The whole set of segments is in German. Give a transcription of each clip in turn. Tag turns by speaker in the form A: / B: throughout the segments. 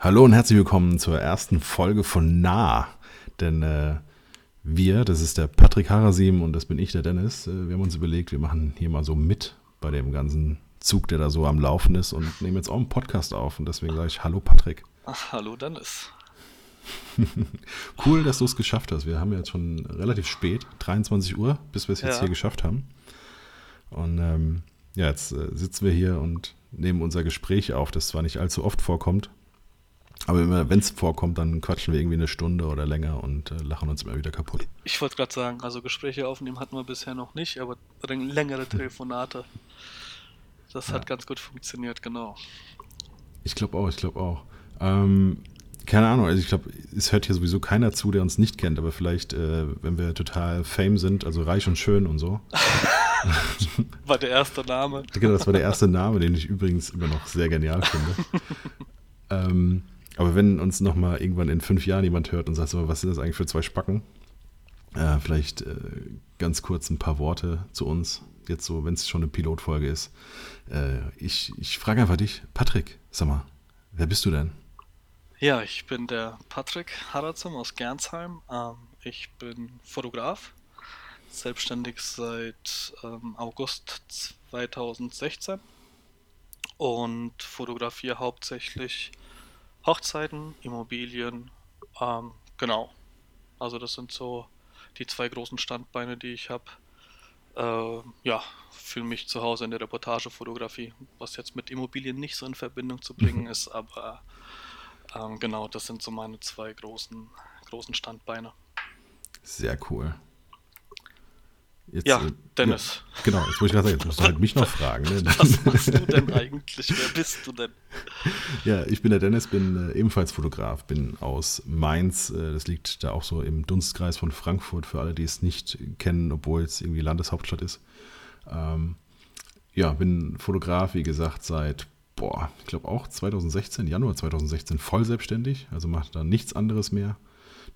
A: Hallo und herzlich willkommen zur ersten Folge von Nah. Denn äh, wir, das ist der Patrick Harasim und das bin ich, der Dennis, äh, wir haben uns überlegt, wir machen hier mal so mit bei dem ganzen Zug, der da so am Laufen ist und nehmen jetzt auch einen Podcast auf. Und deswegen sage ich Hallo Patrick.
B: Ach, hallo Dennis.
A: cool, dass du es geschafft hast. Wir haben jetzt schon relativ spät, 23 Uhr, bis wir es jetzt ja. hier geschafft haben. Und ähm, ja, jetzt äh, sitzen wir hier und nehmen unser Gespräch auf, das zwar nicht allzu oft vorkommt, aber wenn es vorkommt, dann quatschen wir irgendwie eine Stunde oder länger und äh, lachen uns immer wieder kaputt.
B: Ich wollte gerade sagen, also Gespräche aufnehmen hatten wir bisher noch nicht, aber längere Telefonate. Das ja. hat ganz gut funktioniert, genau.
A: Ich glaube auch, ich glaube auch. Ähm, keine Ahnung, also ich glaube, es hört hier sowieso keiner zu, der uns nicht kennt, aber vielleicht, äh, wenn wir total fame sind, also reich und schön und so.
B: war der erste Name.
A: Genau, das war der erste Name, den ich übrigens immer noch sehr genial finde. ähm, aber wenn uns nochmal irgendwann in fünf Jahren jemand hört und sagt, so, was sind das eigentlich für zwei Spacken? Äh, vielleicht äh, ganz kurz ein paar Worte zu uns. Jetzt so, wenn es schon eine Pilotfolge ist. Äh, ich ich frage einfach dich, Patrick, sag mal, wer bist du denn?
B: Ja, ich bin der Patrick Harazum aus Gernsheim. Ähm, ich bin Fotograf, selbstständig seit ähm, August 2016 und fotografiere hauptsächlich Hochzeiten, Immobilien, ähm, genau. Also das sind so die zwei großen Standbeine, die ich habe. Äh, ja, fühle mich zu Hause in der Reportagefotografie, was jetzt mit Immobilien nicht so in Verbindung zu bringen mhm. ist, aber ähm, genau, das sind so meine zwei großen, großen Standbeine.
A: Sehr cool.
B: Jetzt, ja, äh, Dennis.
A: Ja, genau, jetzt wollte ich gerade sagen, jetzt musst du halt mich noch fragen. Ne?
B: Was machst du denn eigentlich? Wer bist du denn?
A: Ja, ich bin der Dennis, bin äh, ebenfalls Fotograf, bin aus Mainz. Äh, das liegt da auch so im Dunstkreis von Frankfurt, für alle, die es nicht kennen, obwohl es irgendwie Landeshauptstadt ist. Ähm, ja, bin Fotograf, wie gesagt, seit, boah, ich glaube auch 2016, Januar 2016, voll selbstständig. Also mache da nichts anderes mehr.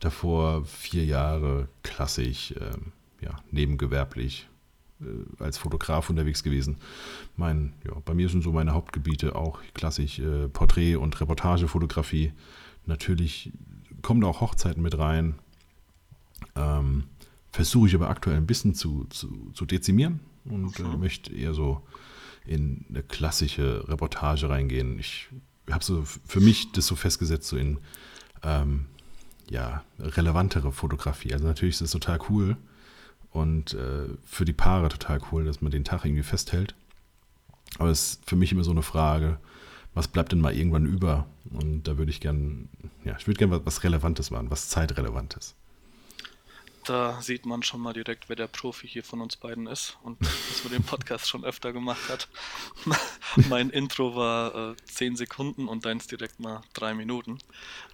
A: Davor vier Jahre klassisch. Ähm, ja, nebengewerblich äh, als Fotograf unterwegs gewesen. Mein, ja, bei mir sind so meine Hauptgebiete auch klassisch äh, Porträt- und Reportagefotografie. Natürlich kommen da auch Hochzeiten mit rein. Ähm, Versuche ich aber aktuell ein bisschen zu, zu, zu dezimieren und äh, möchte eher so in eine klassische Reportage reingehen. Ich habe so für mich das so festgesetzt, so in ähm, ja, relevantere Fotografie. Also natürlich ist das total cool, und äh, für die Paare total cool, dass man den Tag irgendwie festhält. Aber es ist für mich immer so eine Frage, was bleibt denn mal irgendwann über? Und da würde ich gern, ja, ich würde gern was, was Relevantes machen, was Zeitrelevantes.
B: Da sieht man schon mal direkt, wer der Profi hier von uns beiden ist und dass man den Podcast schon öfter gemacht hat. mein Intro war äh, 10 Sekunden und deins direkt mal 3 Minuten.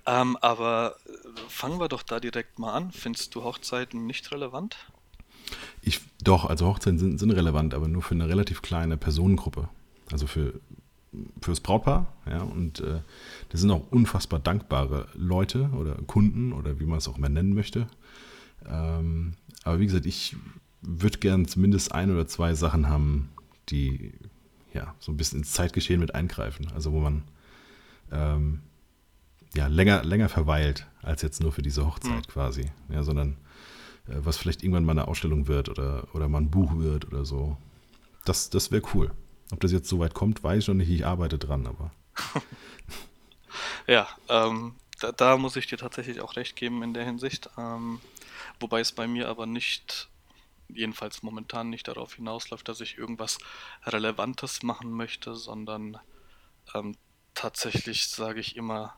B: Ähm, aber äh, fangen wir doch da direkt mal an. Findest du Hochzeiten nicht relevant?
A: Ich, doch, also Hochzeiten sind, sind relevant, aber nur für eine relativ kleine Personengruppe. Also für fürs Brautpaar, ja, und äh, das sind auch unfassbar dankbare Leute oder Kunden oder wie man es auch immer nennen möchte. Ähm, aber wie gesagt, ich würde gern zumindest ein oder zwei Sachen haben, die ja so ein bisschen ins Zeitgeschehen mit eingreifen. Also wo man ähm, ja länger, länger verweilt als jetzt nur für diese Hochzeit mhm. quasi. Ja, sondern was vielleicht irgendwann mal eine Ausstellung wird oder, oder mal ein Buch wird oder so. Das, das wäre cool. Ob das jetzt so weit kommt, weiß ich noch nicht. Ich arbeite dran, aber.
B: ja, ähm, da, da, muss ich dir tatsächlich auch recht geben in der Hinsicht. Ähm, wobei es bei mir aber nicht, jedenfalls momentan nicht darauf hinausläuft, dass ich irgendwas Relevantes machen möchte, sondern ähm, tatsächlich sage ich immer,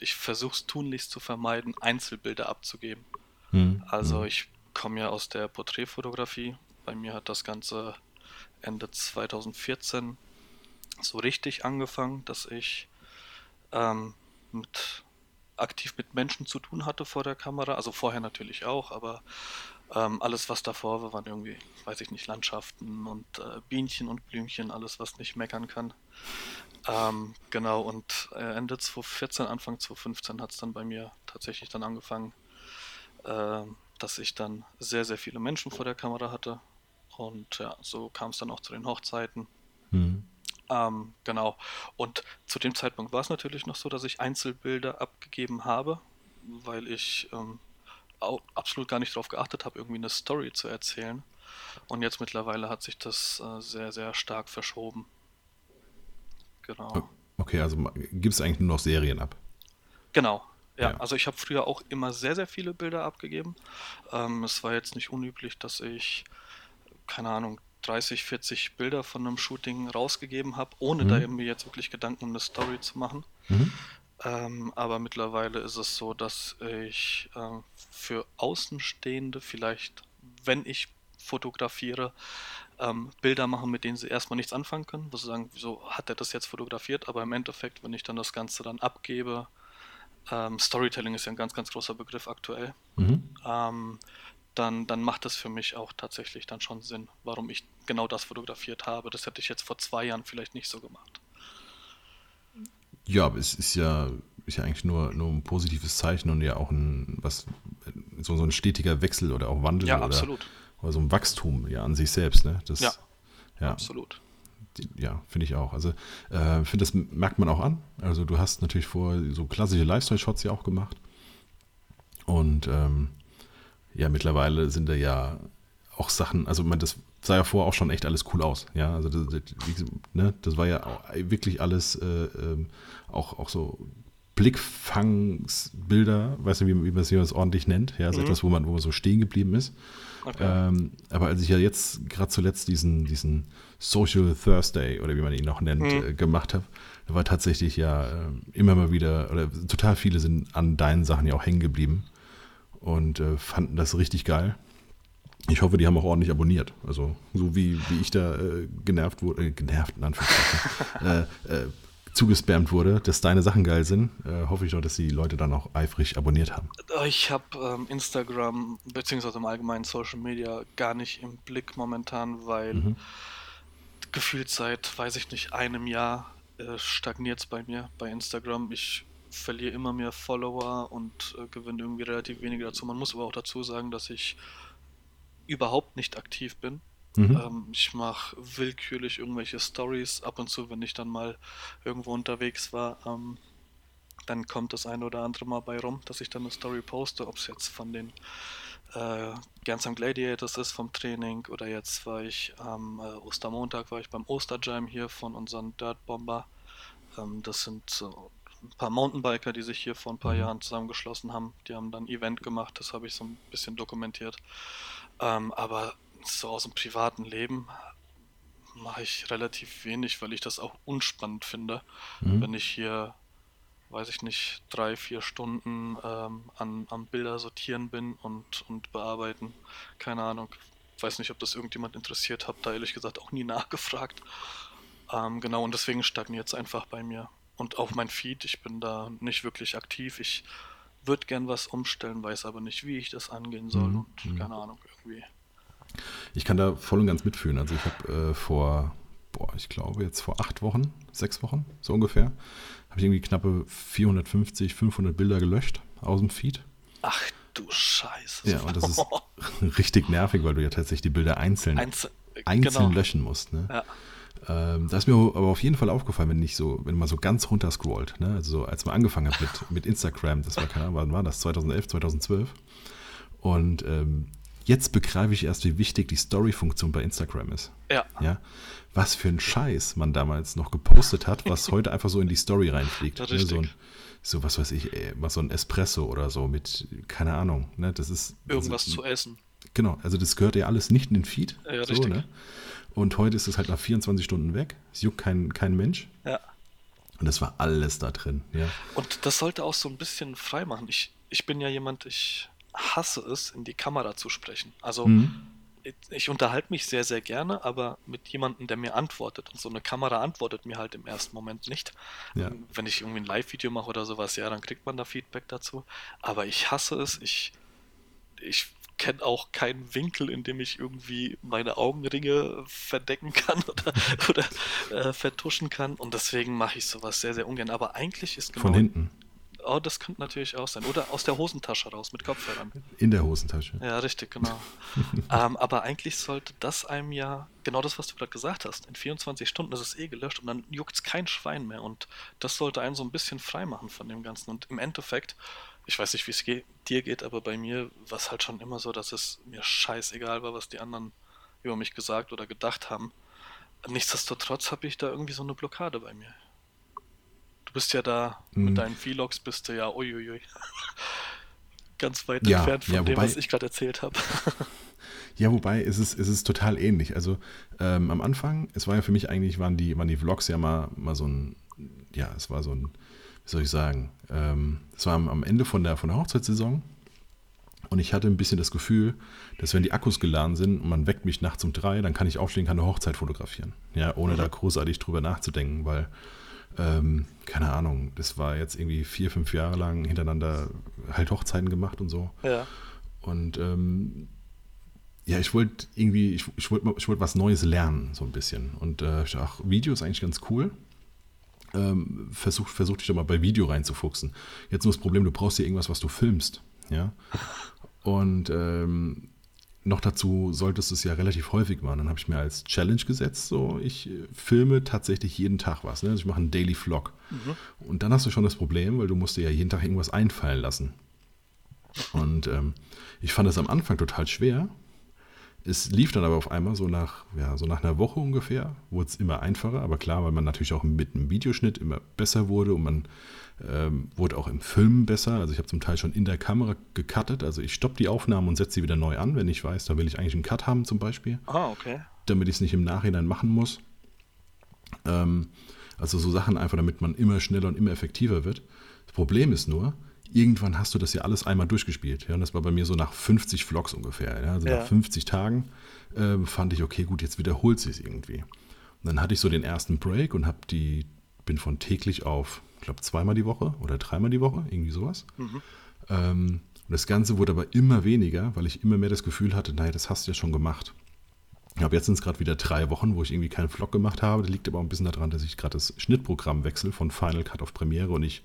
B: ich versuche es tunlichst zu vermeiden, Einzelbilder abzugeben. Mhm. Also ich komme ja aus der Porträtfotografie. Bei mir hat das Ganze Ende 2014 so richtig angefangen, dass ich ähm, mit, aktiv mit Menschen zu tun hatte vor der Kamera. Also vorher natürlich auch, aber ähm, alles, was davor war, waren irgendwie, weiß ich nicht, Landschaften und äh, Bienchen und Blümchen, alles, was nicht meckern kann. Ähm, genau, und äh, Ende 2014, Anfang 2015 hat es dann bei mir tatsächlich dann angefangen, äh, dass ich dann sehr, sehr viele Menschen vor der Kamera hatte. Und ja, so kam es dann auch zu den Hochzeiten. Mhm. Ähm, genau. Und zu dem Zeitpunkt war es natürlich noch so, dass ich Einzelbilder abgegeben habe, weil ich ähm, absolut gar nicht darauf geachtet habe, irgendwie eine Story zu erzählen. Und jetzt mittlerweile hat sich das äh, sehr, sehr stark verschoben.
A: Genau. Okay, also gibt es eigentlich nur noch Serien ab?
B: Genau. Ja, ja. also ich habe früher auch immer sehr, sehr viele Bilder abgegeben. Ähm, es war jetzt nicht unüblich, dass ich, keine Ahnung, 30, 40 Bilder von einem Shooting rausgegeben habe, ohne mhm. da mir jetzt wirklich Gedanken um eine Story zu machen. Mhm. Ähm, aber mittlerweile ist es so, dass ich äh, für Außenstehende vielleicht, wenn ich fotografiere, ähm, Bilder mache, mit denen sie erstmal nichts anfangen können, wo sie sagen, wieso hat er das jetzt fotografiert? Aber im Endeffekt, wenn ich dann das Ganze dann abgebe, ähm, Storytelling ist ja ein ganz, ganz großer Begriff aktuell, mhm. ähm, dann, dann macht das für mich auch tatsächlich dann schon Sinn, warum ich genau das fotografiert habe. Das hätte ich jetzt vor zwei Jahren vielleicht nicht so gemacht.
A: Ja, aber es ist ja, ist ja eigentlich nur, nur ein positives Zeichen und ja auch ein, was, so, so ein stetiger Wechsel oder auch Wandel.
B: Ja,
A: oder,
B: absolut.
A: Oder so ein Wachstum ja an sich selbst. Ne?
B: Das, ja, ja, absolut.
A: Ja, finde ich auch. Also, äh, finde, das merkt man auch an. Also, du hast natürlich vor so klassische Lifestyle-Shots ja auch gemacht. Und ähm, ja, mittlerweile sind da ja auch Sachen, also man, das sah ja vorher auch schon echt alles cool aus. Ja, also das, das, ne, das war ja wirklich alles äh, äh, auch, auch so Blickfangsbilder, weißt du, wie, wie man das ordentlich nennt. Ja, also mhm. etwas, wo man, wo man so stehen geblieben ist. Okay. Ähm, aber als ich ja jetzt gerade zuletzt diesen, diesen Social Thursday oder wie man ihn auch nennt, mhm. äh, gemacht habe, da war tatsächlich ja äh, immer mal wieder, oder total viele sind an deinen Sachen ja auch hängen geblieben und äh, fanden das richtig geil. Ich hoffe, die haben auch ordentlich abonniert. Also so wie, wie ich da äh, genervt wurde, äh, genervt in Anführungszeichen, äh, äh, zugespammt wurde, dass deine Sachen geil sind, äh, hoffe ich doch, dass die Leute dann auch eifrig abonniert haben.
B: Ich habe ähm, Instagram beziehungsweise im Allgemeinen Social Media gar nicht im Blick momentan, weil mhm. gefühlt seit, weiß ich nicht, einem Jahr äh, stagniert es bei mir bei Instagram. Ich verliere immer mehr Follower und äh, gewinne irgendwie relativ wenige dazu. Man muss aber auch dazu sagen, dass ich überhaupt nicht aktiv bin. Mhm. Ähm, ich mache willkürlich irgendwelche Stories ab und zu, wenn ich dann mal irgendwo unterwegs war. Ähm, dann kommt das eine oder andere mal bei rum, dass ich dann eine Story poste, ob es jetzt von den äh, Gernsheim Gladiators ist vom Training oder jetzt war ich am äh, Ostermontag war ich beim Osterjam hier von unseren Dirt Bomber. Ähm, das sind so ein paar Mountainbiker, die sich hier vor ein paar mhm. Jahren zusammengeschlossen haben. Die haben dann ein Event gemacht, das habe ich so ein bisschen dokumentiert. Ähm, aber so aus dem privaten Leben mache ich relativ wenig, weil ich das auch unspannend finde, mhm. wenn ich hier, weiß ich nicht, drei, vier Stunden ähm, an, am Bilder sortieren bin und, und bearbeiten. Keine Ahnung. Weiß nicht, ob das irgendjemand interessiert, habe da ehrlich gesagt auch nie nachgefragt. Ähm, genau, und deswegen stagniert es einfach bei mir. Und auch mein Feed, ich bin da nicht wirklich aktiv. Ich würde gern was umstellen, weiß aber nicht, wie ich das angehen soll mhm. und mhm. keine Ahnung, irgendwie.
A: Ich kann da voll und ganz mitfühlen. Also ich habe äh, vor, boah, ich glaube jetzt vor acht Wochen, sechs Wochen, so ungefähr, habe ich irgendwie knappe 450, 500 Bilder gelöscht aus dem Feed.
B: Ach du Scheiße.
A: Ja, und das ist richtig nervig, weil du ja tatsächlich die Bilder einzeln, Einzel einzeln genau. löschen musst. Ne? Ja. Ähm, da ist mir aber auf jeden Fall aufgefallen, wenn nicht so, wenn man so ganz runter scrollt, ne? also so, als man angefangen hat mit, mit Instagram, das war keine Ahnung, wann war das? 2011, 2012. Und ähm, jetzt begreife ich erst, wie wichtig die Story-Funktion bei Instagram ist.
B: Ja.
A: ja. Was für ein Scheiß man damals noch gepostet hat, was heute einfach so in die Story reinfliegt.
B: Ne? So,
A: ein, so, was weiß ich, ey, was so ein Espresso oder so mit, keine Ahnung. Ne? Das ist.
B: Irgendwas also, zu essen.
A: Genau, also das gehört ja alles nicht in den Feed.
B: Ja, so, richtig. Ne?
A: Und heute ist es halt nach 24 Stunden weg. Es juckt kein, kein Mensch.
B: Ja.
A: Und das war alles da drin, ja.
B: Und das sollte auch so ein bisschen frei machen. Ich, ich bin ja jemand, ich hasse es, in die Kamera zu sprechen. Also mhm. ich, ich unterhalte mich sehr, sehr gerne, aber mit jemandem, der mir antwortet. Und so eine Kamera antwortet mir halt im ersten Moment nicht. Ja. Wenn ich irgendwie ein Live-Video mache oder sowas, ja, dann kriegt man da Feedback dazu. Aber ich hasse es. Ich, ich kenne auch keinen Winkel, in dem ich irgendwie meine Augenringe verdecken kann oder, oder äh, vertuschen kann. Und deswegen mache ich sowas sehr, sehr ungern. Aber eigentlich ist
A: genau. Von hinten.
B: Oh, das könnte natürlich auch sein. Oder aus der Hosentasche raus mit Kopfhörern.
A: In der Hosentasche.
B: Ja, richtig, genau. ähm, aber eigentlich sollte das einem ja, genau das, was du gerade gesagt hast, in 24 Stunden ist es eh gelöscht und dann juckt es kein Schwein mehr. Und das sollte einen so ein bisschen frei machen von dem Ganzen. Und im Endeffekt, ich weiß nicht, wie es ge dir geht, aber bei mir war es halt schon immer so, dass es mir scheißegal war, was die anderen über mich gesagt oder gedacht haben. Nichtsdestotrotz habe ich da irgendwie so eine Blockade bei mir. Du bist ja da mhm. mit deinen Vlogs, bist du ja uiuiui. ganz weit ja, entfernt von ja, wobei, dem, was ich gerade erzählt habe.
A: ja, wobei es ist, es ist total ähnlich. Also ähm, am Anfang, es war ja für mich eigentlich, waren die, waren die Vlogs ja mal, mal so ein, ja, es war so ein, wie soll ich sagen, ähm, es war am, am Ende von der, von der Hochzeitssaison und ich hatte ein bisschen das Gefühl, dass wenn die Akkus geladen sind und man weckt mich nachts um drei, dann kann ich aufstehen, kann eine Hochzeit fotografieren. Ja, ohne mhm. da großartig drüber nachzudenken, weil, ähm, keine Ahnung, das war jetzt irgendwie vier, fünf Jahre lang hintereinander halt Hochzeiten gemacht und so.
B: Ja.
A: Und ähm, ja, ich wollte irgendwie, ich, ich wollte ich wollt was Neues lernen, so ein bisschen. Und äh, ich dachte, ach, Video ist eigentlich ganz cool. Ähm, versuch, versuch dich doch mal bei Video reinzufuchsen. Jetzt nur das Problem, du brauchst ja irgendwas, was du filmst. Ja. Und ähm, noch dazu solltest du es ja relativ häufig machen. Dann habe ich mir als Challenge gesetzt, so ich äh, filme tatsächlich jeden Tag was. Ne? Also ich mache einen Daily Vlog. Mhm. Und dann hast du schon das Problem, weil du musst dir ja jeden Tag irgendwas einfallen lassen. Und ähm, ich fand das am Anfang total schwer. Es lief dann aber auf einmal so nach, ja, so nach einer Woche ungefähr, wurde es immer einfacher. Aber klar, weil man natürlich auch mit einem Videoschnitt immer besser wurde und man ähm, wurde auch im Film besser. Also ich habe zum Teil schon in der Kamera gecuttet. Also ich stoppe die Aufnahme und setze sie wieder neu an, wenn ich weiß, da will ich eigentlich einen Cut haben zum Beispiel.
B: Ah, okay.
A: Damit ich es nicht im Nachhinein machen muss. Ähm, also so Sachen einfach, damit man immer schneller und immer effektiver wird. Das Problem ist nur, irgendwann hast du das ja alles einmal durchgespielt. Ja, und das war bei mir so nach 50 Vlogs ungefähr. Ja? Also ja. nach 50 Tagen äh, fand ich, okay, gut, jetzt wiederholt sie es irgendwie. Und dann hatte ich so den ersten Break und habe die, bin von täglich auf ich glaube, zweimal die Woche oder dreimal die Woche, irgendwie sowas. Mhm. Ähm, und das Ganze wurde aber immer weniger, weil ich immer mehr das Gefühl hatte, naja, das hast du ja schon gemacht. Aber jetzt sind es gerade wieder drei Wochen, wo ich irgendwie keinen Vlog gemacht habe. Das liegt aber auch ein bisschen daran, dass ich gerade das Schnittprogramm wechsle von Final Cut auf Premiere und ich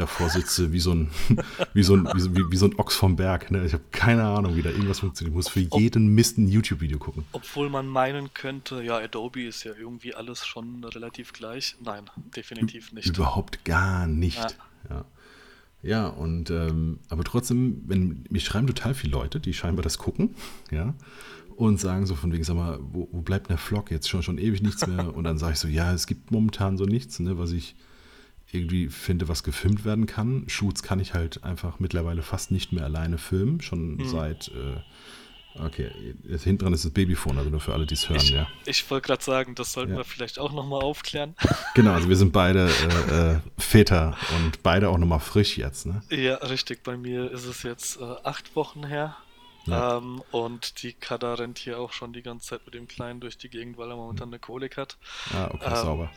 A: davor sitze wie so ein, wie so ein, wie, wie so ein Ochs vom Berg. Ne? Ich habe keine Ahnung, wie da irgendwas funktioniert. Ich muss für jeden Mist ein YouTube-Video gucken.
B: Obwohl man meinen könnte, ja, Adobe ist ja irgendwie alles schon relativ gleich. Nein, definitiv nicht.
A: Überhaupt gar nicht. Ja. ja. Ja, und ähm, aber trotzdem, wenn mich schreiben total viele Leute, die scheinbar das gucken, ja, und sagen so von wegen, sag mal, wo, wo bleibt der Vlog jetzt schon schon ewig nichts mehr? Und dann sage ich so, ja, es gibt momentan so nichts, ne, was ich irgendwie finde, was gefilmt werden kann. Shoots kann ich halt einfach mittlerweile fast nicht mehr alleine filmen, schon mhm. seit. Äh, Okay, jetzt hinten dran ist das Babyphone, also nur für alle, die es hören,
B: ich,
A: ja.
B: Ich wollte gerade sagen, das sollten ja. wir vielleicht auch nochmal aufklären.
A: Genau, also wir sind beide äh, äh, Väter und beide auch nochmal frisch jetzt, ne?
B: Ja, richtig. Bei mir ist es jetzt äh, acht Wochen her. Ja. Ähm, und die Kada rennt hier auch schon die ganze Zeit mit dem Kleinen durch die Gegend, weil er momentan eine Kolik hat.
A: Ah, okay, ähm, sauber.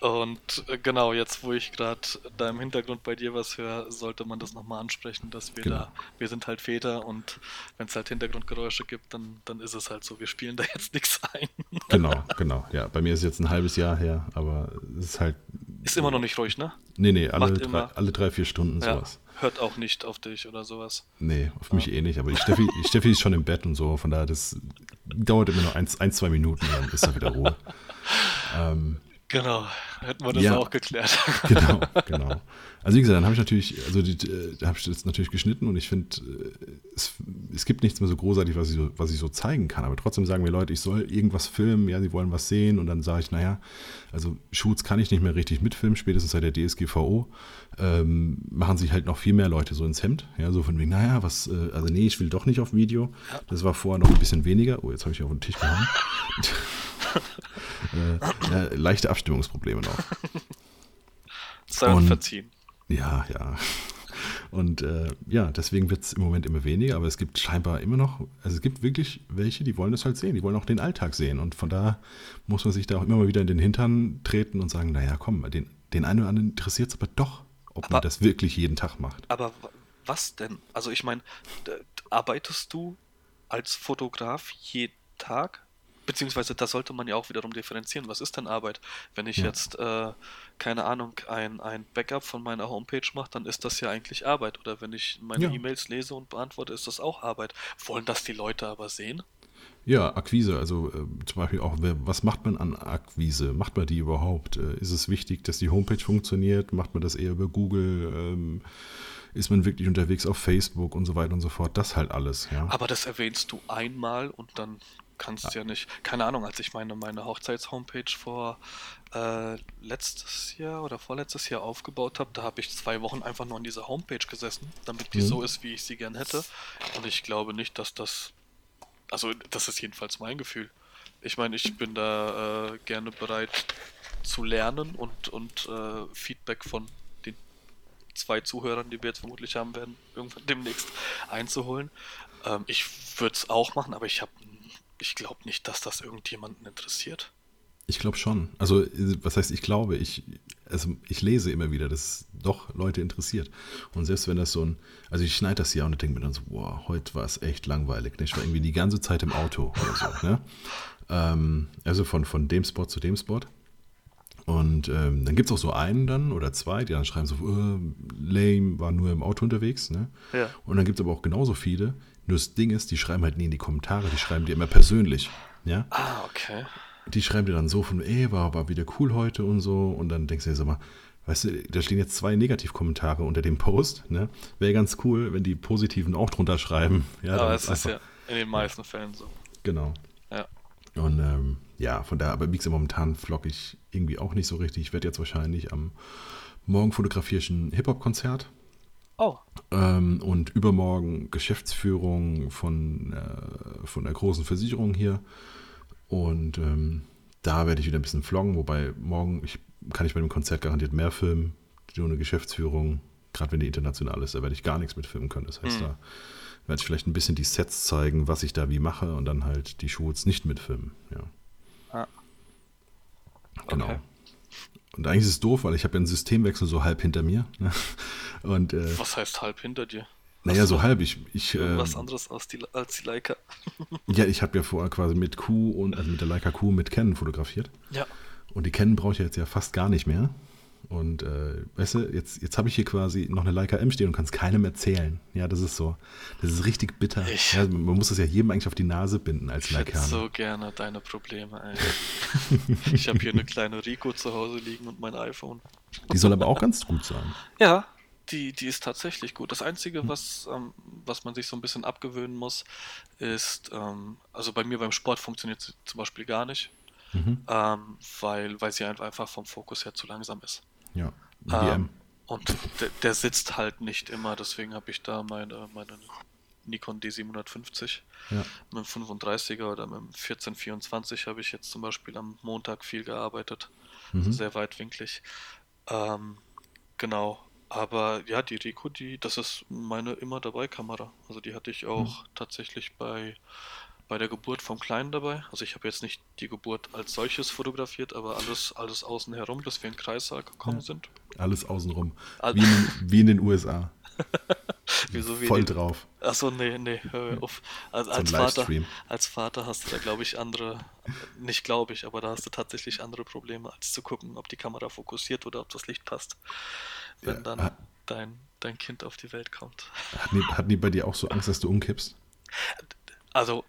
B: Und äh, genau, jetzt wo ich gerade da im Hintergrund bei dir was höre, sollte man das nochmal ansprechen, dass wir genau. da, wir sind halt Väter und wenn es halt Hintergrundgeräusche gibt, dann, dann ist es halt so, wir spielen da jetzt nichts ein.
A: Genau, genau. Ja, bei mir ist jetzt ein halbes Jahr her, aber es ist halt.
B: Ist immer noch nicht ruhig, ne?
A: Nee, nee, alle, drei, alle drei, vier Stunden ja, sowas.
B: Hört auch nicht auf dich oder sowas.
A: Nee, auf mich eh nicht, aber die Steffi, die Steffi ist schon im Bett und so, von daher, das dauert immer nur ein, ein zwei Minuten, dann ist da wieder Ruhe.
B: ähm, Genau, hätten wir das ja, auch geklärt.
A: Genau, genau. Also wie gesagt, dann habe ich natürlich, also die, äh, da habe ich das natürlich geschnitten und ich finde, äh, es, es gibt nichts mehr so großartig, was ich so, was ich so zeigen kann. Aber trotzdem sagen mir Leute, ich soll irgendwas filmen, ja, sie wollen was sehen und dann sage ich, naja, also Shoots kann ich nicht mehr richtig mitfilmen, spätestens seit der DSGVO ähm, machen sich halt noch viel mehr Leute so ins Hemd. Ja, so von wegen, naja, was, äh, also nee, ich will doch nicht auf Video. Das war vorher noch ein bisschen weniger. Oh, jetzt habe ich auf den Tisch gehauen. äh, ja, leichte Abstimmungsprobleme noch.
B: Und, verziehen.
A: Ja, ja. Und äh, ja, deswegen wird es im Moment immer weniger, aber es gibt scheinbar immer noch, also es gibt wirklich welche, die wollen das halt sehen, die wollen auch den Alltag sehen. Und von da muss man sich da auch immer mal wieder in den Hintern treten und sagen, naja, komm, den, den einen oder anderen interessiert es aber doch, ob aber, man das wirklich jeden Tag macht.
B: Aber was denn? Also ich meine, arbeitest du als Fotograf jeden Tag? Beziehungsweise da sollte man ja auch wiederum differenzieren. Was ist denn Arbeit? Wenn ich ja. jetzt, äh, keine Ahnung, ein, ein Backup von meiner Homepage mache, dann ist das ja eigentlich Arbeit. Oder wenn ich meine ja. E-Mails lese und beantworte, ist das auch Arbeit. Wollen das die Leute aber sehen?
A: Ja, Akquise, also äh, zum Beispiel auch, was macht man an Akquise? Macht man die überhaupt? Äh, ist es wichtig, dass die Homepage funktioniert? Macht man das eher über Google? Ähm, ist man wirklich unterwegs auf Facebook und so weiter und so fort? Das halt alles, ja.
B: Aber das erwähnst du einmal und dann kannst ja. ja nicht, keine Ahnung, als ich meine, meine Hochzeits-Homepage vor äh, letztes Jahr oder vorletztes Jahr aufgebaut habe, da habe ich zwei Wochen einfach nur an dieser Homepage gesessen, damit die mhm. so ist, wie ich sie gern hätte. Und ich glaube nicht, dass das, also das ist jedenfalls mein Gefühl. Ich meine, ich bin da äh, gerne bereit zu lernen und, und äh, Feedback von den zwei Zuhörern, die wir jetzt vermutlich haben werden, irgendwann demnächst einzuholen. Ähm, ich würde es auch machen, aber ich habe ich glaube nicht, dass das irgendjemanden interessiert.
A: Ich glaube schon. Also, was heißt, ich glaube, ich, also ich lese immer wieder, dass es doch Leute interessiert. Und selbst wenn das so ein, also ich schneide das ja und denke mir dann so, boah, heute war es echt langweilig. Ne? Ich war irgendwie die ganze Zeit im Auto oder so. Ne? Ähm, also von, von dem Spot zu dem Spot. Und ähm, dann gibt es auch so einen dann oder zwei, die dann schreiben so, äh, lame, war nur im Auto unterwegs. Ne? Ja. Und dann gibt es aber auch genauso viele, nur das Ding ist, die schreiben halt nie in die Kommentare, die schreiben dir immer persönlich. Ja?
B: Ah, okay.
A: Die schreiben dir dann so von, ey, war, war wieder cool heute und so. Und dann denkst du dir so mal, weißt du, da stehen jetzt zwei Negativkommentare unter dem Post. Ne? Wäre ganz cool, wenn die positiven auch drunter schreiben.
B: Ja, aber es ist ja in den meisten Fällen so.
A: Genau.
B: Ja.
A: Und ähm, ja, von daher, aber wie gesagt, momentan vlog ich irgendwie auch nicht so richtig. Ich werde jetzt wahrscheinlich am Morgen fotografiere ich ein Hip-Hop-Konzert.
B: Oh.
A: Ähm, und übermorgen Geschäftsführung von, äh, von der großen Versicherung hier. Und ähm, da werde ich wieder ein bisschen vloggen, wobei morgen ich, kann ich bei dem Konzert garantiert mehr filmen. Nur eine Geschäftsführung, gerade wenn die international ist, da werde ich gar nichts mit filmen können. Das heißt, mhm. da werde ich vielleicht ein bisschen die Sets zeigen, was ich da wie mache und dann halt die Shoots nicht mitfilmen. Ja. Ah. Genau. Und eigentlich ist es doof, weil ich habe ja einen Systemwechsel so halb hinter mir. Ne? Und, äh,
B: Was heißt halb hinter dir?
A: Naja, so halb. Ich, ich,
B: äh, was anderes als die, als die Leica.
A: ja, ich habe ja vorher quasi mit Q und also mit der Leica Q mit Canon fotografiert.
B: Ja.
A: Und die Canon brauche ich jetzt ja fast gar nicht mehr. Und äh, weißt du, jetzt, jetzt habe ich hier quasi noch eine Leica M stehen und kann es keinem erzählen. Ja, das ist so. Das ist richtig bitter. Ja, man muss das ja jedem eigentlich auf die Nase binden als Leica.
B: Ich so gerne deine Probleme, ey. ich habe hier eine kleine Rico zu Hause liegen und mein iPhone.
A: Die soll aber auch ganz gut sein.
B: Ja, die, die ist tatsächlich gut. Das Einzige, was, ähm, was man sich so ein bisschen abgewöhnen muss, ist, ähm, also bei mir beim Sport funktioniert sie zum Beispiel gar nicht, mhm. ähm, weil, weil sie einfach vom Fokus her zu langsam ist.
A: Ja,
B: ähm, und der, der, sitzt halt nicht immer, deswegen habe ich da meine, meine Nikon D750 ja. mit dem 35er oder mit dem 1424 habe ich jetzt zum Beispiel am Montag viel gearbeitet. Mhm. Also sehr weitwinklig. Ähm, genau. Aber ja, die Rico, die, das ist meine immer dabei Kamera. Also die hatte ich auch mhm. tatsächlich bei bei der Geburt vom Kleinen dabei. Also ich habe jetzt nicht die Geburt als solches fotografiert, aber alles, alles außen herum, dass wir in den Kreissaal gekommen ja, sind.
A: Alles außenrum. All wie, in, wie in den USA.
B: Wieso wie
A: Voll die, drauf.
B: Achso, nee, nee, hör auf. Also als, Vater, als Vater hast du da, glaube ich, andere, nicht glaube ich, aber da hast du tatsächlich andere Probleme, als zu gucken, ob die Kamera fokussiert oder ob das Licht passt. Wenn ja, dann dein, dein Kind auf die Welt kommt.
A: Hatten die, hatten die bei dir auch so Angst, dass du umkippst?
B: Also,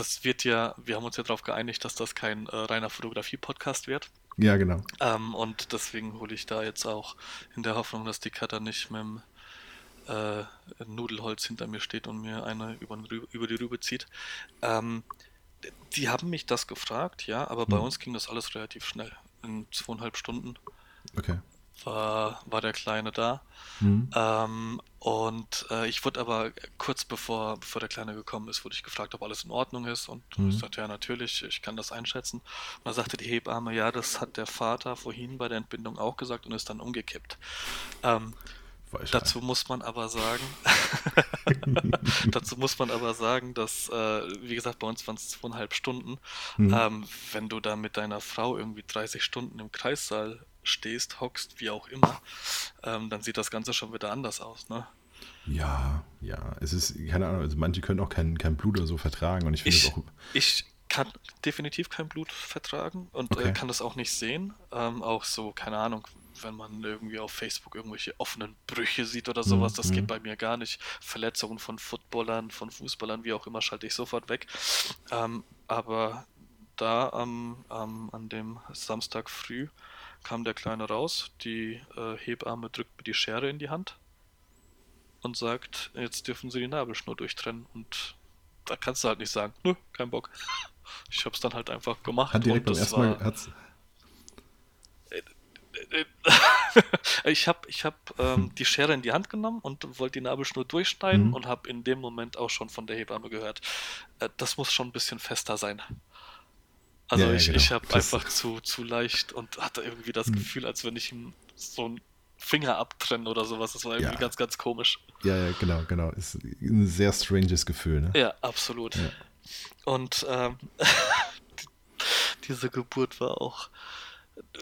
B: das wird ja, wir haben uns ja darauf geeinigt, dass das kein äh, reiner Fotografie-Podcast wird.
A: Ja, genau.
B: Ähm, und deswegen hole ich da jetzt auch in der Hoffnung, dass die Cutter nicht mit dem äh, Nudelholz hinter mir steht und mir eine über, über die Rübe zieht. Ähm, die haben mich das gefragt, ja, aber bei hm. uns ging das alles relativ schnell. In zweieinhalb Stunden.
A: Okay
B: war, war der Kleine da. Mhm. Ähm, und äh, ich wurde aber kurz bevor, bevor der Kleine gekommen ist, wurde ich gefragt, ob alles in Ordnung ist. Und mhm. ich sagte, ja, natürlich, ich kann das einschätzen. Und dann sagte die Hebamme, ja, das hat der Vater vorhin bei der Entbindung auch gesagt und ist dann umgekippt. Ähm, dazu muss man aber sagen, dazu muss man aber sagen, dass, äh, wie gesagt, bei uns waren es zweieinhalb Stunden. Mhm. Ähm, wenn du da mit deiner Frau irgendwie 30 Stunden im Kreissaal stehst, hockst, wie auch immer, ähm, dann sieht das Ganze schon wieder anders aus, ne?
A: Ja, ja. Es ist, keine Ahnung, also manche können auch kein, kein Blut oder so vertragen und ich finde es auch.
B: Ich, kann definitiv kein Blut vertragen und äh,
A: Okay.
B: kann das auch nicht sehen. Ähm, auch so, keine Ahnung, wenn man irgendwie auf Facebook irgendwelche offenen Brüche sieht oder sowas, das
A: Mhm.
B: geht bei mir gar nicht. Verletzungen von Footballern, von Fußballern, wie auch immer, schalte ich sofort weg. Ähm, aber da am, am, an dem Samstag früh kam der Kleine raus, die äh, Hebamme drückt mir die Schere in die Hand und sagt, jetzt dürfen sie die Nabelschnur durchtrennen. Und da kannst du halt nicht sagen, nö, kein Bock. Ich hab's dann halt einfach gemacht.
A: Hat direkt
B: und
A: beim
B: das
A: ersten Mal,
B: war-
A: hat's,
B: ich habe ich hab, ähm, die Schere in die Hand genommen und wollte die Nabelschnur durchschneiden
A: Mhm.
B: und habe in dem Moment auch schon von der Hebamme gehört, äh, das muss schon ein bisschen fester sein. Also
A: Ja, ja,
B: ich,
A: genau.
B: ich habe
A: Das-
B: einfach zu, zu leicht und hatte irgendwie das
A: Mhm.
B: Gefühl, als wenn ich ihm so einen Finger abtrenne oder sowas. Das war irgendwie
A: Ja.
B: ganz, ganz komisch.
A: ja, ja, genau, genau. Ist ein sehr stranges Gefühl, ne?
B: Ja, absolut.
A: Ja.
B: Und ähm, diese Geburt war auch,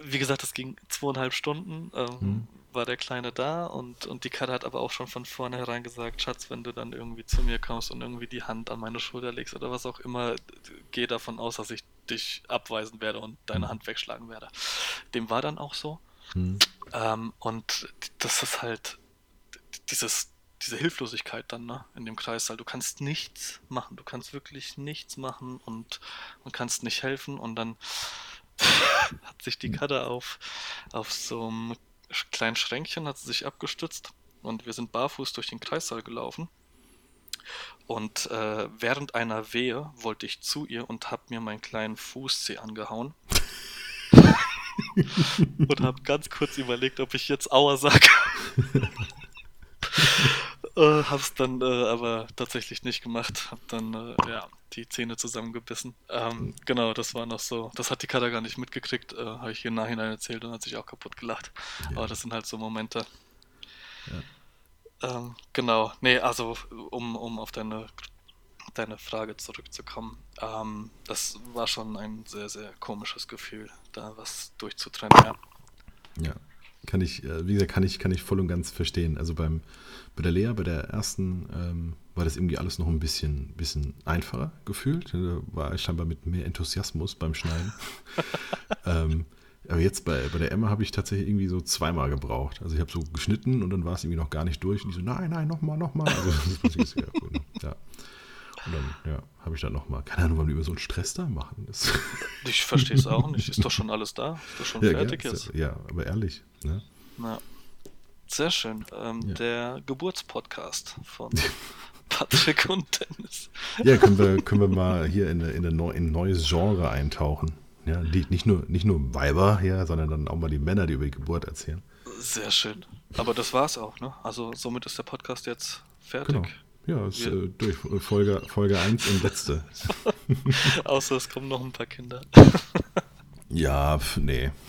B: wie gesagt, es ging zweieinhalb Stunden, ähm,
A: Mhm.
B: war der Kleine da und, und die Katze hat aber auch schon von vornherein gesagt, Schatz, wenn du dann irgendwie zu mir kommst und irgendwie die Hand an meine Schulter legst oder was auch immer, geh davon aus, dass ich dich abweisen werde und deine
A: Mhm.
B: Hand wegschlagen werde. Dem war dann auch so.
A: Hm.
B: Ähm, und das ist halt dieses, diese Hilflosigkeit dann ne, in dem Kreißsaal. Du kannst nichts machen. Du kannst wirklich nichts machen und, und kannst nicht helfen. Und dann hat sich die Katte auf, auf so einem kleinen Schränkchen hat sie sich abgestützt und wir sind barfuß durch den Kreissaal gelaufen. Und äh, während einer Wehe wollte ich zu ihr und habe mir meinen kleinen Fußzeh angehauen. und habe ganz kurz überlegt, ob ich jetzt Aua sage. äh, hab's dann äh, aber tatsächlich nicht gemacht. Hab dann äh, ja die Zähne zusammengebissen. Ähm, genau, das war noch so. Das hat die Kater gar nicht mitgekriegt. Äh, habe ich hier im Nachhinein erzählt und hat sich auch kaputt gelacht.
A: Ja.
B: Aber das sind halt so Momente. Ähm, genau, nee, also um, um auf deine, deine Frage zurückzukommen. Ähm, das war schon ein sehr, sehr komisches Gefühl, da was durchzutrennen. Ja.
A: Ja, kann ich, äh, wie gesagt, kann ich, kann ich voll und ganz verstehen. Also beim, bei der Lea, bei der ersten, ähm, war das irgendwie alles noch ein bisschen, bisschen einfacher gefühlt. Da war ich scheinbar mit mehr Enthusiasmus beim Schneiden. ähm, aber jetzt bei, bei der Emma habe ich tatsächlich irgendwie so zweimal gebraucht. Also ich habe so geschnitten und dann war es irgendwie noch gar nicht durch. Und ich so, nein, nein, nochmal, nochmal. Also das ist ja, gut, ne? ja. Und dann, ja, habe ich dann nochmal, keine Ahnung, warum die immer so einen Stress da machen. Das,
B: Ich verstehe es auch nicht. Ist doch schon alles da. Ist doch schon
A: ja,
B: fertig
A: gell?
B: jetzt.
A: ja, aber ehrlich. Ne?
B: Ja. Sehr schön. Ähm,
A: Ja.
B: Der Geburtspodcast von Patrick und Dennis.
A: Ja, können wir, können wir mal hier in, in, eine in ein neues Genre eintauchen. Ja, nicht, nur, nicht nur Weiber, ja, sondern dann auch mal die Männer, die über die Geburt erzählen.
B: Sehr schön. Aber das war's auch, ne? Also somit ist der Podcast jetzt fertig.
A: Genau. Ja, ist äh, durch Folge, Folge 1 und letzte.
B: Außer es kommen noch ein paar Kinder.
A: Ja, nee.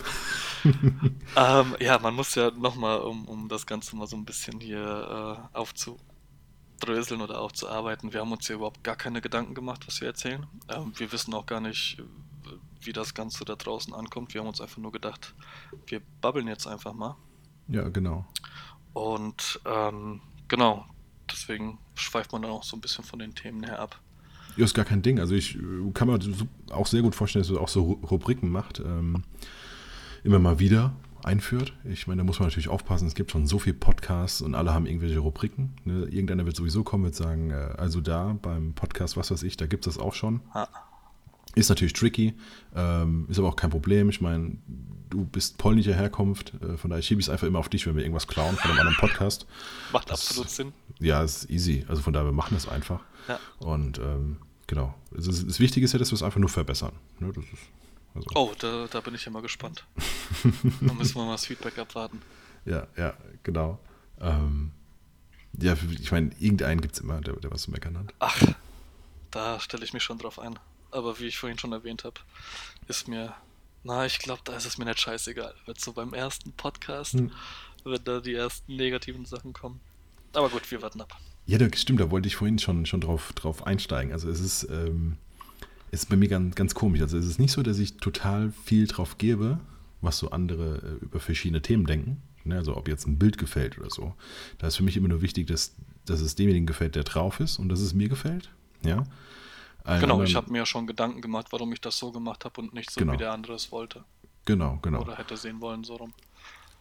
B: Ähm, ja, man muss ja nochmal, um, um das Ganze mal so ein bisschen hier äh, aufzudröseln oder aufzuarbeiten, wir haben uns hier überhaupt gar keine Gedanken gemacht, was wir erzählen. Ähm, wir wissen auch gar nicht, äh, wie das Ganze da draußen ankommt. Wir haben uns einfach nur gedacht, wir babbeln jetzt einfach mal.
A: Ja, genau.
B: Und ähm, genau, deswegen schweift man dann auch so ein bisschen von den Themen her ab.
A: Ja, ist gar kein Ding. Also ich äh, kann mir auch sehr gut vorstellen, dass du auch so Ru- Rubriken macht. Ähm, immer mal wieder einführt. Ich meine, da muss man natürlich aufpassen. Es gibt schon so viele Podcasts und alle haben irgendwelche Rubriken. Ne? Irgendeiner wird sowieso kommen und sagen, äh, also da beim Podcast, was weiß ich, da gibt es das auch schon.
B: Ah,
A: Ist natürlich tricky, ähm, ist aber auch kein Problem. Ich meine, du bist polnischer Herkunft, äh, von daher schiebe ich es einfach immer auf dich, wenn wir irgendwas klauen von einem anderen Podcast.
B: macht
A: Das-
B: absolut Sinn.
A: Ja, ist easy. Also von daher, wir machen das einfach.
B: Ja.
A: Und ähm, genau. Das, das Wichtige ist ja, dass wir es einfach nur verbessern. Ne, das ist, also,
B: Oh, da, da bin ich ja mal gespannt. da müssen wir mal das Feedback abwarten.
A: Ja, ja, genau. Ähm, ja, ich meine, irgendeinen gibt es immer, der, der was zu meckern hat.
B: Ach, da stelle ich mich schon drauf ein. Aber wie ich vorhin schon erwähnt habe, ist mir, na, ich glaube, da ist es mir nicht scheißegal. Wird so beim ersten Podcast,
A: Hm.
B: wenn da die ersten negativen Sachen kommen. Aber gut, wir warten ab.
A: Ja, das stimmt, da wollte ich vorhin schon, schon drauf, drauf einsteigen. Also es ist, ähm, es ist bei mir ganz, ganz komisch. Also es ist nicht so, dass ich total viel drauf gebe, was so andere äh, über verschiedene Themen denken. Ne, also ob jetzt ein Bild gefällt oder so. Da ist für mich immer nur wichtig, dass, dass es demjenigen gefällt, der drauf ist und dass es mir gefällt. Ja.
B: Allen genau, anderen, ich habe mir ja schon Gedanken gemacht, warum ich das so gemacht habe und nicht so, genau. wie der andere es wollte.
A: Genau, genau.
B: Oder hätte sehen wollen, so rum.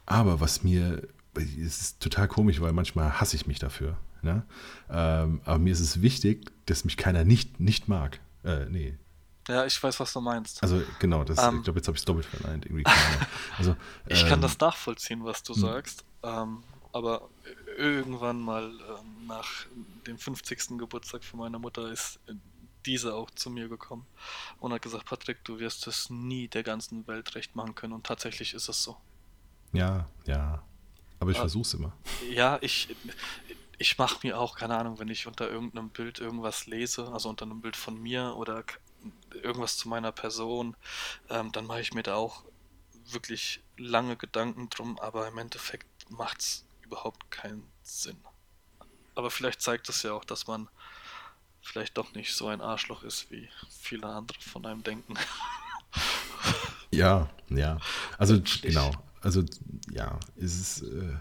A: Aber was mir, es ist total komisch, weil manchmal hasse ich mich dafür. Ne? Ähm, aber mir ist es wichtig, dass mich keiner nicht, nicht mag. Äh, nee.
B: Ja, ich weiß, was du meinst.
A: Also genau, das, ähm, ich glaube, jetzt habe ich es doppelt verneint. Irgendwie
B: also, ich ähm, kann das nachvollziehen, was du hm. sagst. Ähm, aber irgendwann mal ähm, nach dem 50. Geburtstag von meiner Mutter ist diese auch zu mir gekommen und hat gesagt, Patrick, du wirst es nie der ganzen Welt recht machen können. Und tatsächlich ist es so.
A: Ja, ja. Aber ich äh, versuche es immer.
B: Ja, ich, ich mache mir auch, keine Ahnung, wenn ich unter irgendeinem Bild irgendwas lese, also unter einem Bild von mir oder irgendwas zu meiner Person, ähm, dann mache ich mir da auch wirklich lange Gedanken drum, aber im Endeffekt macht es überhaupt keinen Sinn. Aber vielleicht zeigt es ja auch, dass man vielleicht doch nicht so ein Arschloch ist, wie viele andere von einem denken.
A: Ja, ja. Also genau. Also ja, es ist, äh,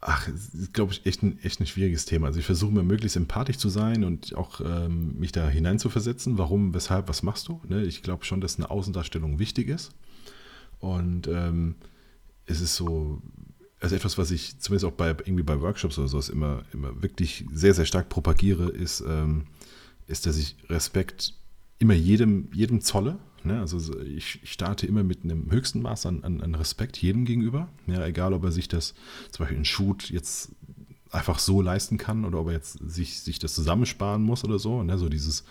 A: ach, glaube ich, echt ein, echt ein schwieriges Thema. Also ich versuche mir möglichst empathisch zu sein und auch ähm, mich da hineinzuversetzen. Warum, weshalb, was machst du? Ne? Ich glaube schon, dass eine Außendarstellung wichtig ist. Und ähm, es ist so, also etwas, was ich zumindest auch bei irgendwie bei Workshops oder sowas immer, immer wirklich sehr, sehr stark propagiere, ist, ähm, ist, dass ich Respekt immer jedem, jedem zolle. Ne? Also ich, starte immer mit einem höchsten Maß an, an, an, Respekt jedem gegenüber. Ja, egal, ob er sich das zum Beispiel in Shoot jetzt einfach so leisten kann oder ob er jetzt sich, sich das zusammensparen muss oder so. Ne? So dieses,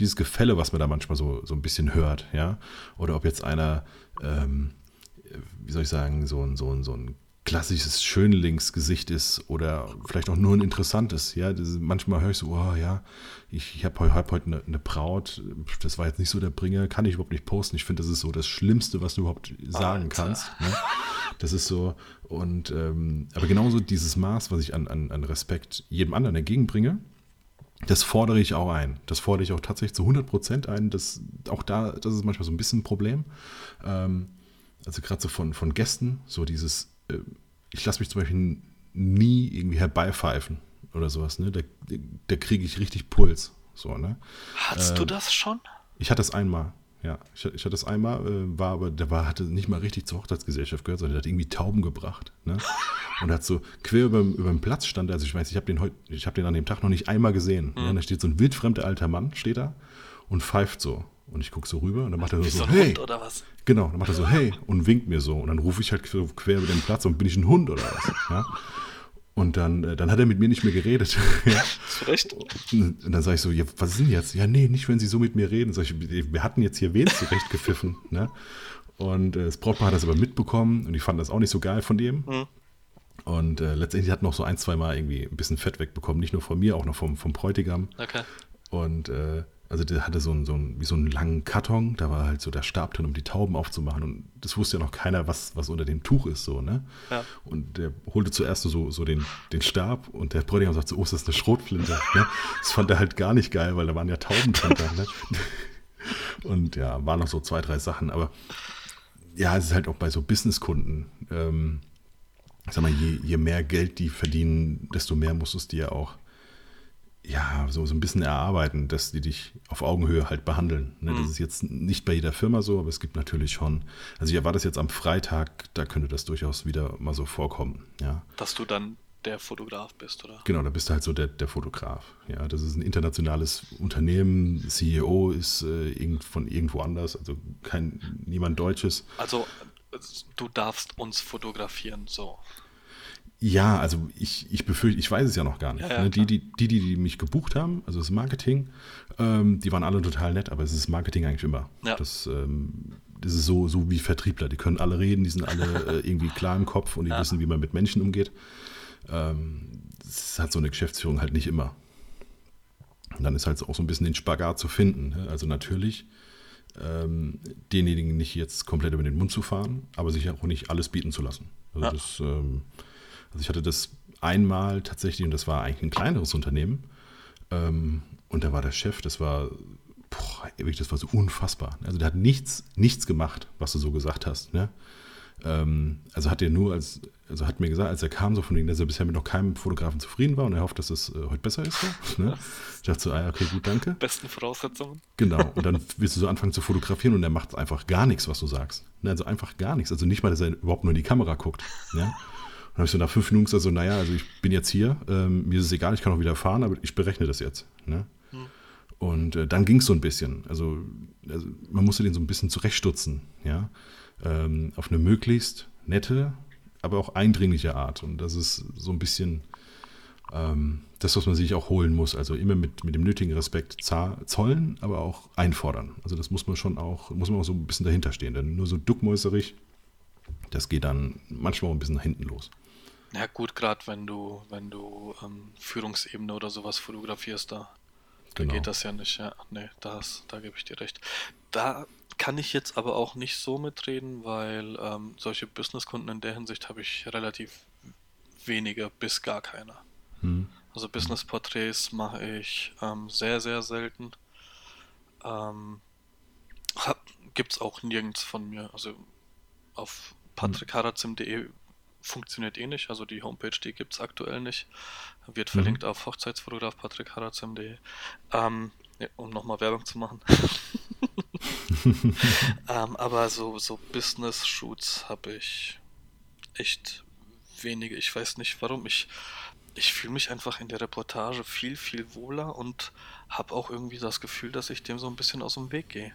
A: dieses Gefälle, was man da manchmal so, so ein bisschen hört, ja. Oder ob jetzt einer, ähm, wie soll ich sagen, so ein, so ein, so ein klassisches Schönlingsgesicht ist oder vielleicht auch nur ein interessantes. Ja, das, manchmal höre ich so, oh ja, ich, ich habe hab heute eine, eine, Braut, das war jetzt nicht so der Bringer, kann ich überhaupt nicht posten. Ich finde, das ist so das Schlimmste, was du überhaupt sagen Alter. kannst. Ne? Das ist so, und ähm, aber genauso dieses Maß, was ich an, an, an Respekt jedem anderen entgegenbringe, das fordere ich auch ein. Das fordere ich auch tatsächlich zu 100 Prozent ein. Das, auch da, das ist manchmal so ein bisschen ein Problem. Ähm, also gerade so von, von Gästen, so dieses ich lasse mich zum Beispiel nie irgendwie herbeipfeifen oder sowas, ne? Da, da kriege ich richtig Puls. So, ne?
B: Hattest äh, du das schon?
A: Ich hatte es einmal, ja. Ich, ich hatte es einmal, äh, war aber, der war, hatte nicht mal richtig zur Hochzeitsgesellschaft gehört, sondern der hat irgendwie Tauben gebracht. Ne? Und hat so quer über, über den Platz stand, also ich weiß, ich habe den heute, ich habe den an dem Tag noch nicht einmal gesehen. Mhm. Ne? Da steht so ein wildfremder alter Mann, steht da und pfeift so. Und ich gucke so rüber und dann macht er so, so hey. Hund oder was? Genau, dann macht er so, hey, und winkt mir so. Und dann rufe ich halt quer über den Platz und bin ich ein Hund oder was? Ja? Und dann, äh, dann hat er mit mir nicht mehr geredet. ja.
B: Recht.
A: Und dann sage ich so, ja, was ist denn jetzt? Ja, nee, nicht, wenn Sie so mit mir reden. Sag ich, wir hatten jetzt hier wen zurechtgepfiffen. ne? Und äh, das Brautpaar hat das aber mitbekommen und die fanden das auch nicht so geil von dem. Mhm. Und äh, letztendlich hat noch so ein, zwei Mal irgendwie ein bisschen Fett wegbekommen. Nicht nur von mir, auch noch vom, vom Bräutigam.
B: Okay.
A: Und äh, also der hatte so einen, so einen, wie so einen langen Karton, da war halt so der Stab drin, um die Tauben aufzumachen. Und das wusste ja noch keiner, was, was unter dem Tuch ist, so, ne? Ja. Und der holte zuerst so, so den, den Stab und der Bräutigam sagte so, oh, ist das eine Schrotflinte? ne? Das fand er halt gar nicht geil, weil da waren ja Tauben drunter, ne? Und ja, waren noch so zwei, drei Sachen, aber ja, es ist halt auch bei so Businesskunden, ähm, sag mal, je, je mehr Geld die verdienen, desto mehr musst du es dir auch ja, so, so ein bisschen erarbeiten, dass die dich auf Augenhöhe halt behandeln. Ne? Mhm. Das ist jetzt nicht bei jeder Firma so, aber es gibt natürlich schon, also ich erwarte das jetzt am Freitag, da könnte das durchaus wieder mal so vorkommen, ja.
B: Dass du dann der Fotograf bist, oder?
A: Genau, da bist du halt so der, der Fotograf. Ja, das ist ein internationales Unternehmen, CEO ist äh, irgend, von irgendwo anders, also kein niemand Deutsches.
B: Also du darfst uns fotografieren, so.
A: Ja, also ich, ich befürchte, ich weiß es ja noch gar nicht. Ja, ja, ne? die, die, die, die mich gebucht haben, also das Marketing, ähm, die waren alle total nett, aber es ist Marketing eigentlich immer. Ja. Das, ähm, das ist so, so wie Vertriebler, die können alle reden, die sind alle äh, irgendwie klar im Kopf und die wissen, wie man mit Menschen umgeht. Ähm, das hat so eine Geschäftsführung halt nicht immer. Und dann ist halt auch so ein bisschen den Spagat zu finden. Ne? Also natürlich ähm, denjenigen nicht jetzt komplett über den Mund zu fahren, aber sich auch nicht alles bieten zu lassen. Also das ähm, also ich hatte das einmal tatsächlich, und das war eigentlich ein kleineres Unternehmen. Ähm, und da war der Chef, das war, boah, das war so unfassbar. Also der hat nichts, nichts gemacht, was du so gesagt hast. Ne? ähm, also hat er nur als, also hat mir gesagt, als er kam, so von wegen, dass er bisher mit noch keinem Fotografen zufrieden war und er hofft, dass es äh, heute besser ist. So, ne? Ich dachte so, ah, okay, gut, danke.
B: Besten Voraussetzungen.
A: Genau, und dann willst du so anfangen zu fotografieren und er macht einfach gar nichts, was du sagst. Ne? Also einfach gar nichts. Also nicht mal, dass er überhaupt nur in die Kamera guckt. Ja? Dann habe ich so nach fünf Minuten gesagt, so, naja, also ich bin jetzt hier, ähm, mir ist es egal, ich kann auch wieder fahren, aber ich berechne das jetzt. Ne? Hm. Und äh, dann ging es so ein bisschen. Also, also, man musste den so ein bisschen zurechtstutzen, ja ähm, auf eine möglichst nette, aber auch eindringliche Art. Und das ist so ein bisschen ähm, das, was man sich auch holen muss. Also immer mit, mit dem nötigen Respekt zollen, aber auch einfordern. Also das muss man schon auch, muss man auch so ein bisschen dahinter stehen. Denn nur so duckmäuserig, das geht dann manchmal auch ein bisschen nach hinten los.
B: Ja gut, gerade wenn du, wenn du ähm, Führungsebene oder sowas fotografierst, da, genau. geht das ja nicht. Ja, nee, das, da gebe ich dir recht. Da kann ich jetzt aber auch nicht so mitreden, weil ähm, solche Businesskunden in der Hinsicht habe ich relativ wenige bis gar keine. Hm. Also Business-Porträts mache ich ähm, sehr, sehr selten. Ähm, Gibt es auch nirgends von mir. Also auf patrickharazim.de funktioniert eh nicht. Also die Homepage, die gibt es aktuell nicht. Wird mhm. verlinkt mhm. auf Hochzeitsfotograf patrickharazim.de. Ähm, ja, um nochmal Werbung zu machen. ähm, aber so, so Business-Shoots habe ich echt wenige. Ich weiß nicht warum. Ich, ich fühle mich einfach in der Reportage viel, viel wohler und habe auch irgendwie das Gefühl, dass ich dem so ein bisschen aus dem Weg gehe.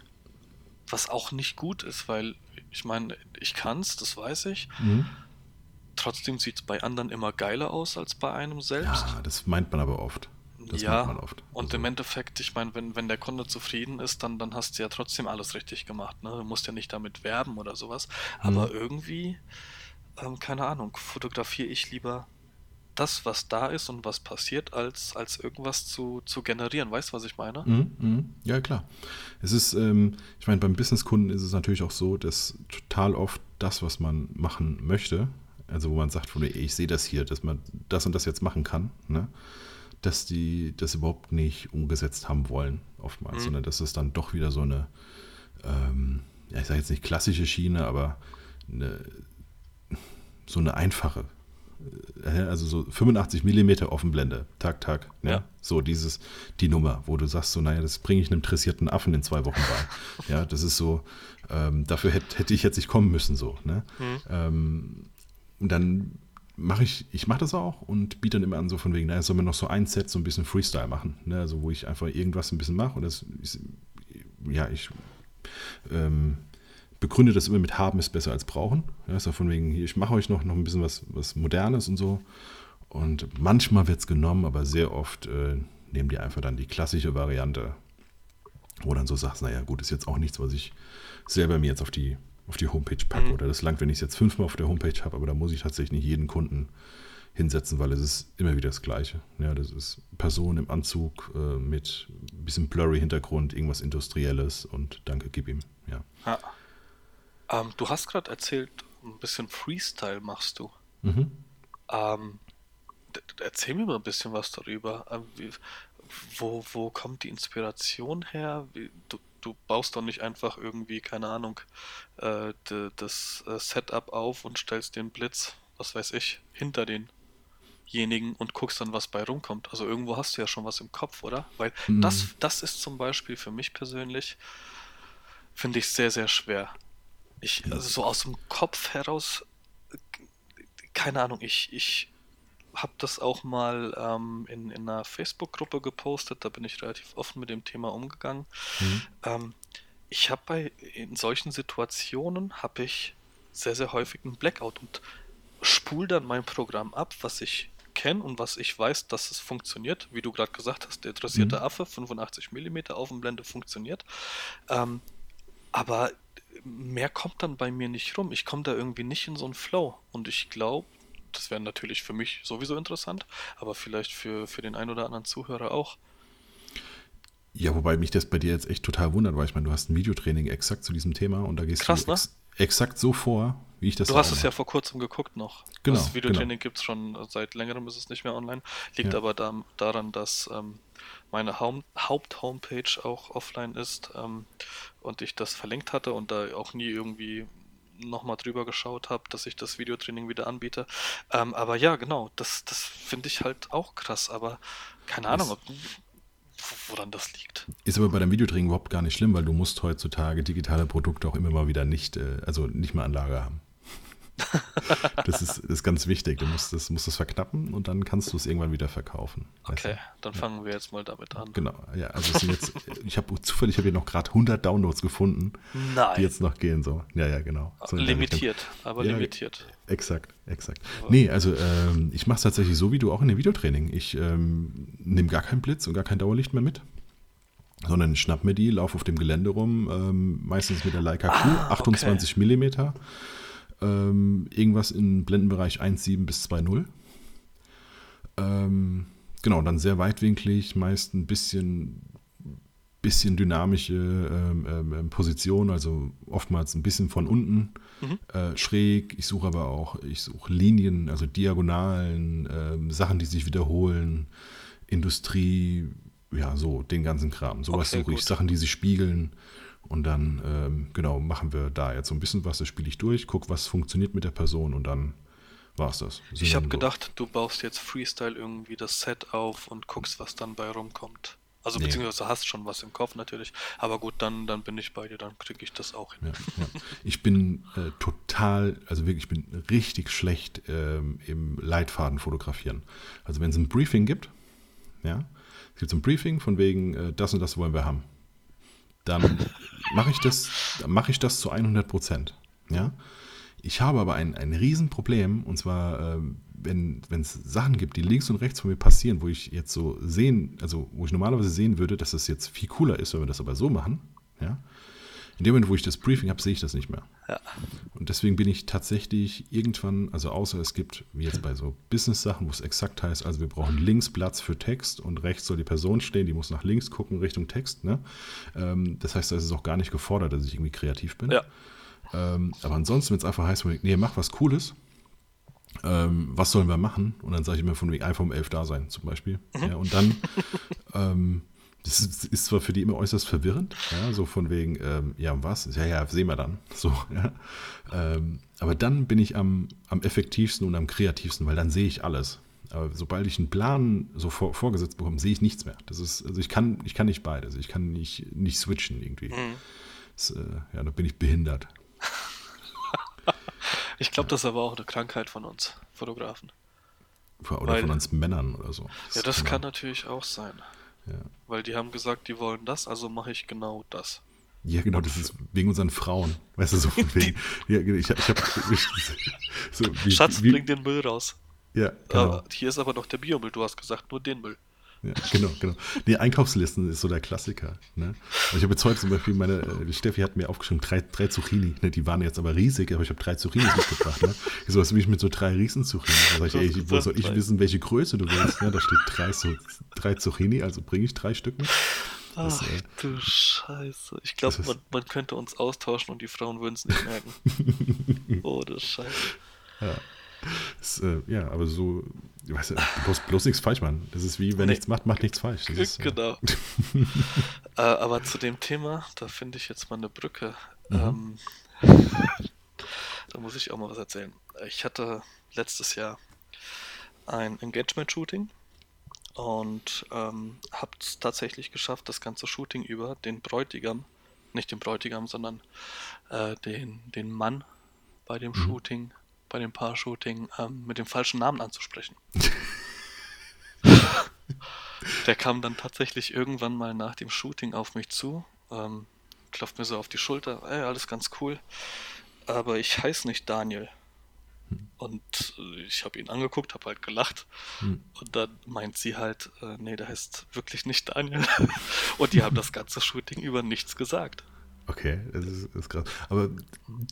B: Was auch nicht gut ist, weil ich meine, ich kann es, das weiß ich. Mhm. Trotzdem sieht es bei anderen immer geiler aus als bei einem selbst.
A: Ja, das meint man aber oft.
B: Das ja, man oft. Und also. im Endeffekt, ich meine, wenn, wenn der Kunde zufrieden ist, dann, dann hast du ja trotzdem alles richtig gemacht. Ne? Du musst ja nicht damit werben oder sowas. Aber mhm. irgendwie, ähm, keine Ahnung, fotografiere ich lieber das, was da ist und was passiert, als, als irgendwas zu, zu generieren. Weißt du, was ich meine?
A: Mhm, mh. Ja, klar. Es ist, ähm, ich meine, beim Businesskunden ist es natürlich auch so, dass total oft das, was man machen möchte, also wo man sagt, von, ich sehe das hier, dass man das und das jetzt machen kann, ne? dass die das überhaupt nicht umgesetzt haben wollen, oftmals, mhm. sondern dass es dann doch wieder so eine, ähm, ja, ich sage jetzt nicht klassische Schiene, aber eine, so eine einfache, äh, also so 85 mm Offenblende, Tag, Tag, ne? ja. so dieses, die Nummer, wo du sagst so, naja, das bringe ich einem interessierten Affen in zwei Wochen bei. ja, das ist so, ähm, dafür hätte, hätte ich jetzt nicht kommen müssen, so, ne? Mhm. Ähm, und dann mache ich, ich mache das auch und biete dann immer an, so von wegen, naja, soll man noch so ein Set so ein bisschen Freestyle machen, ne? also wo ich einfach irgendwas ein bisschen mache und das ist, ja, ich ähm, begründe das immer mit haben ist besser als brauchen. Ja, so von wegen, ich mache euch noch, noch ein bisschen was, was Modernes und so. Und manchmal wird es genommen, aber sehr oft äh, nehmen die einfach dann die klassische Variante, wo dann so sagst, naja, gut, ist jetzt auch nichts, was ich selber mir jetzt auf die auf die Homepage packe. Mhm. Oder das langt, wenn ich es jetzt fünfmal auf der Homepage habe, aber da muss ich tatsächlich nicht jeden Kunden hinsetzen, weil es ist immer wieder das Gleiche. Ja, das ist Person im Anzug äh, mit ein bisschen blurry Hintergrund, irgendwas Industrielles und danke, gib ihm. Ja. ja.
B: Ähm, du hast gerade erzählt, ein bisschen Freestyle machst du. Mhm. Ähm, erzähl mir mal ein bisschen was darüber. Ähm, wie, wo, wo kommt die Inspiration her? Wie, du, du baust doch nicht einfach irgendwie, keine Ahnung, äh, das äh, Setup auf und stellst den Blitz, was weiß ich, hinter denjenigen und guckst dann, was bei rumkommt. Also irgendwo hast du ja schon was im Kopf, oder? Weil mhm. das, das ist zum Beispiel für mich persönlich, finde ich sehr, sehr schwer. Ich, also so aus dem Kopf heraus, keine Ahnung, ich, ich habe das auch mal ähm, in, in einer Facebook-Gruppe gepostet, da bin ich relativ offen mit dem Thema umgegangen. Mhm. Ähm, ich habe bei in solchen Situationen habe ich sehr, sehr häufig einen Blackout und spule dann mein Programm ab, was ich kenne und was ich weiß, dass es funktioniert. Wie du gerade gesagt hast, der dressierte mhm. Affe, 85 mm Aufenblende funktioniert. Ähm, aber mehr kommt dann bei mir nicht rum. Ich komme da irgendwie nicht in so einen Flow. Und ich glaube, das wäre natürlich für mich sowieso interessant, aber vielleicht für, für den einen oder anderen Zuhörer auch.
A: Ja, wobei mich das bei dir jetzt echt total wundert, weil ich meine, du hast ein Videotraining exakt zu diesem Thema und da gehst Krass, du ex ne? exakt so vor, wie ich das
B: Du hast es ja vor kurzem geguckt noch. Genau. Das Videotraining genau. gibt es schon seit längerem, ist es nicht mehr online. Liegt ja. aber da, daran, dass ähm, meine Haupt-Homepage auch offline ist ähm, und ich das verlinkt hatte und da auch nie irgendwie nochmal drüber geschaut habe, dass ich das Videotraining wieder anbiete. Ähm, aber ja, genau, das, das finde ich halt auch krass, aber keine Ahnung, ob, woran das liegt.
A: Ist aber bei deinem Videotraining überhaupt gar nicht schlimm, weil du musst heutzutage digitale Produkte auch immer mal wieder nicht, äh, also nicht mehr an Lager haben. das ist, ist ganz wichtig. Du musst das, musst das verknappen und dann kannst du es irgendwann wieder verkaufen.
B: Okay, dann fangen ja. wir jetzt mal damit an.
A: Genau, ja, also sind jetzt, ich habe zufällig habe hier noch gerade 100 Downloads gefunden, Nein. die jetzt noch gehen. So. Ja, ja, genau. So
B: limitiert, aber ja, limitiert.
A: Exakt, exakt. Nee, also ähm, ich mache es tatsächlich so wie du auch in dem Videotraining. Ich ähm, nehme gar keinen Blitz und gar kein Dauerlicht mehr mit sondern schnapp mir die, laufe auf dem Gelände rum, ähm, meistens mit der Leica Q, ah, 28 okay. mm ähm, irgendwas im Blendenbereich 1,7 bis 2,0. Ähm, genau, dann sehr weitwinklig, meist ein bisschen, bisschen dynamische ähm, ähm, ähm, Position, also oftmals ein bisschen von unten mhm. äh, schräg. Ich suche aber auch, ich suche Linien, also Diagonalen, ähm, Sachen, die sich wiederholen, Industrie, ja, so den ganzen Kram. Sowas okay, suche ich, Sachen, die sich spiegeln. Und dann, ähm, genau, machen wir da jetzt so ein bisschen was, das spiele ich durch, gucke, was funktioniert mit der Person und dann war es das.
B: Sind ich habe gedacht, du baust jetzt Freestyle irgendwie das Set auf und guckst, was dann bei rumkommt. Also nee. beziehungsweise hast schon was im Kopf natürlich. Aber gut, dann, dann bin ich bei dir, dann kriege ich das auch hin. Ja,
A: ja. Ich bin äh, total, also wirklich, ich bin richtig schlecht ähm, im Leitfaden fotografieren. Also wenn es ein Briefing gibt, ja, es gibt so ein Briefing von wegen, äh, das und das wollen wir haben dann mache ich das, mache ich das zu 100 Prozent. Ja? Ich habe aber ein, ein Riesenproblem, und zwar, äh, wenn es Sachen gibt, die links und rechts von mir passieren, wo ich jetzt so sehen, also wo ich normalerweise sehen würde, dass das jetzt viel cooler ist, wenn wir das aber so machen, ja, in dem Moment, wo ich das Briefing habe, sehe ich das nicht mehr. Ja. Und deswegen bin ich tatsächlich irgendwann, also außer es gibt, wie jetzt bei so Business-Sachen, wo es exakt heißt, also wir brauchen links Platz für Text und rechts soll die Person stehen, die muss nach links gucken Richtung Text. Ne? Ähm, das heißt, da ist es auch gar nicht gefordert, dass ich irgendwie kreativ bin. Ja. Ähm, aber ansonsten, wenn es einfach heißt, nee, mach was Cooles, ähm, was sollen wir machen? Und dann sage ich mir von wegen iPhone 11 da sein, zum Beispiel. Mhm. Ja, und dann ähm, das ist, ist, zwar für die immer äußerst verwirrend, ja, so von wegen, ähm, ja, was? Ja, ja, sehen wir dann. So, ja. Ähm, aber dann bin ich am, am effektivsten und am kreativsten, weil dann sehe ich alles. Aber sobald ich einen Plan so vor, vorgesetzt bekomme, sehe ich nichts mehr. Das ist, also ich kann, ich kann nicht beides. Ich kann nicht, nicht switchen irgendwie. Mhm. Das, äh, ja, da bin ich behindert.
B: ich glaube, das ist aber auch eine Krankheit von uns, Fotografen.
A: Oder weil, von uns Männern oder so.
B: Das ja, das kann natürlich auch sein. Ja. Weil die haben gesagt, die wollen das, also mache ich genau das.
A: Ja, genau, das ist wegen unseren Frauen. Weißt du, so wegen. ja, ich, ich hab, ich,
B: so, wie, Schatz, wie, bring den Müll raus.
A: Ja,
B: genau. Aber hier ist aber noch der Biomüll, du hast gesagt, nur den Müll.
A: Ja, genau, genau. Nee, Einkaufslisten ist so der Klassiker. Ne? Ich habe jetzt heute zum Beispiel, meine äh, Steffi hat mir aufgeschrieben, drei, drei Zucchini. Ne? Die waren jetzt aber riesig, aber ich habe drei Zucchinis mitgebracht. Ne? Ich so, was will ich mit so drei Riesen-Zucchini? Da sag ich, ey, wo soll ich wissen, welche Größe du willst? Ne? Da steht drei, so, drei Zucchini, also bringe ich drei Stück mit.
B: Das, Ach äh, du Scheiße. Ich glaube, man, man, könnte uns austauschen und die Frauen würden es nicht merken. oh, das Scheiße.
A: Ja. Das, äh, ja, aber so, ich weiß, bloß, bloß nichts falsch machen. Das ist wie, wer nee. nichts macht, macht nichts falsch. Ist,
B: genau. äh, aber zu dem Thema, da finde ich jetzt mal eine Brücke. Mhm. Ähm, da muss ich auch mal was erzählen. Ich hatte letztes Jahr ein Engagement-Shooting und ähm, habe es tatsächlich geschafft, das ganze Shooting über den Bräutigam, nicht den Bräutigam, sondern äh, den, den Mann bei dem mhm. Shooting bei dem Paar-Shooting ähm, mit dem falschen Namen anzusprechen. Der kam dann tatsächlich irgendwann mal nach dem Shooting auf mich zu, ähm, klopft mir so auf die Schulter, ey, alles ganz cool, aber ich heiße nicht Daniel. Und äh, ich habe ihn angeguckt, habe halt gelacht. Hm. Und dann meint sie halt, äh, nee, der heißt wirklich nicht Daniel. und die haben das ganze Shooting über nichts gesagt.
A: Okay, das ist, das ist krass. Aber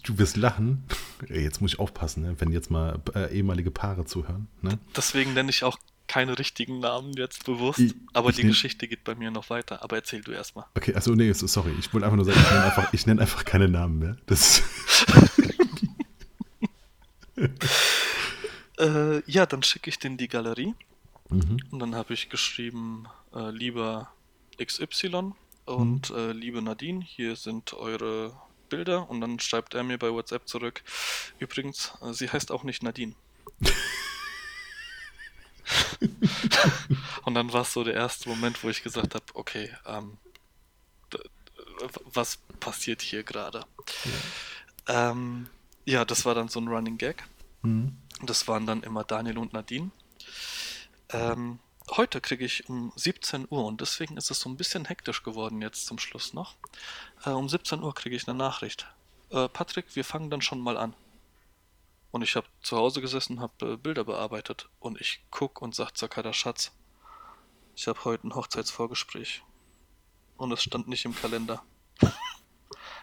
A: du wirst lachen. Jetzt muss ich aufpassen, ne? wenn jetzt mal äh, ehemalige Paare zuhören. Ne?
B: Deswegen nenne ich auch keine richtigen Namen jetzt bewusst. Ich, aber ich die Geschichte geht bei mir noch weiter. Aber erzähl du erstmal.
A: Okay, achso, nee, sorry. Ich wollte einfach nur sagen, ich nenne einfach, ich nenn einfach keine Namen mehr. Das
B: äh, ja, dann schicke ich den die Galerie. Mhm. Und dann habe ich geschrieben, äh, lieber XY, und mhm. äh, liebe Nadine, hier sind eure Bilder und dann schreibt er mir bei WhatsApp zurück, übrigens, äh, sie heißt auch nicht Nadine. und dann war es so der erste Moment, wo ich gesagt habe, okay, ähm, was passiert hier gerade? Ja. Ähm, ja, das war dann so ein Running Gag. Mhm. Das waren dann immer Daniel und Nadine. Ähm, heute kriege ich um 17 Uhr und deswegen ist es so ein bisschen hektisch geworden jetzt zum Schluss noch. Äh, um 17 Uhr kriege ich eine Nachricht. Äh, Patrick, wir fangen dann schon mal an. Und ich habe zu Hause gesessen, habe äh, Bilder bearbeitet und ich guck und sag Zakada Schatz, ich habe heute ein Hochzeitsvorgespräch. Und es stand nicht im Kalender.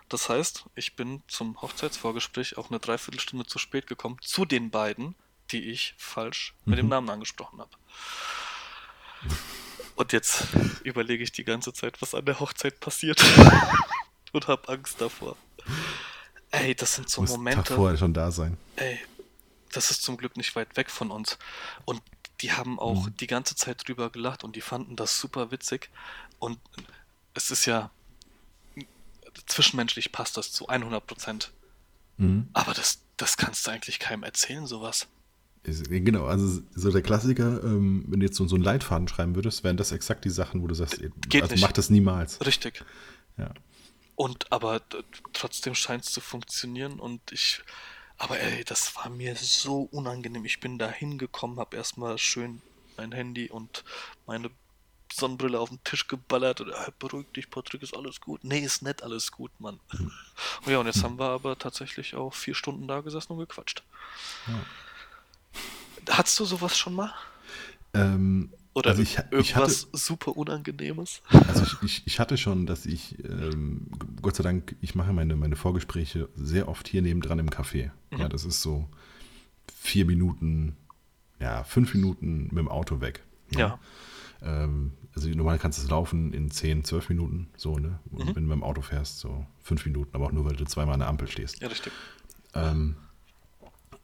B: Das heißt, ich bin zum Hochzeitsvorgespräch auch eine Dreiviertelstunde zu spät gekommen zu den beiden, die ich falsch mhm. mit dem mhm. Namen angesprochen habe. Und jetzt überlege ich die ganze Zeit, was an der Hochzeit passiert. und habe Angst davor. Ey, das sind so Muss Momente.
A: Vorher schon da sein.
B: Ey, das ist zum Glück nicht weit weg von uns. Und die haben auch mhm. die ganze Zeit drüber gelacht und die fanden das super witzig. Und es ist ja zwischenmenschlich passt das zu 100 Prozent. Mhm. Aber das, das kannst du eigentlich keinem erzählen, sowas.
A: Genau, also so der Klassiker, ähm, wenn du jetzt so, so einen Leitfaden schreiben würdest, wären das exakt die Sachen, wo du sagst, Geht also nicht. mach das niemals.
B: Richtig. Ja. Und aber trotzdem scheint es zu funktionieren und ich, aber ey, das war mir so unangenehm. Ich bin da hingekommen, habe erstmal schön mein Handy und meine Sonnenbrille auf den Tisch geballert und äh, beruhig dich, Patrick, ist alles gut. Nee, ist nicht alles gut, Mann. Hm. Und ja, und jetzt hm. haben wir aber tatsächlich auch vier Stunden da gesessen und gequatscht. Ja. Hattest du sowas schon mal?
A: Ähm,
B: Oder
A: also
B: ich, irgendwas ich hatte, super Unangenehmes?
A: Also ich, ich, ich hatte schon, dass ich, ähm, Gott sei Dank, ich mache meine, meine Vorgespräche sehr oft hier nebendran im Café. Mhm. Ja, das ist so vier Minuten, ja, fünf Minuten mit dem Auto weg.
B: Ja. ja.
A: Ähm, also normal kannst du es laufen in 10, 12 Minuten, so, ne? Und mhm. wenn du mit dem Auto fährst, so fünf Minuten, aber auch nur, weil du zweimal an der Ampel stehst.
B: Ja, richtig.
A: Ähm,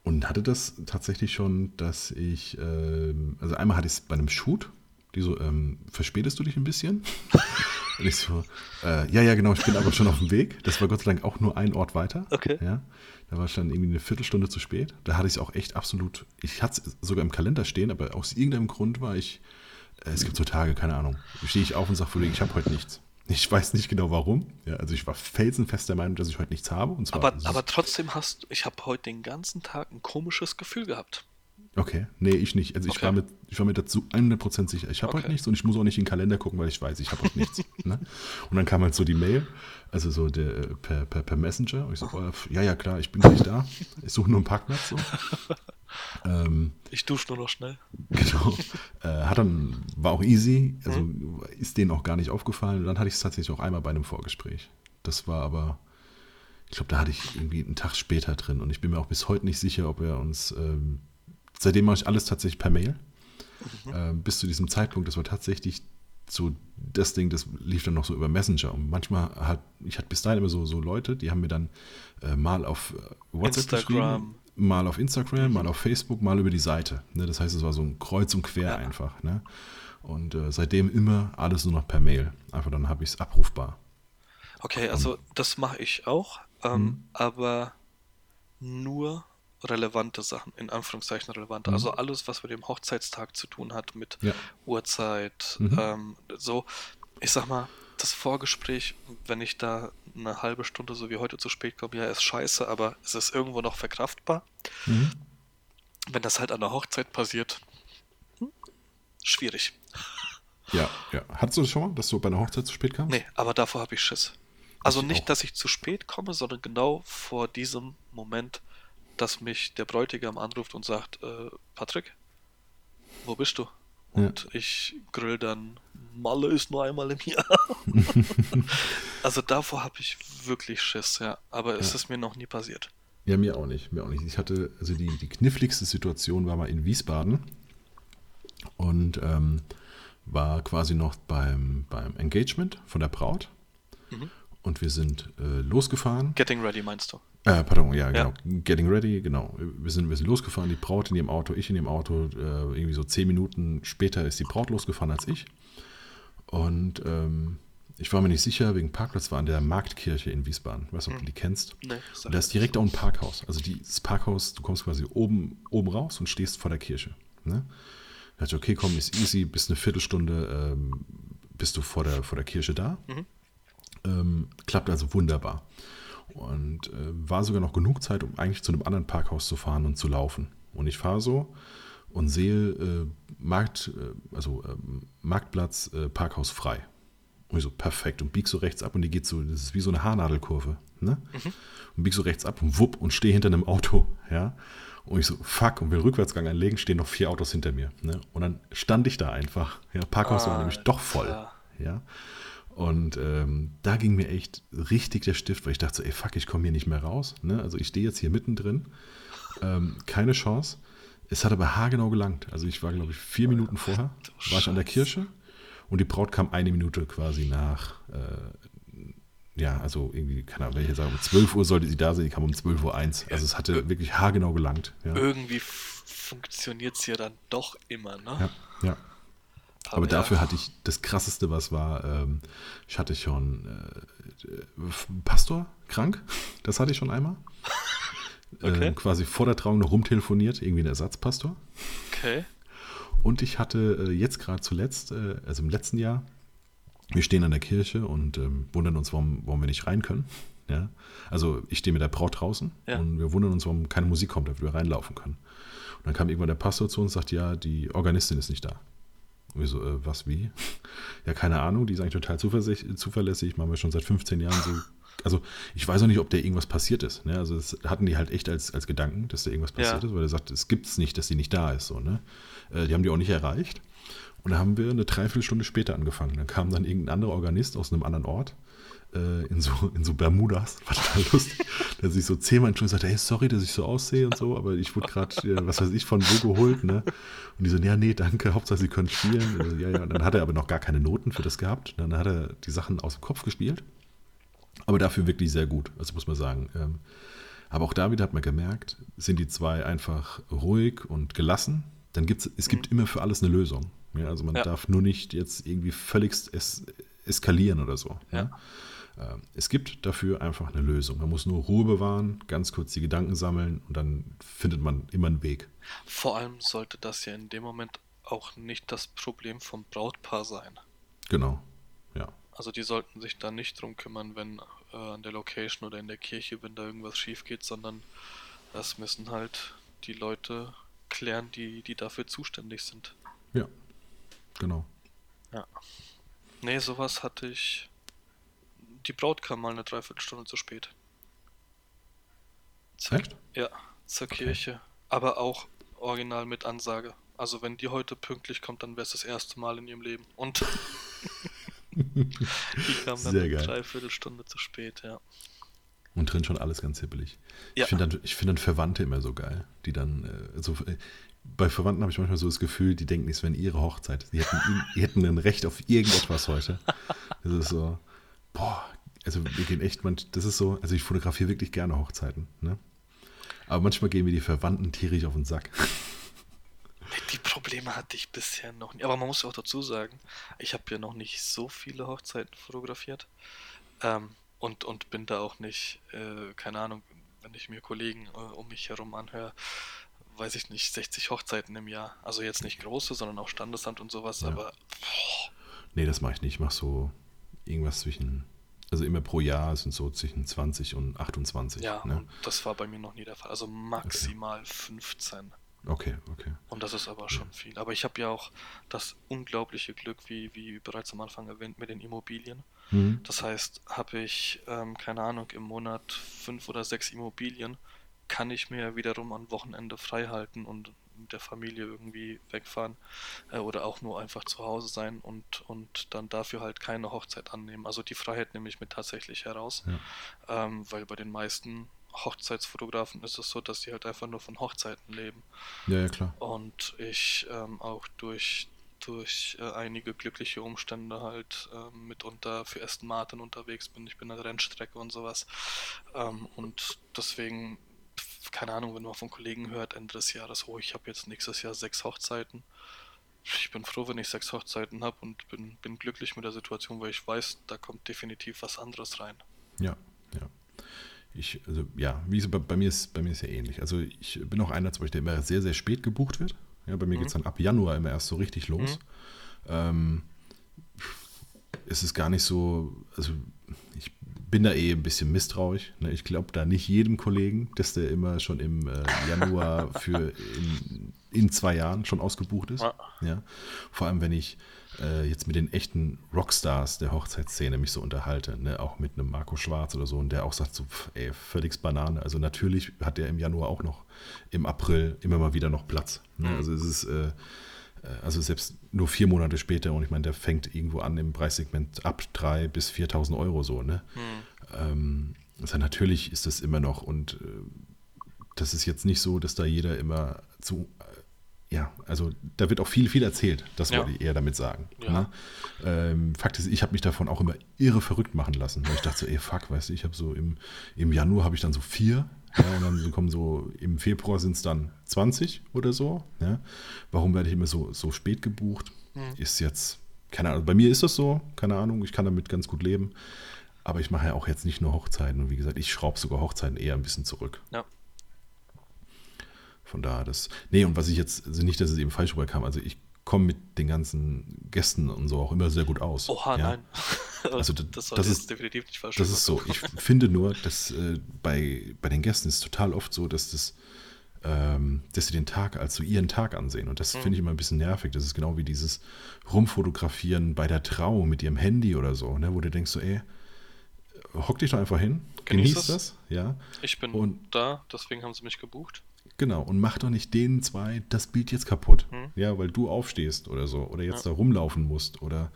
A: und hatte das tatsächlich schon, dass ich, äh, also einmal hatte ich es bei einem Shoot, die so, ähm, verspätest du dich ein bisschen? und ich so, äh, ja, ja, genau, ich bin aber schon auf dem Weg. Das war Gott sei Dank auch nur ein Ort weiter.
B: Okay.
A: Ja, da war ich dann irgendwie eine Viertelstunde zu spät. Da hatte ich es auch echt absolut, ich hatte es sogar im Kalender stehen, aber aus irgendeinem Grund war ich es gibt so Tage, keine Ahnung. Stehe ich auf und sage, ich habe heute nichts. Ich weiß nicht genau warum. Ja, also ich war felsenfest der Meinung, dass ich heute nichts habe. Und zwar
B: aber, aber trotzdem hast ich habe heute den ganzen Tag ein komisches Gefühl gehabt.
A: Okay, nee, ich nicht. Also ich, okay. war, mit, ich war mir dazu 100% sicher, ich habe okay. heute nichts und ich muss auch nicht in den Kalender gucken, weil ich weiß, ich habe heute nichts. ne? Und dann kam halt so die Mail, also so der, per, per, per Messenger. Und ich so, oh, ja, ja, klar, ich bin gleich da. Ich suche nur einen Parkplatz. So.
B: Ähm, ich dusche nur noch schnell.
A: Genau. Äh, hat dann, war auch easy, also mhm. ist denen auch gar nicht aufgefallen. Und dann hatte ich es tatsächlich auch einmal bei einem Vorgespräch. Das war aber, ich glaube, da hatte ich irgendwie einen Tag später drin und ich bin mir auch bis heute nicht sicher, ob er uns, ähm, seitdem mache ich alles tatsächlich per Mail. Mhm. Ähm, bis zu diesem Zeitpunkt, das war tatsächlich so das Ding, das lief dann noch so über Messenger. Und manchmal hat, ich hatte bis dahin immer so, so Leute, die haben mir dann äh, mal auf äh, WhatsApp Instagram. geschrieben mal auf Instagram, mal auf Facebook, mal über die Seite. Ne? Das heißt, es war so ein Kreuz und Quer ja. einfach. Ne? Und äh, seitdem immer alles nur noch per Mail. Einfach dann habe ich es abrufbar.
B: Okay, also das mache ich auch, ähm, mhm. aber nur relevante Sachen, in Anführungszeichen relevante. Mhm. Also alles, was mit dem Hochzeitstag zu tun hat, mit ja. Uhrzeit, mhm. ähm, so. Ich sag mal, das Vorgespräch, wenn ich da eine halbe Stunde so wie heute zu spät komme, ja, ist scheiße, aber es ist irgendwo noch verkraftbar. Mhm. Wenn das halt an der Hochzeit passiert, hm, schwierig.
A: Ja, ja. Hattest du das schon mal, dass du bei einer Hochzeit zu spät kamst?
B: Nee, aber davor habe ich Schiss. Also ich nicht, auch. dass ich zu spät komme, sondern genau vor diesem Moment, dass mich der Bräutigam anruft und sagt, äh, Patrick, wo bist du? Und ja. ich grill dann, Malle ist nur einmal im Jahr. also davor habe ich wirklich Schiss, ja. Aber ja. es ist mir noch nie passiert.
A: Ja, mir auch nicht. Mir auch nicht. Ich hatte, also die, die kniffligste Situation war mal in Wiesbaden und ähm, war quasi noch beim, beim Engagement von der Braut. Mhm. Und wir sind äh, losgefahren.
B: Getting ready meinst du?
A: Äh, pardon, ja, genau. Ja. Getting ready, genau. Wir sind, wir sind losgefahren, die Braut in ihrem Auto, ich in ihrem Auto. Äh, irgendwie so zehn Minuten später ist die Braut losgefahren als ich. Und ähm, ich war mir nicht sicher, wegen Parkplatz war an der Marktkirche in Wiesbaden. Ich weiß nicht, ob du die kennst.
B: Nee,
A: Und da ist direkt auch ein Parkhaus. Also die- das Parkhaus, du kommst quasi oben, oben raus und stehst vor der Kirche. Ne? Da dachte ich, okay, komm, ist easy, bis eine Viertelstunde ähm, bist du vor der, vor der Kirche da. Ähm, klappt also wunderbar. Und äh, war sogar noch genug Zeit, um eigentlich zu einem anderen Parkhaus zu fahren und zu laufen. Und ich fahre so und sehe äh, Markt, äh, also ähm, Marktplatz, äh, Parkhaus frei. Und ich so, perfekt. Und bieg so rechts ab und die geht so, das ist wie so eine Haarnadelkurve. Ne? Und bieg so rechts ab und wupp und stehe hinter einem Auto. Ja? Und ich so, fuck, und will Rückwärtsgang einlegen, stehen noch vier Autos hinter mir. Ne? Und dann stand ich da einfach. Ja, Parkhaus war nämlich doch voll.
B: Alter.
A: Ja. Und ähm, da ging mir echt richtig der Stift, weil ich dachte so, ey, fuck, ich komme hier nicht mehr raus. Ne? Also ich stehe jetzt hier mittendrin. Ähm, keine Chance. Es hat aber haargenau gelangt. Also ich war, glaube ich, vier Minuten vorher, war ich an der Kirche und die Braut kam eine Minute quasi nach, äh, ja, also irgendwie, keine Ahnung, welche sagen, um 12 Uhr sollte sie da sein, die kam um 12.01 Uhr. eins. Also es hatte wirklich haargenau gelangt. Ja,
B: Irgendwie funktioniert es ja dann doch immer, ne?
A: ja. ja. Aber
B: ja,
A: dafür hatte ich das krasseste, was war, ähm, ich hatte schon äh, Pastor krank, das hatte ich schon einmal.
B: Okay.
A: Ähm, quasi vor der Trauung noch rumtelefoniert, irgendwie ein Ersatzpastor.
B: Okay.
A: Und ich hatte äh, jetzt gerade zuletzt, äh, also im letzten Jahr, wir stehen an der Kirche und ähm, wundern uns, warum, warum wir nicht rein können. Ja? Also ich stehe mit der Braut draußen
B: Ja.
A: und wir wundern uns, warum keine Musik kommt, damit wir reinlaufen können. Und dann kam irgendwann der Pastor zu uns und sagt, ja, die Organistin ist nicht da. Und wir so, äh, was, wie? Ja, keine Ahnung, die ist eigentlich total zuverlässig, machen wir schon seit 15 Jahren so. Also ich weiß auch nicht, ob da irgendwas passiert ist. Ne? Also das hatten die halt echt als, als Gedanken, dass da irgendwas passiert
B: Ja.
A: ist, weil er sagt, es gibt es nicht, dass die nicht da ist. So, ne? Äh, die haben die auch nicht erreicht. Und da haben wir eine Dreiviertelstunde später angefangen. Dann kam dann irgendein anderer Organist aus einem anderen Ort äh, in, so, in so Bermudas. War total lustig. Der sich so zehnmal entschuldigt sagte, hey, sorry, dass ich so aussehe und so, aber ich wurde gerade, äh, was weiß ich, von wo geholt. Ne? Und die so, ja, nee, danke, Hauptsache Sie können spielen. Also, ja, ja. Und dann hat er aber noch gar keine Noten für das gehabt. Dann hat er die Sachen aus dem Kopf gespielt. Aber dafür wirklich sehr gut, also muss man sagen. Ähm, aber auch da wieder hat man gemerkt, sind die zwei einfach ruhig und gelassen, dann gibt es, es gibt immer für alles eine Lösung. Ja, also man
B: Ja.
A: darf nur nicht jetzt irgendwie völligst es, eskalieren oder so. Ja. Ähm, Es gibt dafür einfach eine Lösung. Man muss nur Ruhe bewahren, ganz kurz die Gedanken sammeln und dann findet man immer einen Weg.
B: Vor allem sollte das ja in dem Moment auch nicht das Problem vom Brautpaar sein.
A: Genau. Ja.
B: Also die sollten sich da nicht drum kümmern, wenn äh, an der Location oder in der Kirche, wenn da irgendwas schief geht, sondern das müssen halt die Leute klären, die, die dafür zuständig sind.
A: Ja. Genau.
B: Ja. Nee, sowas hatte ich. Die Braut kam mal eine Dreiviertelstunde zu spät. Zur,
A: Echt?
B: Ja, zur Kirche. Aber auch original mit Ansage. Also wenn die heute pünktlich kommt, dann wäre es das erste Mal in ihrem Leben. Und die kam dann
A: Sehr
B: eine
A: geil.
B: Dreiviertelstunde zu spät, ja.
A: Und drin schon alles ganz hippelig.
B: Ja.
A: Ich finde dann, ich find dann Verwandte immer so geil, die dann, äh, so, äh, bei Verwandten habe ich manchmal so das Gefühl, die denken, es wäre ihre Hochzeit. Die hätten, die hätten ein Recht auf irgendetwas heute. Das ist so, boah, also wir gehen echt, man, das ist so, also ich fotografiere wirklich gerne Hochzeiten, ne? Aber manchmal gehen mir die Verwandten tierisch auf den Sack.
B: Die Probleme hatte ich bisher noch nicht. Aber man muss ja auch dazu sagen, ich habe ja noch nicht so viele Hochzeiten fotografiert. Ähm, und, und bin da auch nicht, äh, keine Ahnung, wenn ich mir Kollegen äh, um mich herum anhöre, weiß ich nicht, 60 Hochzeiten im Jahr. Also jetzt nicht große, sondern auch Standesamt und sowas,
A: Ja.
B: aber
A: Nee, das mache ich nicht. Ich mache so irgendwas zwischen, also immer pro Jahr sind so zwischen 20 und 28.
B: ja,
A: ne?
B: und das war bei mir noch nie der Fall. Also maximal 15.
A: Okay, okay.
B: Und das ist aber schon viel. Aber ich habe ja auch das unglaubliche Glück, wie, wie bereits am Anfang erwähnt, mit den Immobilien.
A: Mhm.
B: Das heißt, habe ich, ähm, keine Ahnung, im Monat fünf oder sechs Immobilien, kann ich mir wiederum am Wochenende frei halten und mit der Familie irgendwie wegfahren äh, oder auch nur einfach zu Hause sein und, und dann dafür halt keine Hochzeit annehmen. Also die Freiheit nehme ich mir tatsächlich heraus, ähm, weil bei den meisten Hochzeitsfotografen ist es so, dass die halt einfach nur von Hochzeiten leben.
A: Ja, ja, klar.
B: Und ich ähm, auch durch, durch äh, einige glückliche Umstände halt ähm, mitunter für Aston Martin unterwegs bin. Ich bin an der Rennstrecke und sowas. Ähm, und deswegen, keine Ahnung, wenn man von Kollegen hört, Ende des Jahres, oh, ich habe jetzt nächstes Jahr sechs Hochzeiten. ich bin froh, wenn ich sechs Hochzeiten habe und bin, bin glücklich mit der Situation, weil ich weiß, da kommt definitiv was anderes rein.
A: Ja, ja. Ich, also ja, wie so bei, bei, mir ist, bei mir ist ja ähnlich. Also ich bin auch einer, zum Beispiel, der immer sehr, sehr spät gebucht wird. Ja, bei mir mhm. geht es dann ab Januar immer erst so richtig los. Mhm. Ähm, es ist gar nicht so, also ich bin da eh ein bisschen misstrauisch. Ne? Ich glaube da nicht jedem Kollegen, dass der immer schon im äh, Januar für in, in, zwei Jahren schon ausgebucht ist. Ja. Vor allem, wenn ich äh, jetzt mit den echten Rockstars der Hochzeitsszene mich so unterhalte, ne? auch mit einem Marco Schwarz oder so, und der auch sagt so, pff, ey, völlig Banane. Also natürlich hat der im Januar auch noch im April immer mal wieder noch Platz. Ne? Mhm. Also es ist äh, äh, also selbst nur vier Monate später, und ich meine, der fängt irgendwo an im Preissegment ab 3.000 bis 4.000 Euro so, ne? Hm. Ähm, also natürlich ist das immer noch, und äh, das ist jetzt nicht so, dass da jeder immer zu, ja, also da wird auch viel, viel erzählt, das ja. wollte ich eher damit sagen. Ja. Ne? Ähm, Fakt ist, ich habe mich davon auch immer irre verrückt machen lassen, weil ich dachte so, ey, fuck, weißt du, ich habe so im, im Januar habe ich dann so vier ja, und dann kommen so, im Februar sind es dann 20 oder so. Ja. Warum werde ich immer so, so spät gebucht? Mhm. Ist jetzt, keine Ahnung, bei mir ist das so, keine Ahnung, ich kann damit ganz gut leben. Aber ich mache ja auch jetzt nicht nur Hochzeiten. Und wie gesagt, ich schraube sogar Hochzeiten eher ein bisschen zurück. Ja. Von daher das. Nee, und was ich jetzt, also nicht, dass es eben falsch rüberkam, also ich komme mit den ganzen Gästen und so auch immer sehr gut aus.
B: Oha,
A: ja.
B: nein.
A: also das, das ist definitiv nicht falsch. Das ist so. Ich finde nur, dass äh, bei, bei den Gästen ist es total oft so, dass das ähm, dass sie den Tag als so ihren Tag ansehen. Und das mhm. finde ich immer ein bisschen nervig. Das ist genau wie dieses Rumfotografieren bei der Trauung mit ihrem Handy oder so, ne, wo du denkst so, ey, hock dich doch einfach hin, genieß, genieß das. Ja.
B: Ich bin und, da, deswegen haben sie mich gebucht.
A: Genau, und mach doch nicht den zwei das Bild jetzt kaputt. Hm. Ja, weil du aufstehst oder so. Oder jetzt ja. da rumlaufen musst oder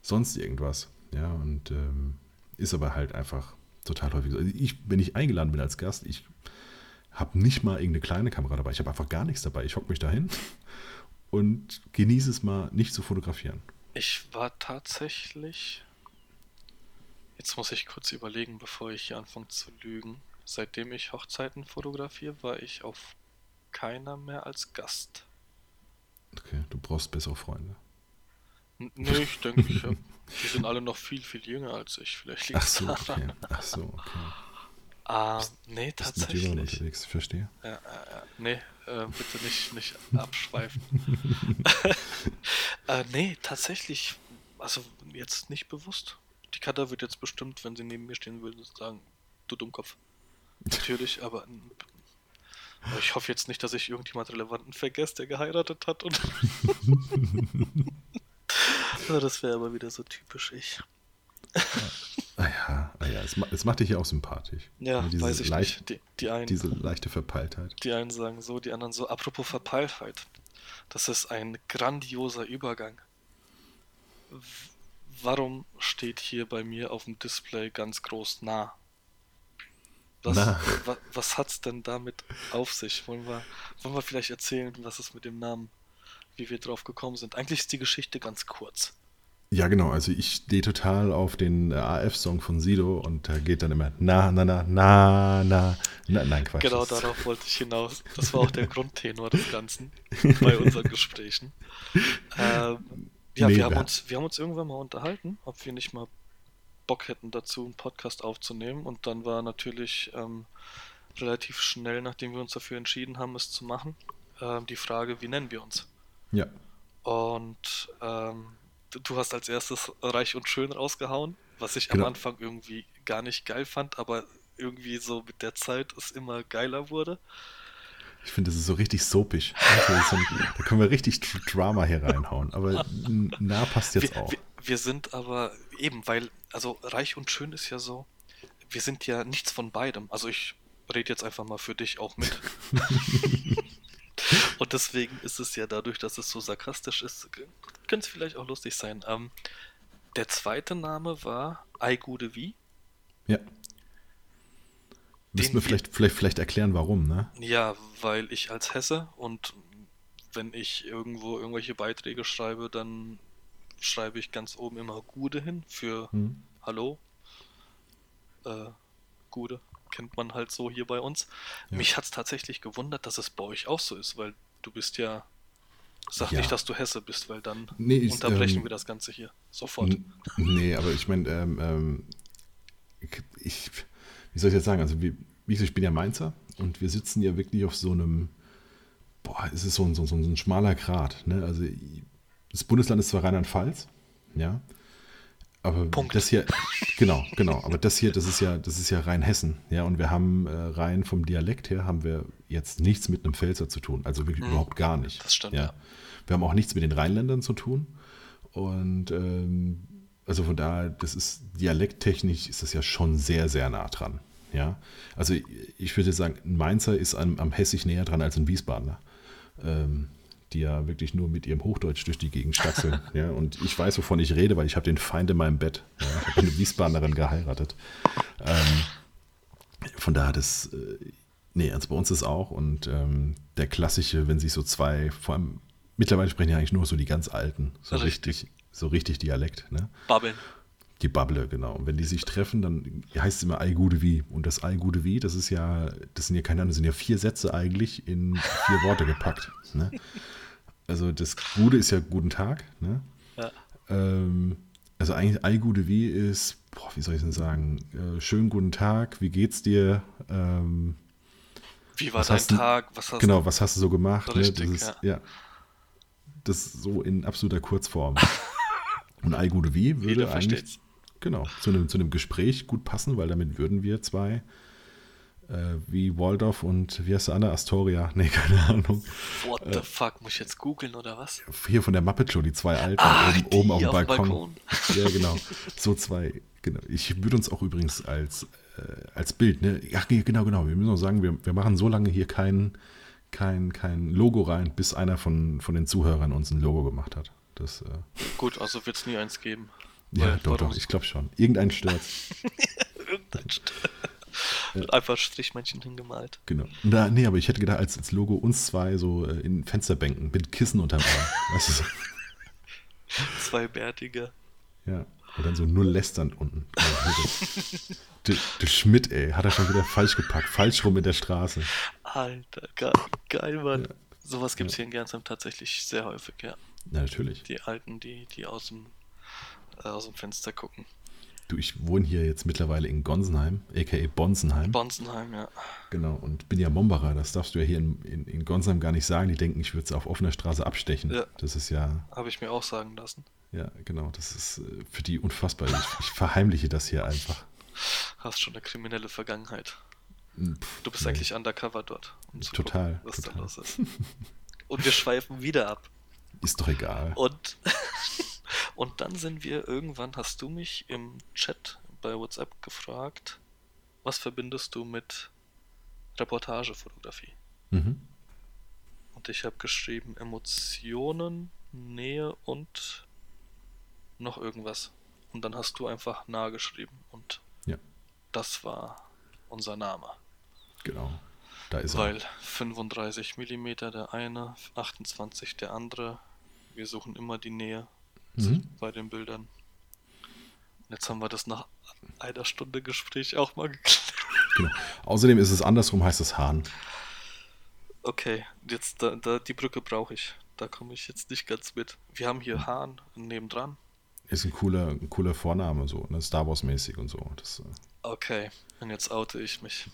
A: sonst irgendwas. Ja, und ähm, ist aber halt einfach total häufig so. Also ich, wenn ich eingeladen bin als Gast, ich habe nicht mal irgendeine kleine Kamera dabei. Ich habe einfach gar nichts dabei. Ich hocke mich dahin und genieße es mal nicht zu fotografieren.
B: Ich war tatsächlich. Jetzt muss ich kurz überlegen, bevor ich hier anfange zu lügen. Seitdem ich Hochzeiten fotografiere, war ich auf keiner mehr als Gast.
A: Okay, du brauchst bessere Freunde.
B: N nee, ich denke, ich hab, die sind alle noch viel, viel jünger als ich. Vielleicht
A: liegt Ach so, okay. Ach so, okay.
B: Ah, bist, nee, bist tatsächlich. Mit
A: unterwegs, verstehe.
B: Ja, ja, nee, äh, bitte nicht, nicht abschweifen. äh, nee, tatsächlich, also jetzt nicht bewusst. Die Katha wird jetzt bestimmt, wenn sie neben mir stehen würde, sagen, du Dummkopf. Natürlich, aber aber ich hoffe jetzt nicht, dass ich irgendjemand Relevanten vergesse, der geheiratet hat. Und das wäre aber wieder so typisch ich.
A: Ah ja, ah ja es, es, macht dich ja auch sympathisch.
B: Ja, diese weiß ich leicht, nicht.
A: Die, die einen, diese leichte Verpeiltheit.
B: Die einen sagen so, die anderen so. Apropos Verpeiltheit. Das ist ein grandioser Übergang. Warum steht hier bei mir auf dem Display ganz groß nah? Was, wa, was hat's denn damit auf sich? Wollen wir, wollen wir vielleicht erzählen, was es mit dem Namen, wie wir drauf gekommen sind? Eigentlich ist die Geschichte ganz kurz.
A: Ja, genau. Also ich stehe total auf den äh, AF-Song von Sido und da geht dann immer na, na, na, na, na, na nein, Quatsch.
B: Genau darauf wollte ich hinaus. Das war auch der Grundtenor des Ganzen bei unseren Gesprächen. Ähm, ja, nee, wir, haben uns, wir haben uns irgendwann mal unterhalten, ob wir nicht mal Bock hätten dazu, einen Podcast aufzunehmen. Und dann war natürlich ähm, relativ schnell, nachdem wir uns dafür entschieden haben, es zu machen, ähm, die Frage, wie nennen wir uns?
A: Ja.
B: Und ähm, du hast als erstes Reich und Schön rausgehauen, was ich genau. am Anfang irgendwie gar nicht geil fand, aber irgendwie so mit der Zeit es immer geiler wurde.
A: Ich finde, das ist so richtig soapig. Also da können wir richtig Drama hier reinhauen. Aber na, passt jetzt
B: wir,
A: auch.
B: Wir, wir, sind aber eben, weil, also reich und schön ist ja so, wir sind ja nichts von beidem. Also ich rede jetzt einfach mal für dich auch mit. und deswegen ist es ja dadurch, dass es so sarkastisch ist, könnte es vielleicht auch lustig sein. Ähm, der zweite Name war Aigude Wie.
A: Ja. Müssen wir vielleicht, vielleicht, vielleicht erklären, warum, ne?
B: Ja, weil ich als Hesse und wenn ich irgendwo irgendwelche Beiträge schreibe, dann schreibe ich ganz oben immer Gude hin für hm. Hallo. Äh, Gude kennt man halt so hier bei uns. Ja. Mich hat es tatsächlich gewundert, dass es bei euch auch so ist, weil du bist ja Sag
A: Ja.
B: nicht, dass du Hesse bist, weil dann
A: Nee, ich,
B: unterbrechen
A: ähm,
B: wir das Ganze hier. Sofort.
A: Nee, aber ich meine, ähm, ähm, ich, wie soll ich jetzt sagen? Also, wie, wie gesagt, ich bin ja Mainzer und wir sitzen ja wirklich auf so einem, boah, es ist so ein, so, so ein schmaler Grat. Ne? Also, das Bundesland ist zwar Rheinland-Pfalz, ja, aber
B: Punkt.
A: das hier, genau, genau, aber das hier, das ist ja, das ist ja Rheinhessen, ja, und wir haben äh, rein vom Dialekt her haben wir jetzt nichts mit einem Pfälzer zu tun, also wirklich überhaupt gar nicht.
B: Mhm. Das stimmt,
A: ja.
B: ja.
A: Wir haben auch nichts mit den Rheinländern zu tun und ähm, also von daher, das ist dialekttechnisch ist das ja schon sehr, sehr nah dran. Ja, also ich- würde sagen, ein Mainzer ist am, am Hessisch näher dran als ein Wiesbadener, ähm, die ja wirklich nur mit ihrem Hochdeutsch durch die Gegend stachseln. ja, und ich weiß, wovon ich rede, weil ich habe den Feind in meinem Bett. Ja, ich habe eine Wiesbadenerin geheiratet. Ähm, von daher, das, äh, nee, also bei uns ist auch und ähm, der klassische, wenn sich so zwei, vor allem mittlerweile sprechen ja eigentlich nur so die ganz Alten, so
B: Richtig.
A: richtig, so richtig Dialekt, ne?
B: Babbeln.
A: Die Bubble, genau. Und wenn die sich treffen, dann heißt es immer Gude Wie. Und das Gude Wie, das ist ja, das sind ja keine Ahnung, das sind ja vier Sätze eigentlich in vier Worte gepackt. Ne? Also das Gude ist ja Guten Tag. Ne?
B: Ja.
A: Ähm, also eigentlich Ei Gude Wie ist, boah, wie soll ich denn sagen, äh, schönen guten Tag, wie geht's dir? Ähm,
B: Wie war
A: Was
B: dein
A: hast
B: Tag? Was hast
A: genau, was hast du so gemacht?
B: Richtig,
A: ne? das ist,
B: ja.
A: ja. Das so in absoluter Kurzform. Und Gude Wie würde
B: Jeder
A: eigentlich
B: versteht's.
A: Genau, zu einem, zu einem Gespräch gut passen, weil damit würden wir zwei, äh, wie Waldorf und wie heißt der andere, Astoria, nee, keine Ahnung,
B: What the fuck? Muss ich jetzt googeln oder was?
A: hier von der Muppet Show, die zwei Alten,
B: Ach,
A: oben, oben
B: die
A: auf dem
B: auf dem
A: Balkon.
B: Balkon.
A: Ja, genau, so zwei, genau. Ich würde uns auch übrigens als, äh, als Bild, ne, ach nee, genau, genau, wir müssen auch sagen, wir, wir machen so lange hier kein, kein, kein Logo rein, bis einer von, von den Zuhörern uns ein Logo gemacht hat. Das, äh,
B: Gut, also wird es nie eins geben.
A: Ja, doch, doch, ich glaube schon. Irgendein stört.
B: Irgendein St- Wird Einfach Strichmännchen hingemalt.
A: Genau. Na, nee, aber ich hätte gedacht, als, als Logo uns zwei so äh, in Fensterbänken mit Kissen unterm Arm. weißt du, so.
B: Zwei Bärtige.
A: Ja. Und dann so null lästernd unten. Der, der Schmidt, ey, hat er schon wieder falsch gepackt. Falsch rum in der Straße.
B: Alter, geil, geil Mann.
A: Ja.
B: Sowas gibt es hier in Gernsheim tatsächlich sehr häufig, ja.
A: Na, natürlich.
B: Die Alten, die, die aus dem, aus dem Fenster gucken.
A: Du, ich wohne hier jetzt mittlerweile in Gonsenheim, a.k.a. Bonsenheim.
B: Bonsenheim, ja.
A: genau. Und bin ja Mombacher. Das darfst du ja hier in, in, in Gonsenheim gar nicht sagen. Die denken, ich würde sie auf offener Straße abstechen.
B: Ja.
A: Das ist ja,
B: Habe ich mir auch sagen lassen.
A: ja, genau. Das ist äh, für die unfassbar. Ich, ich verheimliche das hier einfach.
B: Hast schon eine kriminelle Vergangenheit.
A: Pff,
B: Du bist
A: nee.
B: eigentlich undercover dort. Um
A: Total,
B: gucken, was da
A: total.
B: los ist. Und wir schweifen wieder ab.
A: Ist doch egal.
B: Und, und dann sind wir irgendwann, hast du mich im Chat bei WhatsApp gefragt, was verbindest du mit Reportagefotografie?
A: Mhm.
B: Und ich habe geschrieben Emotionen, Nähe und noch irgendwas. Und dann hast du einfach nah geschrieben und
A: Ja.
B: das war unser Name.
A: Genau. Da ist
B: Weil
A: er.
B: 35 mm der eine, 28 der andere. Wir suchen immer die Nähe
A: Mhm.
B: bei den Bildern. Jetzt haben wir das nach einer Stunde Gespräch auch mal geklärt.
A: Genau. Außerdem ist es andersrum, heißt es Hahn.
B: Okay, jetzt da, da, die Brücke brauche ich. Da komme ich jetzt nicht ganz mit. Wir haben hier Hahn nebendran.
A: Ist ein cooler, ein cooler Vorname, so, ne? Star Wars-mäßig und so. Das, äh,
B: Okay, und jetzt oute ich mich.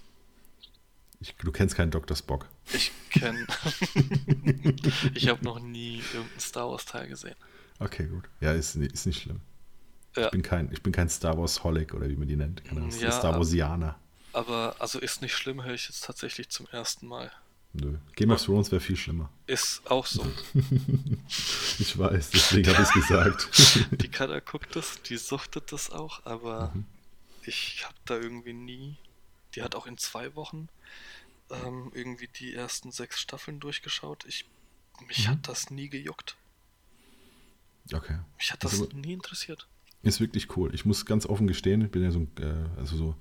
A: ich, du kennst keinen Dr. Spock.
B: Ich kenne. ich habe noch nie irgendeinen Star Wars Teil gesehen.
A: Okay, gut. Ja, ist, ist nicht schlimm.
B: Ja,
A: Ich bin kein, ich bin kein Star Wars-Holic oder wie man die nennt. Ahnung,
B: Ja,
A: Star Warsianer.
B: aber also ist nicht schlimm, höre ich jetzt tatsächlich zum ersten Mal.
A: Nö. Game of Thrones wäre viel schlimmer.
B: Ist auch so.
A: Ich weiß, deswegen habe ich es gesagt.
B: Die Kada guckt das, die suchtet das auch, aber ich habe da irgendwie nie. Die hat auch in zwei Wochen ähm, irgendwie die ersten sechs Staffeln durchgeschaut. Ich, mich
A: Mhm.
B: hat das nie gejuckt.
A: Okay.
B: Mich hat das
A: Also-
B: nie interessiert.
A: Ist wirklich cool. Ich muss ganz offen gestehen, ich bin ja so, äh, also so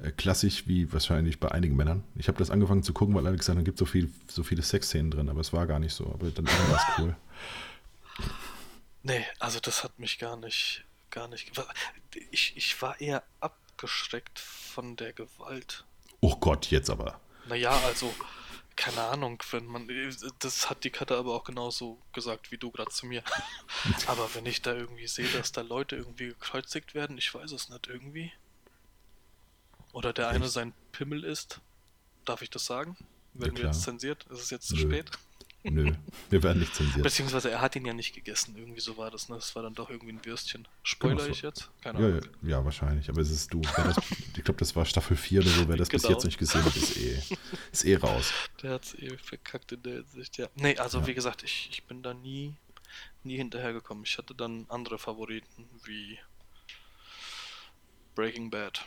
A: äh, klassisch wie wahrscheinlich bei einigen Männern. Ich habe das angefangen zu gucken, weil alle gesagt haben, es gibt so, viel, so viele Sexszenen drin, aber es war gar nicht so. Aber dann war es cool.
B: Nee, also das hat mich gar nicht, gar nicht. Ich, ich war eher abgeschreckt von der Gewalt.
A: Oh Gott, jetzt aber.
B: Naja, also keine Ahnung, wenn man. Das hat die Karte aber auch genauso gesagt wie du gerade zu mir. aber wenn ich da irgendwie sehe, dass da Leute irgendwie gekreuzigt werden, ich weiß es nicht irgendwie. Oder der eine sein Pimmel isst. Darf ich das sagen? Werden
A: Ja,
B: wir jetzt zensiert? Ist es jetzt zu
A: Nö.
B: spät?
A: Nö, wir werden nicht zensiert.
B: Beziehungsweise er hat ihn ja nicht gegessen. Irgendwie so war das, ne? Das war dann doch irgendwie ein Würstchen. Spoiler
A: Genau so.
B: ich jetzt? Keine Ahnung.
A: ja, ja, wahrscheinlich. Aber es ist du. Das, ich glaube, das war Staffel 4 oder so. Wer das bis
B: Genau.
A: jetzt nicht gesehen hat, ist eh, ist eh raus.
B: Der hat's eh verkackt in der Hinsicht, ja. Nee, also
A: Ja.
B: wie gesagt, ich, ich bin da nie, nie hinterhergekommen. Ich hatte dann andere Favoriten wie Breaking Bad.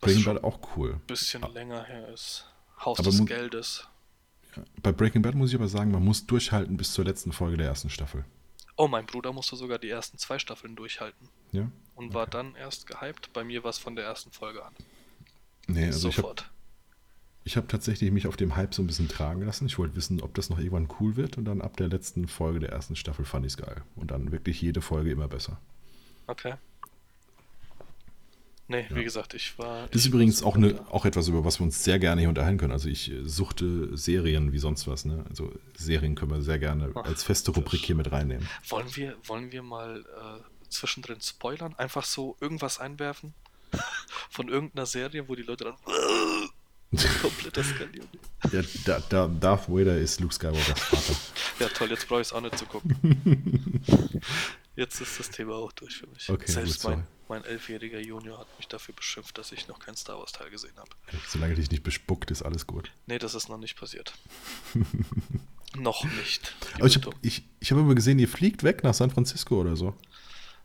A: Breaking Bad auch cool.
B: ein bisschen länger her ist. Haus
A: Aber
B: des Geldes.
A: Bei Breaking Bad muss ich aber sagen, man muss durchhalten bis zur letzten Folge der ersten Staffel.
B: Oh, mein Bruder musste sogar die ersten zwei Staffeln durchhalten
A: Ja?
B: und war dann erst gehypt. Bei mir war es von der ersten Folge an.
A: Nee, also ich habe
B: Sofort.
A: ich hab tatsächlich mich auf dem Hype so ein bisschen tragen lassen. Ich wollte wissen, ob das noch irgendwann cool wird. Und dann ab der letzten Folge der ersten Staffel fand ich es geil. Und dann wirklich jede Folge immer besser.
B: Okay. Nee,
A: Ja.
B: wie gesagt, ich war.
A: Das ist übrigens auch, eine, auch etwas, über was wir uns sehr gerne hier unterhalten können. Also ich äh, suchte Serien wie sonst was. Ne? Also Serien können wir sehr gerne
B: Ach,
A: als feste Rubrik hier mit reinnehmen.
B: Wollen wir, wollen wir mal äh, zwischendrin spoilern? Einfach so irgendwas einwerfen? Von irgendeiner Serie, wo die Leute dann komplett eskalieren.
A: Ja, da, da, Darth Vader ist Luke Skywalkers Vater.
B: Ja, toll, jetzt brauche ich es auch nicht zu gucken. Jetzt ist das Thema auch durch für mich.
A: Okay,
B: Selbst
A: gut,
B: mein. Mein elfjähriger Junior hat mich dafür beschimpft, dass ich noch kein Star Wars Teil gesehen habe.
A: Solange dich nicht bespuckt, ist alles gut.
B: Nee, das ist noch nicht passiert. noch nicht.
A: Aber ich habe ich, ich hab immer gesehen, ihr fliegt weg nach San Francisco oder so.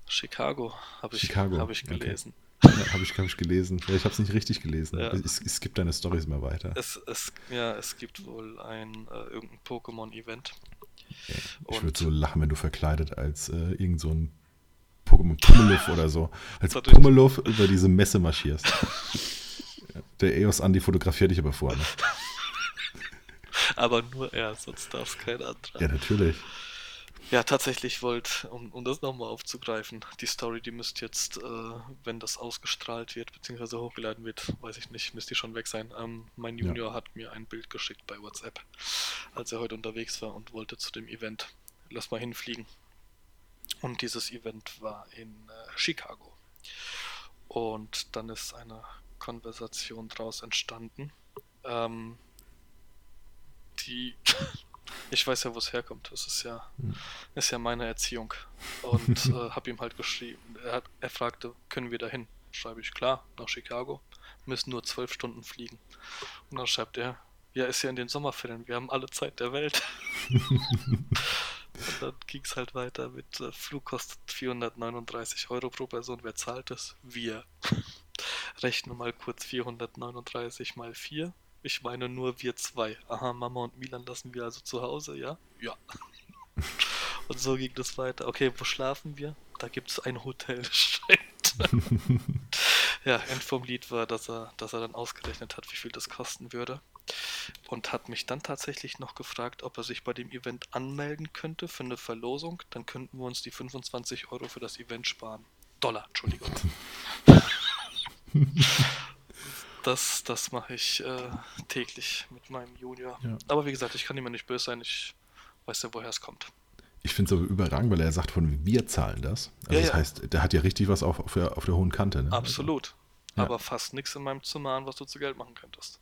B: Chicago habe ich,
A: Chicago,
B: hab ich
A: okay.
B: gelesen.
A: Ja, habe ich, hab ich gelesen. Ja, ich habe es nicht richtig gelesen.
B: Ja.
A: Es, es gibt deine Storys immer weiter.
B: Es, es, ja, es gibt wohl ein äh, irgendein Pokémon-Event.
A: Ich
B: Und
A: würde so lachen, wenn du verkleidet als äh, irgend so ein Pokémon Pummeluff oder so, als. Pummeluff über diese Messe marschierst. Ja, Der EOS Andi fotografiert dich aber vorne.
B: aber nur er, sonst darf es kein anderer.
A: Ja, natürlich.
B: Ja, tatsächlich wollte, um, um das nochmal aufzugreifen, die Story, die müsste jetzt, äh, wenn das ausgestrahlt wird, beziehungsweise hochgeladen wird, weiß ich nicht, müsste die schon weg sein. Ähm, mein
A: Ja.
B: Junior hat mir ein Bild geschickt bei WhatsApp, als er heute unterwegs war und wollte zu dem Event. Lass mal hinfliegen. Und dieses Event war in äh, Chicago. Und dann ist eine Konversation daraus entstanden, ähm, die ich weiß ja, wo es herkommt. Das ist ja,
A: Hm.
B: ist ja meine Erziehung. Und äh, habe ihm halt geschrieben. Er, hat, er fragte, können wir dahin? Schreibe ich, klar, nach Chicago. Müssen nur zwölf Stunden fliegen. Und dann schreibt er, ja, ist ja in den Sommerferien, wir haben alle Zeit der Welt. Und dann ging es halt weiter mit äh, Flug kostet 439 Euro pro Person. Wer zahlt es? Wir. Rechne mal kurz 439 mal 4. Ich meine nur wir zwei. Aha, Mama und Milan lassen wir also zu Hause, ja? Ja. Und so ging das weiter. Okay, wo schlafen wir? Da gibt es ein Hotel. Ja, End vom Lied war, dass er, dass er dann ausgerechnet hat, wie viel das kosten würde. Und hat mich dann tatsächlich noch gefragt, ob er sich bei dem Event anmelden könnte für eine Verlosung. Dann könnten wir uns die 25 Euro für das Event sparen. Dollar, Entschuldigung. Das, das mache ich äh, täglich mit meinem Junior.
A: Ja.
B: Aber wie gesagt, ich kann ihm ja nicht böse sein. Ich weiß ja, woher es kommt.
A: Ich finde es aber überragend, weil er sagt von wir zahlen das. Also
B: Ja,
A: das
B: ja.
A: heißt, der hat ja richtig was auf, auf, der, auf der hohen Kante. Ne?
B: Absolut.
A: Ja.
B: Aber fast nichts in meinem Zimmer an, was du zu Geld machen könntest.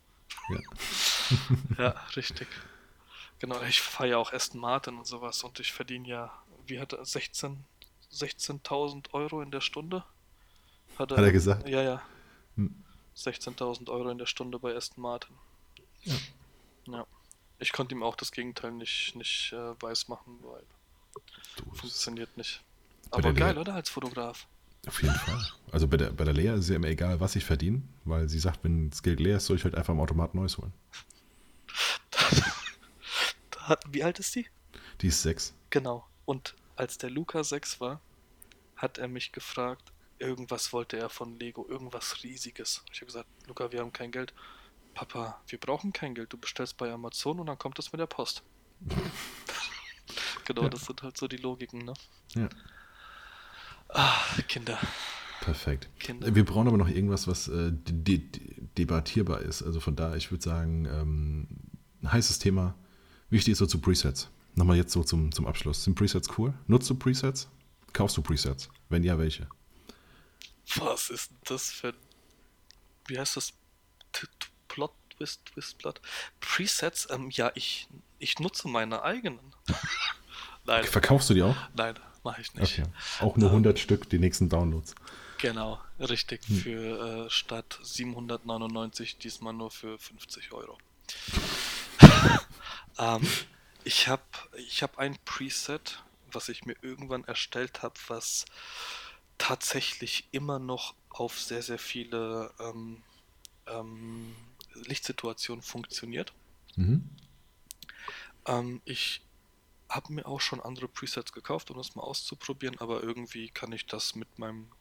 A: Ja.
B: Ja, richtig. Genau, ich fahre ja auch Aston Martin und sowas und ich verdiene ja, wie hat er, 16 16.000 Euro in der Stunde?
A: Hat er gesagt?
B: Ja, ja.
A: Hm.
B: 16.000 Euro in der Stunde bei Aston Martin.
A: Ja.
B: Ja. Ich konnte ihm auch das Gegenteil nicht, nicht äh, weiß machen, weil
A: Du,
B: funktioniert nicht. Aber geil, oder? Als Fotograf.
A: Auf jeden Fall. Also bei der, bei der Lea ist es ja immer egal, was ich verdiene, weil sie sagt, wenn das Geld leer ist, soll ich halt einfach im Automat Neues holen.
B: Wie alt ist die?
A: Die ist sechs.
B: Genau. Und als der Luca 6 war, hat er mich gefragt, irgendwas wollte er von Lego, irgendwas Riesiges. Ich habe gesagt, Luca, wir haben kein Geld. Papa, wir brauchen kein Geld. Du bestellst bei Amazon und dann kommt es mit der Post. genau,
A: Ja.
B: das sind halt so die Logiken, ne?
A: Ja.
B: Ah, Kinder.
A: Perfekt.
B: Kinder.
A: Wir brauchen aber noch irgendwas, was äh, de de debattierbar ist. Also von daher, ich würde sagen, ähm, ein heißes Thema. Wichtig ist so zu Presets. Nochmal jetzt so zum, zum Abschluss. Sind Presets cool? Nutzt du Presets? Kaufst du Presets? Wenn ja, welche?
B: Was ist das für. Wie heißt das? T -t Plot, Twist, Twist, Plot. Presets? Ähm, ja, ich, ich nutze meine eigenen.
A: Nein. Verkaufst du die auch?
B: Nein, mache ich nicht.
A: Okay. Auch nur 100 ähm, Stück, die nächsten Downloads.
B: Genau, richtig. Hm. Für äh, statt 799 diesmal nur für 50 Euro. ähm, ich habe ich hab ein Preset, was ich mir irgendwann erstellt habe, was tatsächlich immer noch auf sehr, sehr viele ähm, ähm, Lichtsituationen funktioniert. Mhm. Ähm, ich habe mir auch schon andere Presets gekauft, um das mal auszuprobieren, aber irgendwie kann ich das mit meinem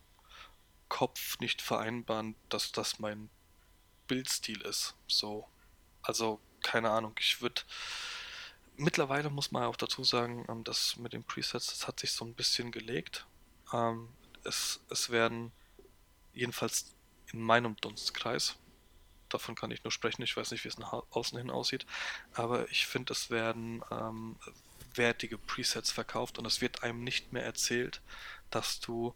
B: Kopf nicht vereinbaren, dass das mein Bildstil ist. So. Also, keine Ahnung, ich würde mittlerweile muss man auch dazu sagen, ähm, dass mit den Presets, das hat sich so ein bisschen gelegt. Ähm, es, es werden jedenfalls in meinem Dunstkreis, davon kann ich nur sprechen, ich weiß nicht, wie es nach außen hin aussieht, aber ich finde, es werden ähm, wertige Presets verkauft und es wird einem nicht mehr erzählt, dass du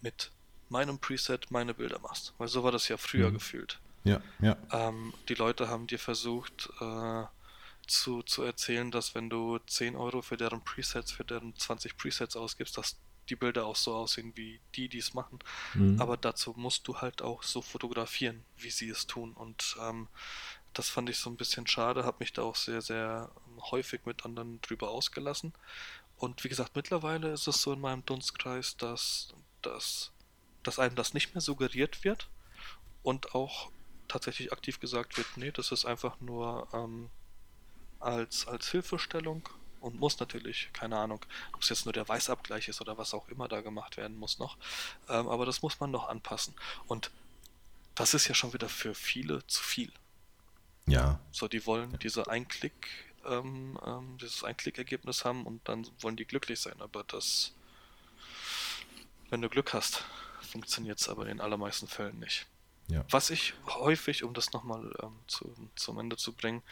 B: mit meinem Preset meine Bilder machst. Weil so war das ja früher mhm. gefühlt.
A: Ja, ja.
B: Ähm, die Leute haben dir versucht, äh, zu, zu erzählen, dass wenn du 10 Euro für deren Presets, für deren 20 Presets ausgibst, dass die Bilder auch so aussehen wie die, die es machen. Mhm. Aber dazu musst du halt auch so fotografieren, wie sie es tun. Und ähm, das fand ich so ein bisschen schade, habe mich da auch sehr, sehr häufig mit anderen drüber ausgelassen. Und wie gesagt, mittlerweile ist es so in meinem Dunstkreis, dass, dass, dass einem das nicht mehr suggeriert wird und auch tatsächlich aktiv gesagt wird, nee, das ist einfach nur ähm, als, als Hilfestellung und muss natürlich, keine Ahnung, ob es jetzt nur der Weißabgleich ist oder was auch immer da gemacht werden muss noch. Ähm, aber das muss man noch anpassen. Und das ist ja schon wieder für viele zu viel.
A: Ja.
B: So, die wollen diese Einklick, ähm, ähm, dieses Einklickergebnis haben und dann wollen die glücklich sein. Aber das, wenn du Glück hast, funktioniert es aber in den allermeisten Fällen nicht.
A: Ja.
B: Was ich häufig, um das nochmal ähm, zu, zum Ende zu bringen,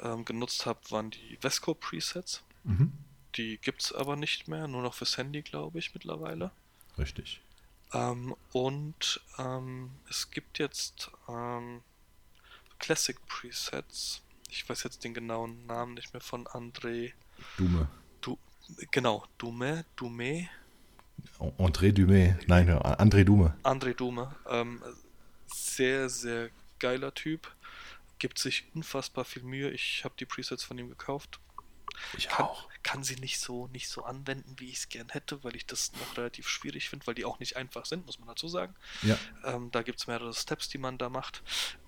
B: ähm, genutzt habe, waren die Vesco Presets. Mhm. Die gibt es aber nicht mehr, nur noch fürs Handy, glaube ich, mittlerweile.
A: Richtig.
B: Ähm, und ähm, es gibt jetzt ähm, Classic Presets. Ich weiß jetzt den genauen Namen nicht mehr von André.
A: Dume.
B: Du, genau, Dume, Dume.
A: André Dume, nein, André Dume.
B: André Dume. Ähm, sehr, sehr geiler Typ. Gibt sich unfassbar viel Mühe. Ich habe die Presets von ihm gekauft.
A: Ich
B: kann,
A: auch.
B: Kann sie nicht so, nicht so anwenden, wie ich es gern hätte, weil ich das noch relativ schwierig finde, weil die auch nicht einfach sind, muss man dazu sagen.
A: Ja.
B: Ähm, da gibt es mehrere Steps, die man da macht.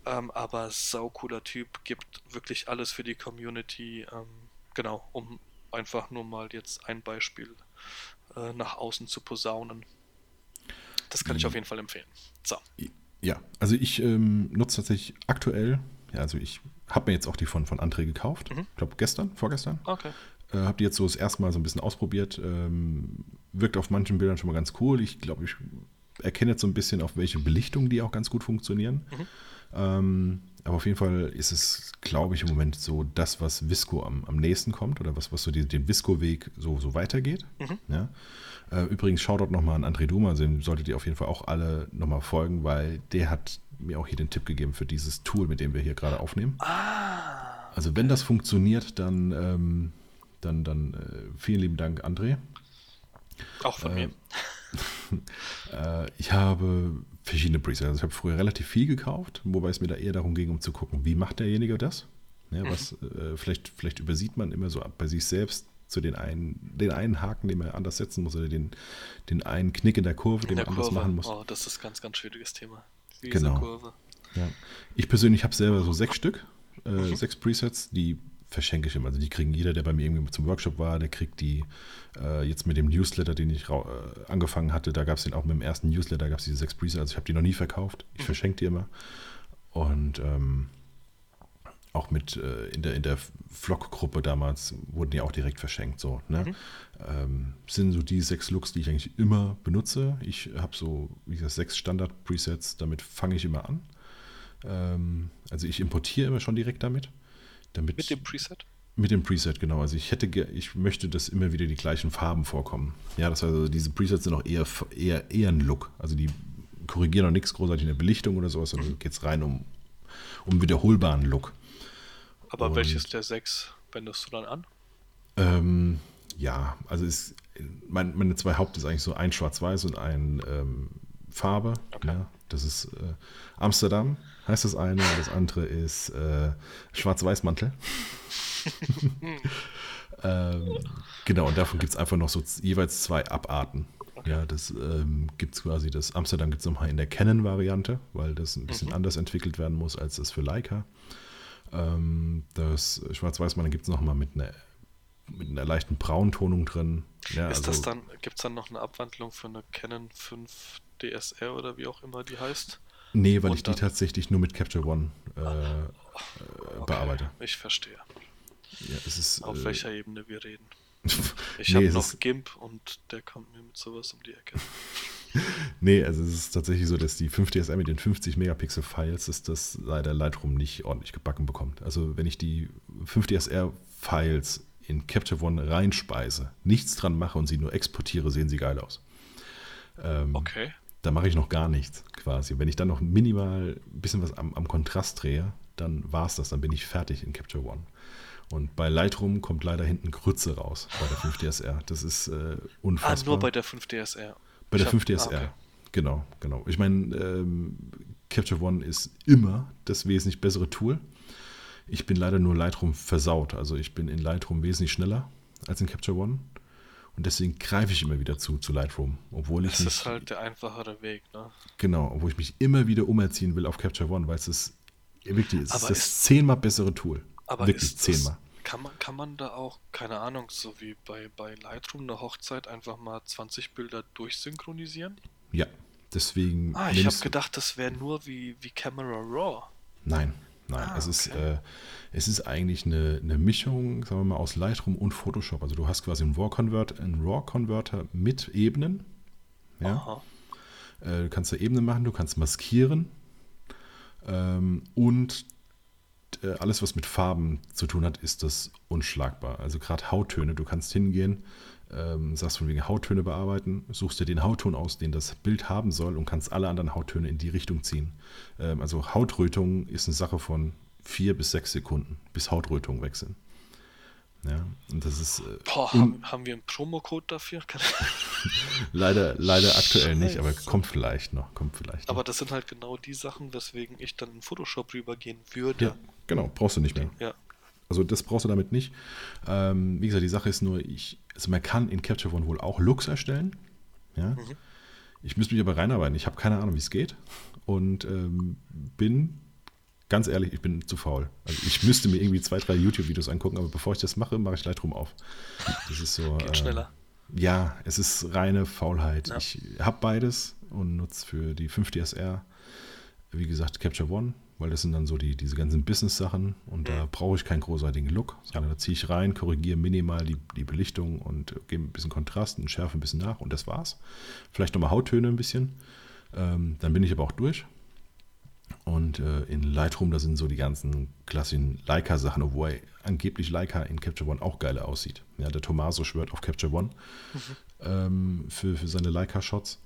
B: Ähm, aber saucooler Typ, gibt wirklich alles für die Community. Ähm, genau, um einfach nur mal jetzt ein Beispiel äh, nach außen zu posaunen. Das kann mhm. ich auf jeden Fall empfehlen. So.
A: Ja, also ich ähm, nutze tatsächlich aktuell, ja, also ich habe mir jetzt auch die von, von André gekauft. Mhm. Ich glaube gestern, vorgestern.
B: Okay.
A: Äh, habe die jetzt so das erste Mal so ein bisschen ausprobiert. Ähm, wirkt auf manchen Bildern schon mal ganz cool. Ich glaube, ich erkenne jetzt so ein bisschen, auf welche Belichtung die auch ganz gut funktionieren. Mhm. Ähm, aber auf jeden Fall ist es, glaube ich, im Moment so das, was Visco am, am nächsten kommt oder was, was so die, den Visco-Weg so, so weitergeht. Mhm. Ja. Äh, übrigens, Shoutout nochmal an André Duma, also dem solltet ihr auf jeden Fall auch alle nochmal folgen, weil der hat mir auch hier den Tipp gegeben für dieses Tool, mit dem wir hier gerade aufnehmen.
B: Ah.
A: Also wenn das funktioniert, dann, ähm, dann, dann äh, vielen lieben Dank, André.
B: Auch von
A: äh, mir. äh, ich habe verschiedene Presets. Also ich habe früher relativ viel gekauft, wobei es mir da eher darum ging, um zu gucken, wie macht derjenige das? Ja, was, mhm. äh, vielleicht, vielleicht übersieht man immer so bei sich selbst zu den einen, den einen Haken, den man anders setzen muss, oder den, den einen Knick in der Kurve, den man Kurve. anders machen muss.
B: Oh, das ist ein ganz, ganz schwieriges Thema.
A: Diese genau. Kurve. Ja. Ich persönlich habe selber so sechs Stück, äh, mhm. sechs Presets, die verschenke ich immer. Also die kriegen jeder, der bei mir irgendwie zum Workshop war, der kriegt die äh, jetzt mit dem Newsletter, den ich äh, angefangen hatte, da gab es den auch mit dem ersten Newsletter, gab es diese sechs Presets, also ich habe die noch nie verkauft. Ich mhm. verschenke die immer. Und ähm, auch mit äh, in der, in der Vlog-Gruppe damals wurden die auch direkt verschenkt. So, ne? Mhm. Ähm, sind so die sechs Looks, die ich eigentlich immer benutze. Ich habe so, wie gesagt, sechs Standard-Presets, damit fange ich immer an. Ähm, also ich importiere immer schon direkt damit. Damit,
B: Mit dem Preset?
A: Mit dem Preset, genau. Also ich hätte, ich möchte, dass immer wieder die gleichen Farben vorkommen. Ja, das heißt, also diese Presets sind auch eher, eher, eher ein Look. Also die korrigieren noch nichts großartig in der Belichtung oder sowas, sondern mhm. geht es rein um, um wiederholbaren Look.
B: Aber Und, welches der sechs wendest du dann an?
A: Ähm, ja, also ist, mein, meine zwei Haupt ist eigentlich so ein Schwarz-Weiß und ein ähm, Farbe. Okay. Ja, das ist äh, Amsterdam, heißt das eine, und das andere ist äh, Schwarz-Weiß-Mantel. ähm, genau, und davon gibt es einfach noch so jeweils zwei Abarten. Okay. Ja, das ähm, gibt es quasi, das Amsterdam gibt es nochmal in der Canon-Variante, weil das ein bisschen mhm. anders entwickelt werden muss als das für Leica. Ähm, das Schwarz-Weiß-Mantel gibt es nochmal mit einer mit einer leichten Brauntonung drin.
B: Ja, ist also, das dann, gibt es dann noch eine Abwandlung für eine Canon 5 DSR oder wie auch immer die heißt?
A: Nee, weil Und ich die tatsächlich nur mit Capture One äh, okay, bearbeite.
B: Ich verstehe.
A: Ja, es ist,
B: Auf äh, welcher Ebene wir reden. Ich nee, habe noch GIMP und der kommt mir mit sowas um die Ecke.
A: nee, also es ist tatsächlich so, dass die 5DSR mit den 50 Megapixel Files ist das leider Lightroom nicht ordentlich gebacken bekommt. Also wenn ich die 5DSR Files in Capture One reinspeise, nichts dran mache und sie nur exportiere, sehen sie geil aus.
B: Ähm, okay.
A: Da mache ich noch gar nichts quasi. Wenn ich dann noch minimal ein bisschen was am, am Kontrast drehe, dann war es das, dann bin ich fertig in Capture One. Und bei Lightroom kommt leider hinten Grütze raus bei der 5DSR. Das ist äh, unfassbar. Ah,
B: nur bei der 5DSR.
A: Bei der 5DSR, ah, okay. genau, genau. Ich meine, ähm, Capture One ist immer das wesentlich bessere Tool. Ich bin leider nur Lightroom versaut. Also ich bin in Lightroom wesentlich schneller als in Capture One. Und deswegen greife ich immer wieder zu, zu Lightroom. Obwohl ich
B: das mich, ist halt der einfachere Weg, ne?
A: Genau, obwohl ich mich immer wieder umerziehen will auf Capture One, weil es ist wirklich es ist das ist, zehnmal bessere Tool.
B: Aber wirklich zehnmal. Kann man, kann man da auch, keine Ahnung, so wie bei, bei Lightroom eine Hochzeit einfach mal 20 Bilder durchsynchronisieren?
A: Ja, deswegen.
B: Ah, ich habe gedacht, das wäre nur wie, wie Camera Raw.
A: Nein, Nein, ah, es, ist, äh, es ist eigentlich eine, eine Mischung, sagen wir mal, aus Lightroom und Photoshop. Also du hast quasi einen RAW-Converter RAW mit Ebenen. Ja? Äh, du kannst da Ebenen machen, du kannst maskieren ähm, und äh, alles, was mit Farben zu tun hat, ist das unschlagbar. Also gerade Hauttöne, du kannst hingehen, ähm, sagst von wegen Hauttöne bearbeiten, suchst dir den Hautton aus, den das Bild haben soll und kannst alle anderen Hauttöne in die Richtung ziehen. Ähm, also Hautrötung ist eine Sache von vier bis sechs Sekunden, bis Hautrötungen wechseln. Ja, und das ist. Äh,
B: Boah, haben, haben, wir einen Promocode dafür?
A: leider, leider aktuell nicht, aber kommt vielleicht noch. Kommt vielleicht noch.
B: Aber das sind halt genau die Sachen, weswegen ich dann in Photoshop rübergehen würde.
A: Ja, genau, brauchst du nicht mehr.
B: Ja.
A: Also das brauchst du damit nicht. Ähm, wie gesagt, die Sache ist nur, ich, also man kann in Capture One wohl auch Looks erstellen. Ja. Mhm. Ich müsste mich aber reinarbeiten. Ich habe keine Ahnung, wie es geht. Und ähm, bin, ganz ehrlich, ich bin zu faul. Also ich müsste mir irgendwie zwei, drei YouTube-Videos angucken, aber bevor ich das mache, mache ich Lightroom auf. Das ist so.
B: Geht äh, schneller.
A: Ja, es ist reine Faulheit. Ja. Ich habe beides und nutze für die 5DSR, wie gesagt, Capture One weil das sind dann so die, diese ganzen Business-Sachen und da mhm. brauche ich keinen großartigen Look, sondern da ziehe ich rein, korrigiere minimal die, die Belichtung und gebe ein bisschen Kontrast und schärfe ein bisschen nach und das war's. Vielleicht nochmal Hauttöne ein bisschen, ähm, dann bin ich aber auch durch. Und äh, in Lightroom, da sind so die ganzen klassischen Leica-Sachen, obwohl angeblich Leica in Capture One auch geiler aussieht. Ja, der Tomaso schwört auf Capture One mhm. ähm, für, für seine Leica-Shots.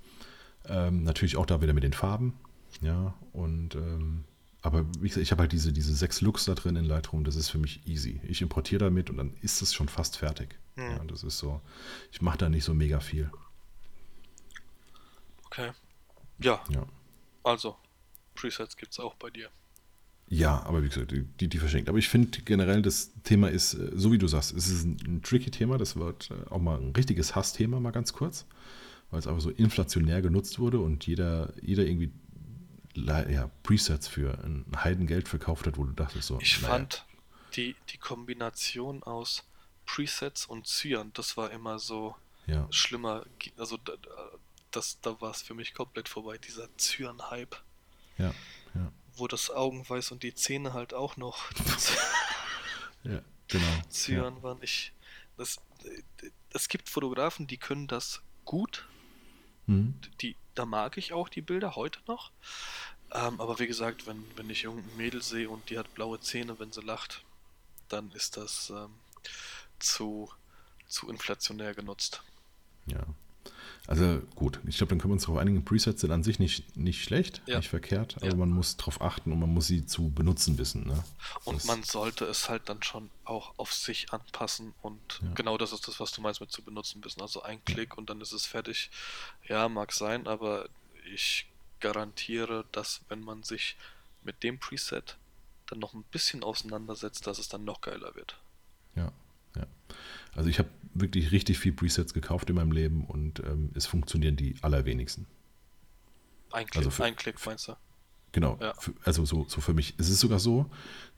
A: Ähm, natürlich auch da wieder mit den Farben. Ja, und ähm, aber wie gesagt, ich habe halt diese, diese sechs Looks da drin in Lightroom, das ist für mich easy. Ich importiere damit und dann ist es schon fast fertig. Hm. Ja, das ist so, ich mache da nicht so mega viel.
B: Okay. Ja. ja. Also, Presets gibt es auch bei dir.
A: Ja, aber wie gesagt, die, die verschenkt. Aber ich finde generell, das Thema ist, äh, so wie du sagst, es ist ein, ein tricky Thema. Das wird äh, auch mal ein richtiges Hassthema, mal ganz kurz, weil es einfach so inflationär genutzt wurde und jeder, jeder irgendwie ja, Presets für ein Heidengeld verkauft hat, wo du dachtest so.
B: Ich naja. fand die, die Kombination aus Presets und Cyan, das war immer so
A: ja.
B: schlimmer. Also das, da war es für mich komplett vorbei, dieser Cyan-Hype.
A: Ja, ja.
B: Wo das Augenweiß und die Zähne halt auch noch
A: ja, genau.
B: Cyan ja. waren. Ich, das, es gibt Fotografen, die können das gut. Mhm. Die, da mag ich auch die Bilder heute noch. Ähm, aber wie gesagt, wenn, wenn ich irgendein Mädel sehe und die hat blaue Zähne, wenn sie lacht, dann ist das ähm, zu, zu inflationär genutzt.
A: Ja. Also gut, ich glaube, dann können wir uns darauf einigen, Presets sind an sich nicht, nicht schlecht,
B: Ja.
A: nicht verkehrt, aber
B: Ja.
A: man muss darauf achten und man muss sie zu benutzen wissen. Ne?
B: Und
A: Das-
B: man sollte es halt dann schon auch auf sich anpassen und
A: Ja.
B: genau das ist das, was du meinst mit zu benutzen wissen. Also ein Klick und dann ist es fertig. Ja, mag sein, aber ich garantiere, dass wenn man sich mit dem Preset dann noch ein bisschen auseinandersetzt, dass es dann noch geiler wird.
A: Ja, ja. Also ich habe wirklich richtig viel Presets gekauft in meinem Leben und ähm, es funktionieren die allerwenigsten.
B: Ein Klick,
A: Also für-
B: ein Klick meinst du?
A: Genau.
B: Ja.
A: Für, also so, so für mich. Es ist sogar so,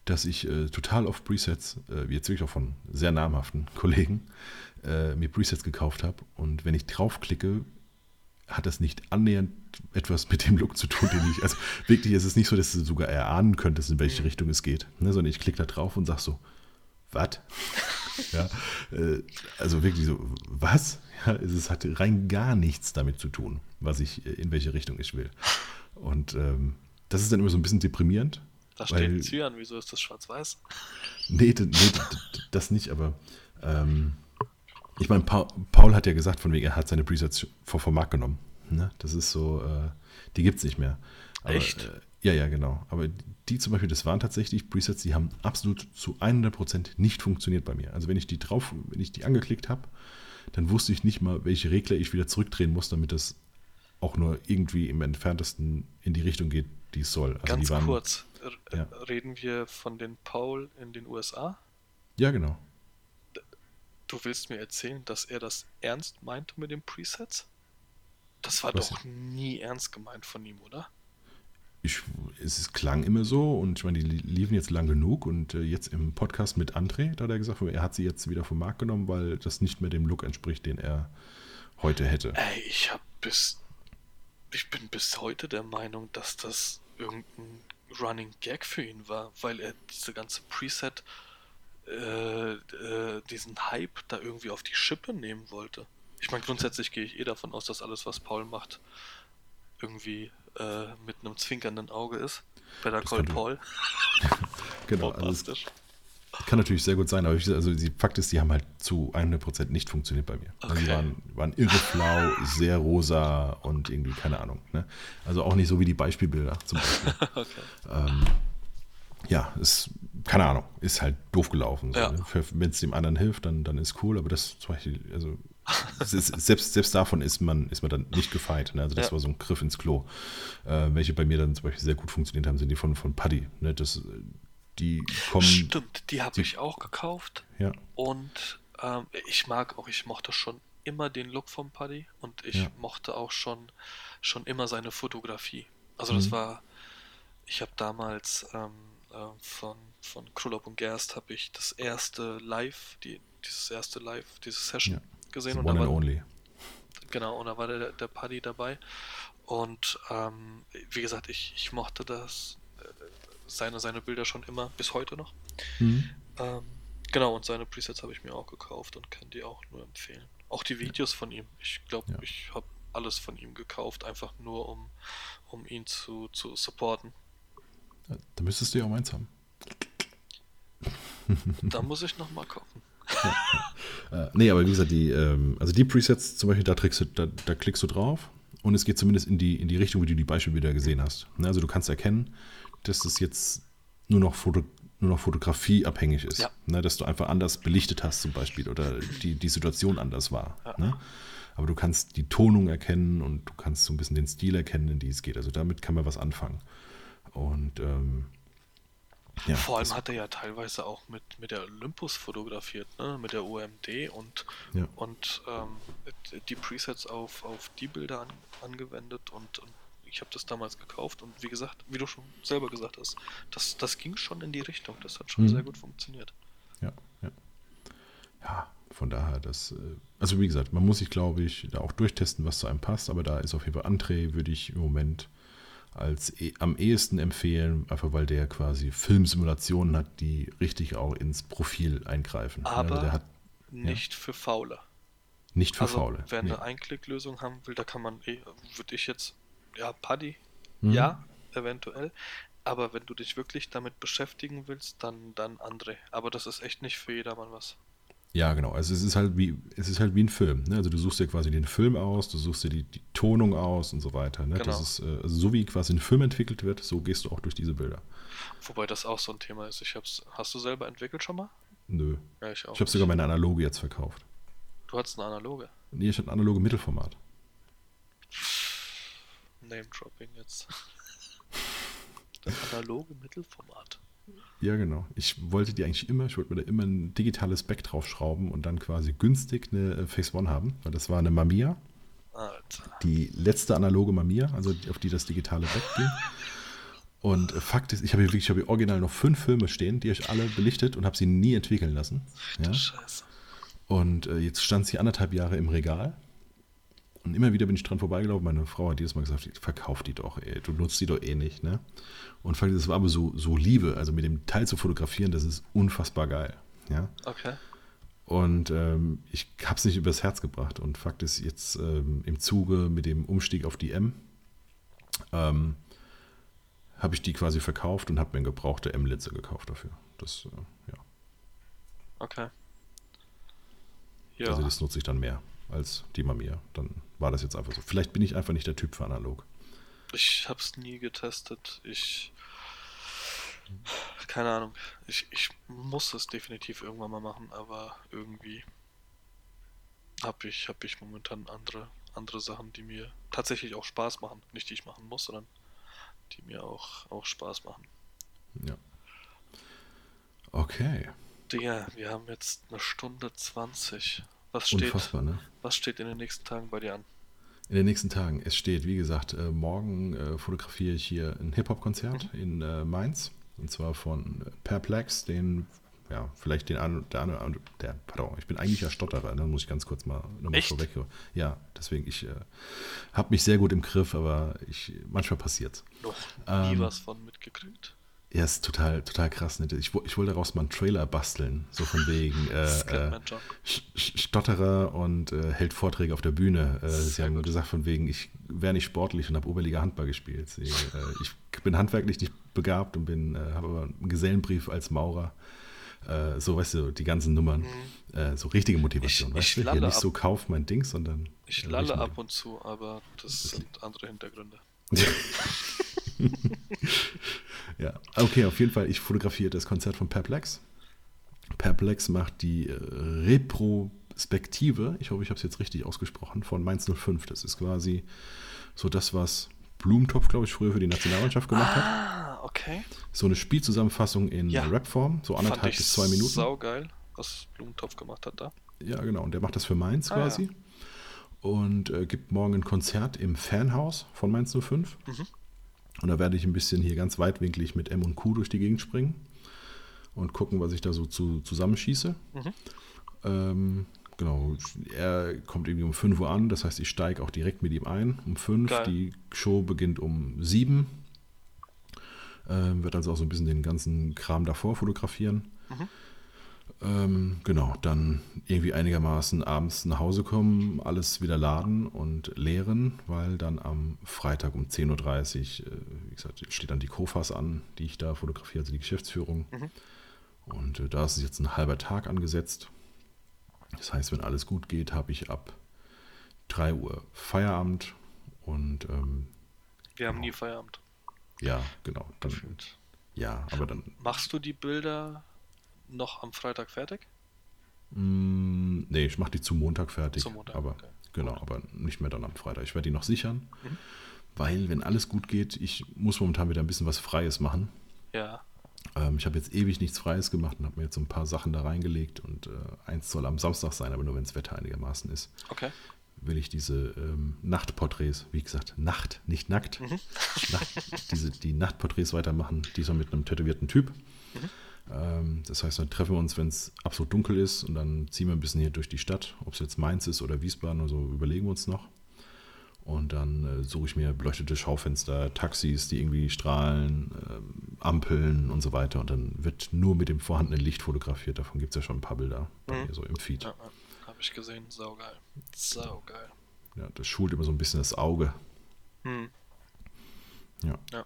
A: dass ich äh, total auf Presets, äh, jetzt wirklich auch von sehr namhaften Kollegen, äh, mir Presets gekauft habe. Und wenn ich draufklicke, hat das nicht annähernd etwas mit dem Look zu tun, den ich. Also wirklich, es ist nicht so, dass du sogar erahnen könntest, in welche
B: Mhm.
A: Richtung es geht. Ne? Sondern ich klicke da drauf und sag so, was? Ja, äh, also wirklich so, was? Ja, es hat rein gar nichts damit zu tun, was ich, äh, in welche Richtung ich will. Und ähm, das ist dann immer so ein bisschen deprimierend.
B: Da
A: weil-
B: steht Cyan, wieso ist das schwarz-weiß?
A: Nee, nee das nicht, aber ähm, ich meine, Paul, Paul hat ja gesagt, von wegen, er hat seine Presets vor vom Markt genommen. Ne? Das ist so, äh, die gibt es nicht mehr. Aber,
B: Echt?
A: Äh, ja, ja, genau. Aber die zum Beispiel, das waren tatsächlich Presets, die haben absolut zu 100% nicht funktioniert bei mir. Also wenn ich die drauf, wenn ich die angeklickt habe, dann wusste ich nicht mal, welche Regler ich wieder zurückdrehen muss, damit das auch nur irgendwie im entferntesten in die Richtung geht, die es soll. Also
B: Ganz
A: waren,
B: kurz,
A: ja.
B: reden wir von den Paul in den USA?
A: Ja, genau.
B: Du willst mir erzählen, dass er das ernst meinte mit den Presets? Das war
A: Was?
B: doch nie ernst gemeint von ihm, oder?
A: Ich, es klang immer so und ich meine, die li- liefen jetzt lang genug und äh, jetzt im Podcast mit André, da hat er gesagt, er hat sie jetzt wieder vom Markt genommen, weil das nicht mehr dem Look entspricht, den er heute hätte.
B: Ey, ich hab bis. Ich bin bis heute der Meinung, dass das irgendein Running Gag für ihn war, weil er diese ganze Preset, äh, äh, diesen Hype da irgendwie auf die Schippe nehmen wollte. Ich meine, grundsätzlich gehe ich eh davon aus, dass alles, was Paul macht, irgendwie äh, mit einem zwinkernden Auge ist. Better Call Paul.
A: Genau, also kann natürlich sehr gut sein, aber ich, also die Fakt ist, die haben halt zu 100% nicht funktioniert bei mir. Also die
B: Okay.
A: waren, waren irre flau, sehr rosa und irgendwie, keine Ahnung. Ne? Also auch nicht so wie die Beispielbilder zum Beispiel.
B: okay.
A: ähm, ja, ist, keine Ahnung, ist halt doof gelaufen. So,
B: Ja.
A: ne? Wenn es dem anderen hilft, dann, dann ist cool, aber das zum Beispiel, also selbst, selbst davon ist man, ist man dann nicht gefeit. Ne? Also das
B: Ja.
A: war so ein Griff ins Klo. Äh, welche bei mir dann zum Beispiel sehr gut funktioniert haben, sind die von, von Paddy. Ne? Das, die kommen.
B: Stimmt, die habe ich auch gekauft.
A: Ja,
B: Und ähm, ich mag auch, ich mochte schon immer den Look vom Paddy und ich
A: Ja.
B: mochte auch schon, schon immer seine Fotografie. Also das
A: Mhm.
B: war, ich habe damals ähm, äh, von, von Krulop und Gerst habe ich das erste Live, die, dieses erste Live, diese Session
A: Ja.
B: Gesehen und
A: one and
B: war,
A: only.
B: Genau, und da war der, der Paddy dabei. Und ähm, wie gesagt, ich, ich mochte das, äh, seine, seine Bilder schon immer, bis heute noch.
A: Mhm.
B: Ähm, genau, und seine Presets habe ich mir auch gekauft und kann die auch nur empfehlen. Auch die Videos von ihm. Ich glaube,
A: Ja.
B: ich habe alles von ihm gekauft, einfach nur um, um ihn zu, zu supporten.
A: Da müsstest du ja auch meins haben.
B: Da muss ich nochmal gucken.
A: Äh, nee, aber wie gesagt, die, ähm, also die Presets zum Beispiel, da, du, da, da klickst du drauf und es geht zumindest in die, in die Richtung, wie du die Beispielbilder gesehen hast. Ne, also du kannst erkennen, dass das jetzt nur noch, Foto, nur noch Fotografie abhängig ist.
B: Ja.
A: Ne, dass du einfach anders belichtet hast zum Beispiel oder die, die Situation anders war.
B: Ja.
A: Ne? Aber du kannst die Tonung erkennen und du kannst so ein bisschen den Stil erkennen, in die es geht. Also damit kann man was anfangen. Und ähm, ja,
B: Vor allem hat er ja teilweise auch mit, mit der Olympus fotografiert, ne? mit der UMD und,
A: Ja.
B: und ähm, die Presets auf, auf die Bilder an, angewendet und, und ich habe das damals gekauft und wie gesagt, wie du schon selber gesagt hast, das, das ging schon in die Richtung, das hat schon
A: Mhm.
B: sehr gut funktioniert.
A: Ja, ja. Ja, von daher, das, äh, also wie gesagt, man muss sich, glaube ich, da auch durchtesten, was zu einem passt, aber da ist auf jeden Fall André, würde ich im Moment als eh, am ehesten empfehlen, einfach weil der quasi Filmsimulationen hat, die richtig auch ins Profil eingreifen.
B: Aber
A: also der hat
B: Nicht für Faule.
A: nicht für
B: also
A: Faule.
B: wer
A: Nee.
B: eine Einklicklösung haben will, da kann man eh, würde ich jetzt, ja, Paddy,
A: Mhm.
B: ja, eventuell. Aber wenn du dich wirklich damit beschäftigen willst, dann, dann André. Aber das ist echt nicht für jedermann was.
A: Ja, genau. Also es ist halt wie, es ist halt wie ein Film. Ne? Also du suchst dir quasi den Film aus, du suchst dir die, die Tonung aus und so weiter. Ne?
B: Genau.
A: Das ist, äh, also so wie quasi ein Film entwickelt wird, so gehst du auch durch diese Bilder.
B: Wobei das auch so ein Thema ist. Ich hab's, hast du selber entwickelt schon mal?
A: Nö.
B: Ja, ich auch.
A: Ich habe sogar meine analoge jetzt verkauft.
B: Du hattest eine analoge.
A: Nee, ich hatte ein analoge Mittelformat.
B: Name-Dropping jetzt. Das analoge Mittelformat.
A: Ja, genau. Ich wollte die eigentlich immer, ich wollte mir da immer ein digitales Back draufschrauben und dann quasi günstig eine äh, Phase One haben, weil das war eine Mamiya,
B: Alter.
A: die letzte analoge Mamiya, also auf die das digitale Back ging. Und äh, Fakt ist, ich habe hier wirklich, ich habe hier original noch fünf Filme stehen, die ich alle belichtet und habe sie nie entwickeln lassen. Ja?
B: Scheiße.
A: Und äh, jetzt stand sie anderthalb Jahre im Regal. Und immer wieder bin ich dran vorbeigelaufen. Meine Frau hat jedes Mal gesagt, verkauf die doch, ey. du nutzt die doch eh nicht. Ne? Und es war aber so, so Liebe, also mit dem Teil zu fotografieren, das ist unfassbar geil. Ja?
B: Okay.
A: Und ähm, ich habe es nicht übers Herz gebracht. Und Fakt ist, jetzt ähm, im Zuge mit dem Umstieg auf die M ähm, habe ich die quasi verkauft und habe mir eine gebrauchte M-Linse gekauft dafür. Das, äh, ja.
B: Okay. Ja.
A: Also das nutze ich dann mehr als die Mamiya. Dann war das jetzt einfach so. Vielleicht bin ich einfach nicht der Typ für analog.
B: Ich hab's nie getestet. Ich. Keine Ahnung. Ich, ich muss es definitiv irgendwann mal machen, aber irgendwie habe ich, hab ich momentan andere, andere Sachen, die mir tatsächlich auch Spaß machen. Nicht die ich machen muss, sondern die mir auch, auch Spaß machen.
A: Ja. Okay.
B: Digga, wir haben jetzt eine Stunde 20. Was steht,
A: Unfassbar, ne?
B: was steht in den nächsten Tagen bei dir an?
A: In den nächsten Tagen, es steht, wie gesagt, äh, morgen äh, fotografiere ich hier ein Hip-Hop-Konzert in äh, Mainz. Und zwar von Perplex, den, ja, vielleicht den an, der, an- der, pardon, ich bin eigentlich ja Stotterer, ne? muss ich ganz kurz mal nochmal vorweg. Ja, deswegen, ich äh, habe mich sehr gut im Griff, aber ich, manchmal passiert's.
B: Noch nie
A: Ähm,
B: was von mitgekriegt.
A: Ja, ist total, total krass. Ne? Ich, ich wollte daraus mal einen Trailer basteln, so von wegen
B: Das
A: äh, äh, Stotterer und äh, hält Vorträge auf der Bühne. Äh, sie haben
B: gut.
A: gesagt, von wegen, ich wäre nicht sportlich und habe Oberliga Handball gespielt. Sie, äh, ich bin handwerklich nicht begabt und bin, äh, habe aber einen Gesellenbrief als Maurer. So, weißt du, die ganzen Nummern. Äh, so richtige Motivation,
B: Mhm. Ich- ich
A: weißt du? Hier nicht
B: ab.
A: so kauf mein Ding, sondern.
B: Ich lalle ab und zu, aber das sind andere Hintergründe.
A: Ja, okay, auf jeden Fall. Ich fotografiere das Konzert von Perplex. Perplex macht die äh, Retrospektive, ich hoffe, ich habe es jetzt richtig ausgesprochen, von Mainz 05. Das ist quasi so das, was Blumentopf, glaube ich, früher für die Nationalmannschaft gemacht hat.
B: Ah, okay.
A: So eine Spielzusammenfassung in
B: Ja.
A: Rapform, so anderthalb bis zwei Minuten.
B: Saugeil, was Blumentopf gemacht hat da.
A: Ja, genau. Und der macht das für Mainz
B: Ah,
A: quasi. Und äh, gibt morgen ein Konzert im Fanhaus von Mainz 05.
B: Mhm.
A: Und da werde ich ein bisschen hier ganz weitwinklig mit M und Q durch die Gegend springen und gucken, was ich da so zu, zusammenschieße.
B: Mhm.
A: Ähm, genau. Er kommt irgendwie um 5 Uhr an, das heißt, ich steige auch direkt mit ihm ein um 5.
B: Geil.
A: Die Show beginnt um 7. Ähm, wird also auch so ein bisschen den ganzen Kram davor fotografieren.
B: Mhm.
A: Ähm, genau, dann irgendwie einigermaßen abends nach Hause kommen, alles wieder laden und leeren, weil dann am Freitag um 10.30 Uhr, äh, wie gesagt, steht dann die Kofas an, die ich da fotografiere, also die Geschäftsführung.
B: Mhm.
A: Und äh, da ist jetzt ein halber Tag angesetzt. Das heißt, wenn alles gut geht, habe ich ab 3 Uhr Feierabend und ähm,
B: Wir haben nie Feierabend.
A: ja, genau. Dann, ja, aber dann
B: Machst du die Bilder noch am Freitag fertig?
A: Mm, nee, ich mache die zu Montag fertig.
B: Zum Montag,
A: aber
B: okay.
A: genau, aber nicht mehr dann am Freitag. Ich werde die noch sichern,
B: Mhm.
A: weil wenn alles gut geht, ich muss momentan wieder ein bisschen was Freies machen.
B: Ja.
A: Ähm, ich habe jetzt ewig nichts Freies gemacht und habe mir jetzt so ein paar Sachen da reingelegt und äh, eins soll am Samstag sein, aber nur wenn das Wetter einigermaßen ist,
B: Okay.
A: will ich diese ähm, Nachtporträts, wie gesagt, Nacht, nicht nackt,
B: Mhm.
A: Nacht, diese, die Nachtporträts weitermachen, diesmal mit einem tätowierten Typ.
B: Mhm.
A: Ähm, das heißt, dann treffen wir uns, wenn es absolut dunkel ist und dann ziehen wir ein bisschen hier durch die Stadt, ob es jetzt Mainz ist oder Wiesbaden oder so, überlegen wir uns noch. Und dann äh, suche ich mir beleuchtete Schaufenster, Taxis, die irgendwie strahlen, ähm, Ampeln und so weiter. Und dann wird nur mit dem vorhandenen Licht fotografiert. Davon gibt es ja schon ein paar Bilder bei
B: Mhm.
A: mir so im Feed.
B: Ja. Habe ich gesehen. Saugeil. Saugeil.
A: Ja, das schult immer so ein bisschen das Auge.
B: Hm.
A: Ja.
B: Ja.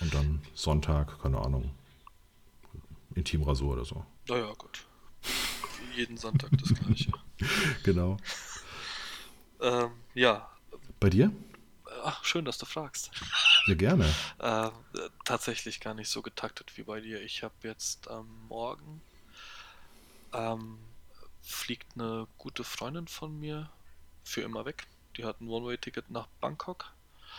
A: Und dann Sonntag, keine Ahnung, Intimrasur oder so.
B: Naja, gut. Jeden Sonntag das gleiche.
A: genau.
B: Ähm, ja.
A: Bei dir?
B: Ach, schön, dass du fragst.
A: Ja, gerne.
B: äh, tatsächlich gar nicht so getaktet wie bei dir. Ich habe jetzt am ähm, Morgen ähm, fliegt eine gute Freundin von mir für immer weg. Die hat ein One-Way-Ticket nach Bangkok.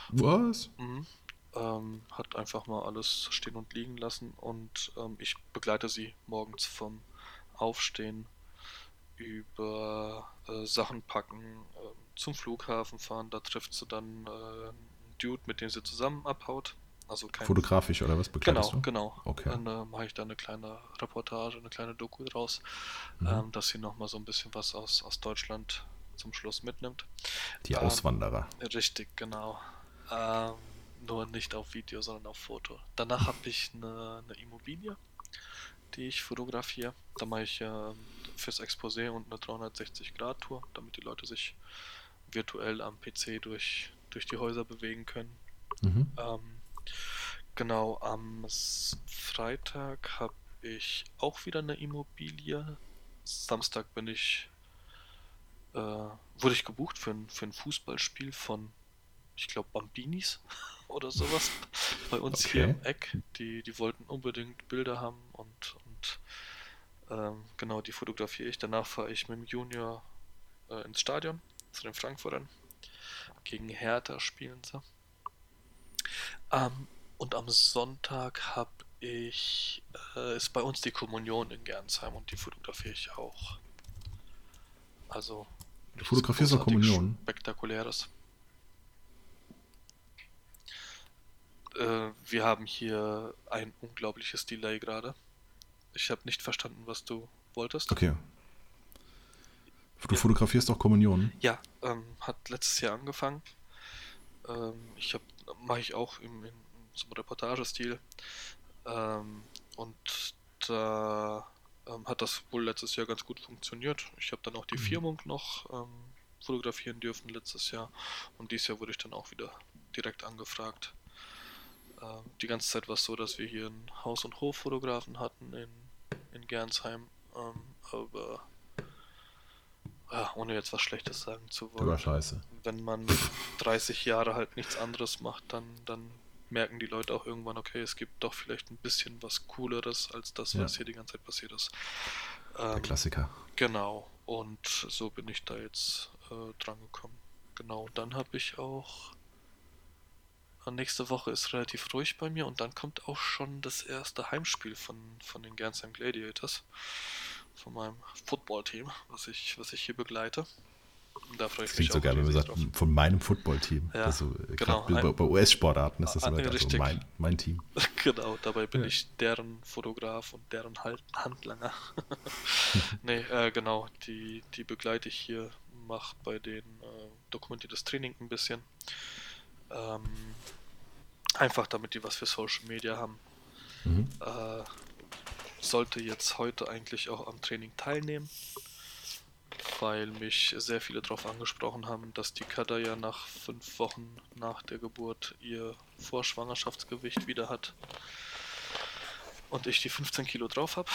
A: Was?
B: Mhm. Ähm, hat einfach mal alles stehen und liegen lassen und ähm, ich begleite sie morgens vom Aufstehen über äh, Sachen packen, äh, zum Flughafen fahren. Da trifft sie dann äh, einen Dude, mit dem sie zusammen abhaut. Also kein
A: Fotografisch oder was
B: begleitest genau, du? Genau,
A: Okay.
B: Dann äh, mache ich da eine kleine Reportage, eine kleine Doku draus, mhm. ähm, dass sie nochmal so ein bisschen was aus, aus Deutschland zum Schluss mitnimmt.
A: Die ähm, Auswanderer.
B: Richtig, genau. Ähm, nur nicht auf Video, sondern auf Foto. Danach habe ich eine, eine, Immobilie, die ich fotografiere. Da mache ich äh, fürs Exposé und eine 360-Grad-Tour, damit die Leute sich virtuell am PC durch, durch die Häuser bewegen können. Mhm. Ähm, genau, am Freitag habe ich auch wieder eine Immobilie. Samstag bin ich, äh, wurde ich gebucht für ein, für ein Fußballspiel von, ich glaube, Bambinis oder sowas bei uns okay. hier im Eck. Die, die wollten unbedingt Bilder haben und, und ähm, genau, die fotografiere ich. Danach fahre ich mit dem Junior äh, ins Stadion zu den Frankfurtern. Gegen Hertha spielen sie. Ähm, und am Sonntag habe ich, äh, ist bei uns die Kommunion in Gernsheim und die fotografiere ich auch. Also.
A: Du fotografierst auch Kommunion?
B: Spektakuläres. Äh, wir haben hier ein unglaubliches Delay gerade. Ich habe nicht verstanden, was du wolltest.
A: Okay. Du ja. fotografierst auch Kommunion?
B: Ja, ähm, hat letztes Jahr angefangen. Ähm, ich habe mache ich auch im, in, zum Reportagestil. Ähm, und da ähm, hat das wohl letztes Jahr ganz gut funktioniert. Ich habe dann auch die mhm. Firmung noch ähm, fotografieren dürfen letztes Jahr. Und dieses Jahr wurde ich dann auch wieder direkt angefragt. Ähm, die ganze Zeit war es so, dass wir hier einen Haus- und Hoffotografen hatten in, in Gernsheim. Ähm, aber ja, ohne jetzt was Schlechtes sagen zu wollen.
A: War scheiße.
B: Wenn man 30 Jahre halt nichts anderes macht, dann, dann merken die Leute auch irgendwann, okay, es gibt doch vielleicht ein bisschen was Cooleres als das, was ja. hier die ganze Zeit passiert ist.
A: Ähm, Der Klassiker.
B: Genau. Und so bin ich da jetzt äh, dran gekommen. Genau. Und dann habe ich auch. Nächste Woche ist relativ ruhig bei mir und dann kommt auch schon das erste Heimspiel von, von den Gernsheim Gladiators von meinem Football-Team, was ich, was ich hier begleite.
A: Da freue ich mich so geil, wenn man sagt, von meinem Football-Team.
B: Ja, also,
A: genau, bei, bei US-Sportarten ist das immer also mein, mein Team.
B: Genau, dabei bin ja. ich deren Fotograf und deren Handlanger. nee, äh, genau, die, die begleite ich hier, mache bei denen äh, dokumentiertes Training ein bisschen. Ähm, einfach damit die was für Social Media haben. Mhm. Äh, sollte jetzt heute eigentlich auch am Training teilnehmen, weil mich sehr viele darauf angesprochen haben, dass die Kada ja nach fünf Wochen nach der Geburt ihr Vorschwangerschaftsgewicht wieder hat und ich die 15 Kilo drauf habe.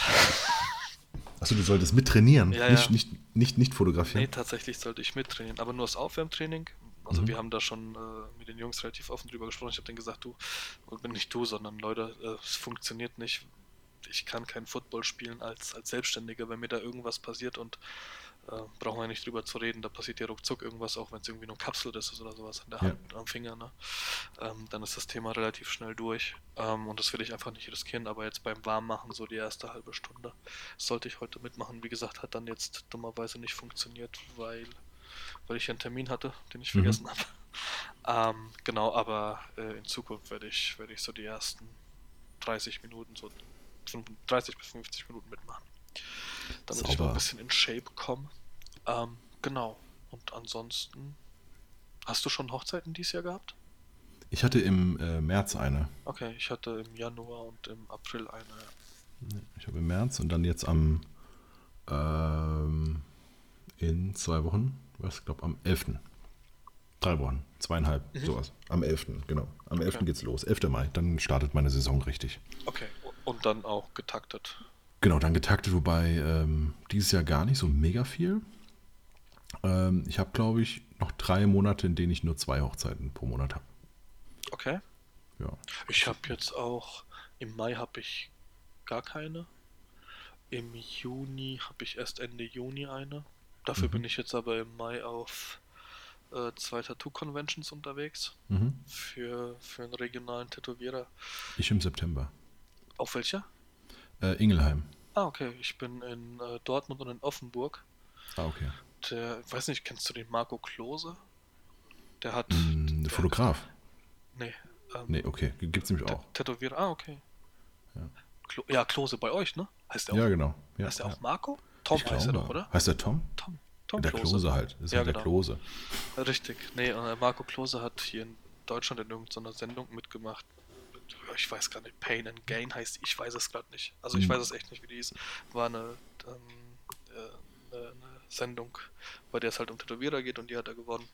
A: Achso, du solltest mittrainieren,
B: ja,
A: nicht, ja. nicht, nicht, nicht fotografieren. Nee,
B: tatsächlich sollte ich mittrainieren, aber nur das Aufwärmtraining. Also mhm. wir haben da schon äh, mit den Jungs relativ offen drüber gesprochen. Ich habe denen gesagt, du, bin nicht du, sondern Leute, äh, es funktioniert nicht ich kann kein Football spielen als, als Selbstständiger, wenn mir da irgendwas passiert und äh, brauchen wir nicht drüber zu reden, da passiert ja ruckzuck irgendwas, auch wenn es irgendwie nur Kapsel ist oder sowas an der Hand, ja. am Finger, ne? Ähm, dann ist das Thema relativ schnell durch ähm, und das will ich einfach nicht riskieren, aber jetzt beim Warmmachen so die erste halbe Stunde sollte ich heute mitmachen. Wie gesagt, hat dann jetzt dummerweise nicht funktioniert, weil, weil ich einen Termin hatte, den ich mhm. vergessen habe. Ähm, genau, aber äh, in Zukunft werde ich, werde ich so die ersten 30 Minuten so 30 bis 50 Minuten mitmachen. Damit Sauber. ich noch ein bisschen in Shape komme. Ähm, genau. Und ansonsten. Hast du schon Hochzeiten dieses Jahr gehabt?
A: Ich hatte im äh, März eine.
B: Okay, ich hatte im Januar und im April eine.
A: Ich habe im März und dann jetzt am ähm, in zwei Wochen, was ich glaube am 11. Drei Wochen, zweieinhalb,
B: Mhm.
A: sowas. Am 11., genau. Am 11.
B: Okay.
A: geht's los. 11. Mai, dann startet meine Saison richtig.
B: Okay. Und dann auch getaktet.
A: Genau, dann getaktet, wobei ähm, dieses Jahr gar nicht so mega viel. Ähm, ich habe, glaube ich, noch drei Monate, in denen ich nur zwei Hochzeiten pro Monat habe.
B: Okay.
A: Ja.
B: Ich habe jetzt auch, im Mai habe ich gar keine. Im Juni habe ich erst Ende Juni eine. Dafür
A: Mhm.
B: bin ich jetzt aber im Mai auf äh, zwei Tattoo-Conventions unterwegs.
A: Mhm.
B: Für, für einen regionalen Tätowierer.
A: Ich im September.
B: Auf welcher?
A: Äh, Ingelheim.
B: Ah, okay. Ich bin in äh, Dortmund und in Offenburg.
A: Ah, okay.
B: Der, weiß nicht, kennst du den Marco Klose? Der hat.
A: Mm,
B: der,
A: Fotograf?
B: Nee. Ähm,
A: Nee, okay. Gibt's nämlich auch.
B: Tätowierer. Ah, okay.
A: Ja.
B: Klo ja, Klose bei euch, ne? Heißt der auch,
A: Ja, genau. Ja,
B: heißt der
A: ja.
B: auch Marco? Tom
A: Ich
B: heißt er doch, oder?
A: Heißt der Tom?
B: Tom. Tom
A: der Klose, halt. Das ist
B: Ja,
A: halt der
B: genau.
A: Klose.
B: Richtig. Nee, äh, Marco Klose hat hier in Deutschland in irgendeiner Sendung mitgemacht. Ich weiß gar nicht, Pain and Gain heißt ich weiß es gerade nicht. Also ich
A: Mhm.
B: weiß es echt nicht, wie die hieß. War eine, ähm, äh, eine, eine Sendung, bei der es halt um Tätowierer geht und die hat er gewonnen.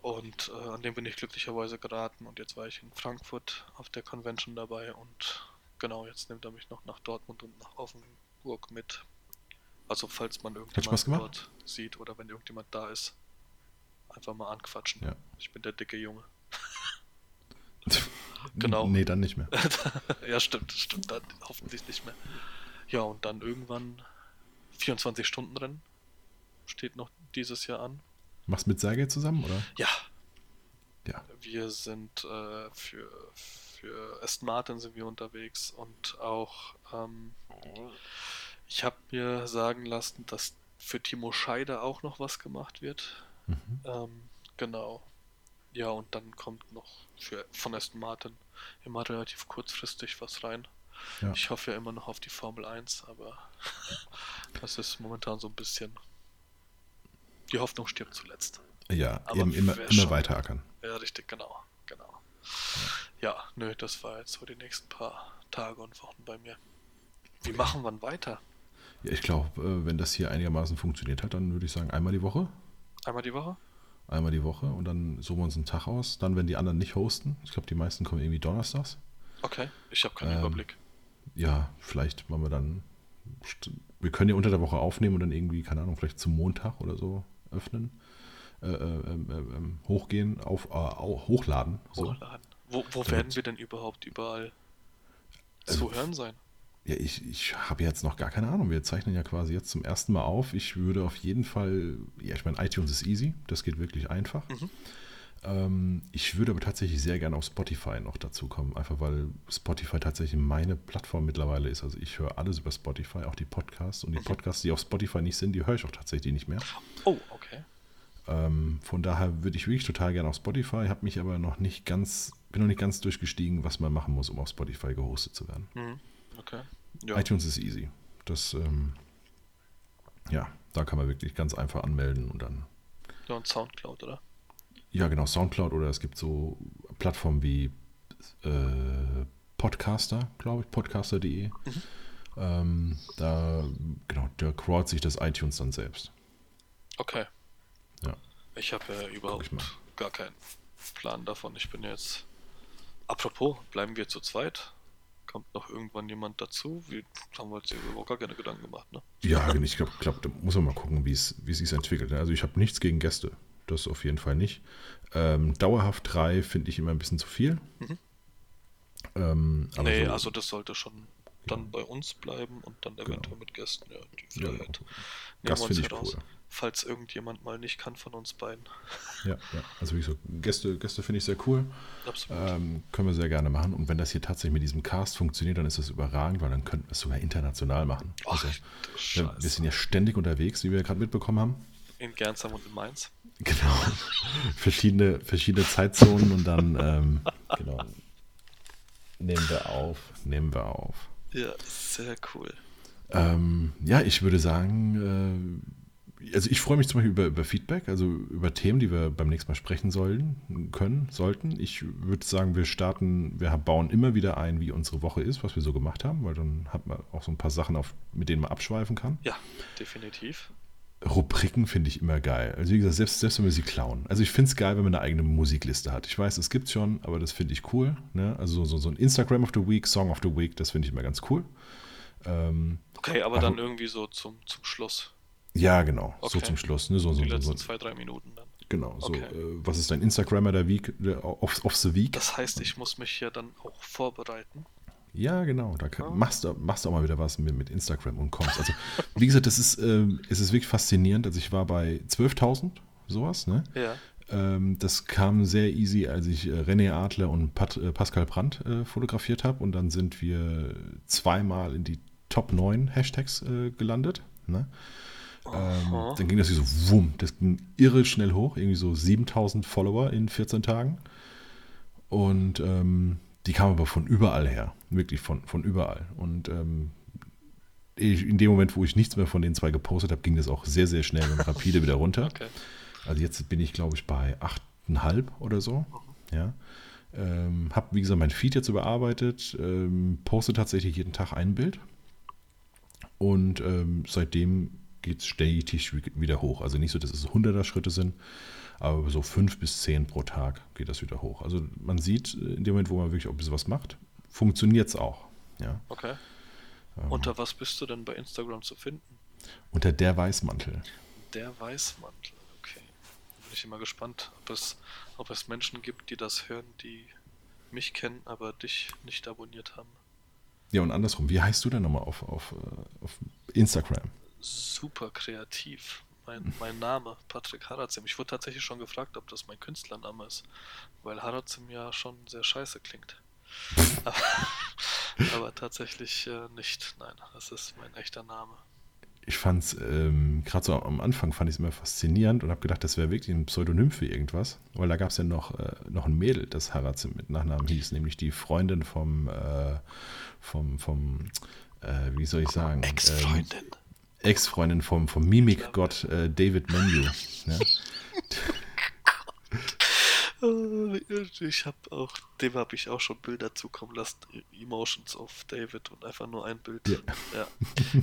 B: Und äh, an dem bin ich glücklicherweise geraten und jetzt war ich in Frankfurt auf der Convention dabei und genau, jetzt nimmt er mich noch nach Dortmund und nach Offenburg mit. Also falls man
A: Spaß
B: irgendjemand
A: gemacht?
B: dort sieht oder wenn irgendjemand da ist, einfach mal anquatschen.
A: Ja.
B: Ich bin der dicke Junge. Genau.
A: Nee, dann nicht mehr.
B: ja, stimmt, stimmt, dann hoffentlich nicht mehr. Ja, und dann irgendwann 24 Stunden Rennen steht noch dieses Jahr an.
A: Machst mit Sergei zusammen, oder?
B: Ja,
A: Ja.
B: wir sind äh, für, für Aston Martin sind wir unterwegs und auch ähm, ich habe mir sagen lassen, dass für Timo Scheider auch noch was gemacht wird.
A: Mhm.
B: Ähm, genau. Ja, und dann kommt noch für, von Aston Martin immer relativ kurzfristig was rein.
A: Ja.
B: Ich hoffe ja immer noch auf die Formel 1, aber das ist momentan so ein bisschen. Die Hoffnung stirbt zuletzt.
A: Ja,
B: Aber
A: eben immer, immer
B: schon-
A: weiter ackern.
B: Ja, richtig, genau. Genau. Ja, nö, das war jetzt so die nächsten paar Tage und Wochen bei mir. Wie machen wir denn weiter?
A: Ja, ich glaube, äh, wenn das hier einigermaßen funktioniert hat, dann würde ich sagen, einmal die Woche.
B: Einmal die Woche?
A: Einmal die Woche und dann suchen wir uns einen Tag aus. Dann, wenn die anderen nicht hosten, ich glaube, die meisten kommen irgendwie donnerstags.
B: Okay, ich habe keinen
A: Ähm,
B: Überblick.
A: Ja, vielleicht machen wir dann. Wir können ja unter der Woche aufnehmen und dann irgendwie, keine Ahnung, vielleicht zum Montag oder so öffnen. Äh, äh, ähm, ähm, ähm, hochgehen, auf, äh, hochladen. So.
B: Hochladen. Wo, wo werden wir denn überhaupt überall
A: Also-
B: zu hören sein?
A: Ja, ich, ich habe jetzt noch gar keine Ahnung. Wir zeichnen ja quasi jetzt zum ersten Mal auf. Ich würde auf jeden Fall, ja, ich meine, iTunes ist easy, das geht wirklich einfach.
B: Mhm.
A: Ähm, ich würde aber tatsächlich sehr gerne auf Spotify noch dazu kommen, einfach weil Spotify tatsächlich meine Plattform mittlerweile ist. Also ich höre alles über Spotify, auch die Podcasts. Und die
B: Mhm.
A: Podcasts, die auf Spotify nicht sind, die höre ich auch tatsächlich nicht mehr.
B: Oh, okay.
A: Ähm, von daher würde ich wirklich total gerne auf Spotify, habe mich aber noch nicht ganz, bin noch nicht ganz durchgestiegen, was man machen muss, um auf Spotify gehostet zu werden.
B: Mhm. Okay. Ja.
A: iTunes ist easy. Das, ähm, ja, da kann man wirklich ganz einfach anmelden und dann,
B: ja, und Soundcloud, oder?
A: ja genau, Soundcloud oder es gibt so Plattformen wie äh, Podcaster, glaube ich, podcaster.de. Ähm, da, genau, da crawlt sich das iTunes dann selbst.
B: Okay.
A: Ja.
B: Ich habe ja überhaupt gar keinen Plan davon. Ich bin jetzt. Apropos, bleiben wir zu zweit? Kommt noch irgendwann jemand dazu? Wir haben uns hier überhaupt gar keine Gedanken gemacht, ne?
A: Ja, ich glaube, glaub, da muss man mal gucken, wie es wie sich entwickelt. Also ich habe nichts gegen Gäste. Das auf jeden Fall nicht. Ähm, dauerhaft drei finde ich immer ein bisschen zu viel.
B: Mhm.
A: Ähm, aber
B: nee,
A: so-
B: also das sollte schon dann bei uns bleiben und dann eventuell mit Gästen. Ja, die
A: ja,
B: Freiheit.
A: genau.
B: nehmen
A: Gast
B: wir
A: finde ich cool.
B: Falls irgendjemand mal nicht kann von uns beiden.
A: Ja, ja. Also wie gesagt, Gäste, Gäste finde ich sehr cool.
B: Absolut.
A: Ähm, können wir sehr gerne machen. Und wenn das hier tatsächlich mit diesem Cast funktioniert, dann ist das überragend, weil dann könnten wir es sogar international machen.
B: Ach,
A: Also, wir sind ja ständig unterwegs, wie wir gerade mitbekommen haben.
B: In Gernsheim und in Mainz.
A: Genau. verschiedene, verschiedene Zeitzonen und dann, ähm, genau. Nehmen wir auf, nehmen wir auf.
B: Ja, sehr cool.
A: Ähm, ja, ich würde sagen, äh, also ich freue mich zum Beispiel über, über Feedback, also über Themen, die wir beim nächsten Mal sprechen sollen, können, sollten. Ich würde sagen, wir starten, wir bauen immer wieder ein, wie unsere Woche ist, was wir so gemacht haben, weil dann hat man auch so ein paar Sachen, auf, mit denen man abschweifen kann.
B: Ja, definitiv.
A: Rubriken finde ich immer geil. Also wie gesagt, selbst, selbst wenn wir sie klauen. Also ich finde es geil, wenn man eine eigene Musikliste hat. Ich weiß, es gibt schon, aber das finde ich cool. Ne? Also so, so ein Instagram of the Week, Song of the Week, das finde ich immer ganz cool.
B: Ähm, okay, aber, aber dann irgendwie so zum, zum Schluss.
A: Ja, genau, okay. so zum Schluss. Ne? So,
B: so,
A: Die
B: letzten so, zwei, drei Minuten dann.
A: Genau, so, okay. äh, was ist dein Instagrammer der Week, der, of, of the Week?
B: Das heißt, ich muss mich hier dann auch vorbereiten.
A: Ja, genau. Da kann, machst, du, machst du auch mal wieder was mit, mit Instagram und kommst. Also, wie gesagt, das ist, äh, es ist wirklich faszinierend. Also, ich war bei 12.000, sowas, ne?
B: Ja.
A: Ähm, das kam sehr easy, als ich äh, René Adler und Pat, äh, Pascal Brandt äh, fotografiert habe. Und dann sind wir zweimal in die Top 9 Hashtags äh, gelandet. Ne? Ähm, dann ging das so, wumm, das ging irre schnell hoch. Irgendwie so 7000 Follower in 14 Tagen. Und ähm, die kamen aber von überall her. Wirklich von, von überall. Und ähm, in dem Moment, wo ich nichts mehr von den zwei gepostet habe, ging das auch sehr, sehr schnell und rapide wieder runter. Okay. Also jetzt bin ich, glaube ich, bei 8,5 oder so. Mhm. Ja. Ähm, habe, wie gesagt, mein Feed jetzt überarbeitet, ähm, poste tatsächlich jeden Tag ein Bild. Und ähm, seitdem geht es stetig wieder hoch. Also nicht so, dass es 100er Schritte sind, aber so 5 bis 10 pro Tag geht das wieder hoch. Also man sieht, äh, in dem Moment, wo man wirklich auch ein bisschen was macht, funktioniert es auch. Ja.
B: Okay. Ähm, unter was bist du denn bei Instagram zu finden?
A: Unter der Weißmantel.
B: Der Weißmantel, okay. Bin ich immer gespannt, ob es, ob es Menschen gibt, die das hören, die mich kennen, aber dich nicht abonniert haben.
A: Ja, und andersrum, wie heißt du denn nochmal auf, auf, äh, auf Instagram?
B: Super kreativ. Mein, mein Name, Patrick Harazim. Ich wurde tatsächlich schon gefragt, ob das mein Künstlername ist, weil Harazim ja schon sehr scheiße klingt. aber, aber, tatsächlich äh, nicht. Nein, das ist mein echter Name.
A: Ich fand es, ähm, gerade so am Anfang fand ich es immer faszinierend und habe gedacht, das wäre wirklich ein Pseudonym für irgendwas, weil da gab es ja noch, äh, noch ein Mädel, das Harazim mit Nachnamen hieß, nämlich die Freundin vom, äh, vom, vom äh, wie soll ich sagen?
B: Ex-Freundin.
A: Ex-Freundin vom, vom Mimikgott äh, David Menu. Ja?
B: Ich habe auch, dem habe ich auch schon Bilder zukommen lassen, Emotions of David und einfach nur ein Bild. Ja, ja.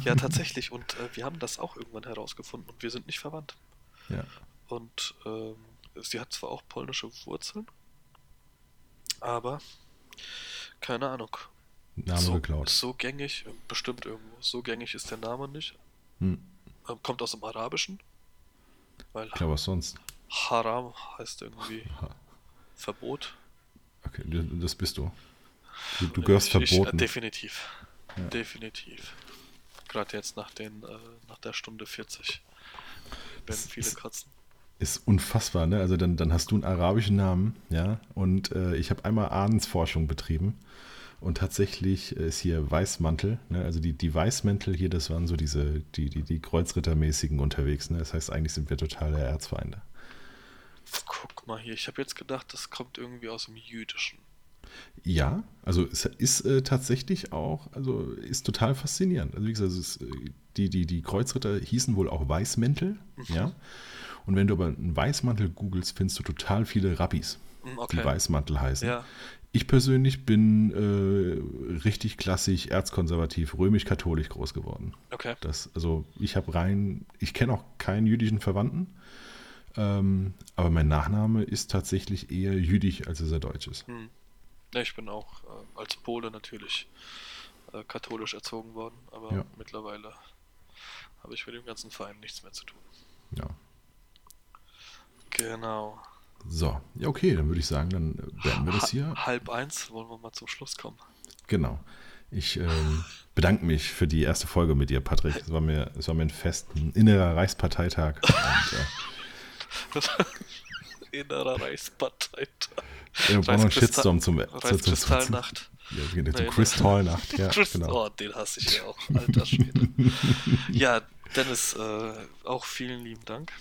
B: ja tatsächlich. Und äh, wir haben das auch irgendwann herausgefunden und wir sind nicht verwandt.
A: Ja.
B: Und ähm, sie hat zwar auch polnische Wurzeln, aber keine Ahnung.
A: Name
B: so,
A: geklaut.
B: So gängig, bestimmt irgendwo, so gängig ist der Name nicht. Hm. Ähm, kommt aus dem Arabischen.
A: Weil Klar, was sonst?
B: Haram heißt irgendwie ha. Verbot.
A: Okay, das bist du. Du, du gehörst ich, verboten.
B: Ich, äh, definitiv. Ja. Definitiv. Gerade jetzt nach, den, äh, nach der Stunde 40 werden viele ist, kratzen.
A: Ist unfassbar, ne? Also dann, dann hast du einen arabischen Namen, ja, und äh, ich habe einmal Ahnensforschung betrieben und tatsächlich ist hier Weißmantel, ne? also die, die Weißmäntel hier, das waren so diese, die, die, die Kreuzrittermäßigen unterwegs. Ne? Das heißt, eigentlich sind wir totale Erzfeinde.
B: Guck mal hier, ich habe jetzt gedacht, das kommt irgendwie aus dem Jüdischen.
A: Ja, also es ist äh, tatsächlich auch, also ist total faszinierend. Also wie gesagt, ist, äh, die, die, die Kreuzritter hießen wohl auch Weißmäntel, mhm. ja. Und wenn du aber einen Weißmantel googelst, findest du total viele Rabbis, okay. die Weißmantel heißen. Ja. Ich persönlich bin äh, richtig klassisch, erzkonservativ, römisch-katholisch groß geworden.
B: Okay.
A: Das, also ich habe rein, ich kenne auch keinen jüdischen Verwandten, ähm, aber mein Nachname ist tatsächlich eher jüdisch, als es er deutsch ist. Hm.
B: Ja, ich bin auch äh, als Pole natürlich äh, katholisch erzogen worden, aber ja. mittlerweile habe ich mit dem ganzen Verein nichts mehr zu tun.
A: Ja.
B: Genau.
A: So, ja, okay, dann würde ich sagen, dann beenden wir das hier.
B: Halb eins wollen wir mal zum Schluss kommen.
A: Genau. Ich ähm, bedanke mich für die erste Folge mit dir, Patrick. Es war mir, es war mir ein Fest, ein innerer Reichsparteitag. Und,
B: äh, innerer Reichsparteitag.
A: Ja, wir brauchen einen Shitstorm zum
B: Reichskristallnacht.
A: Ja, die Kristallnacht, ja, genau.
B: Oh, den hasse ich ja auch, alter Schwede. ja, Dennis, äh, auch vielen lieben Dank.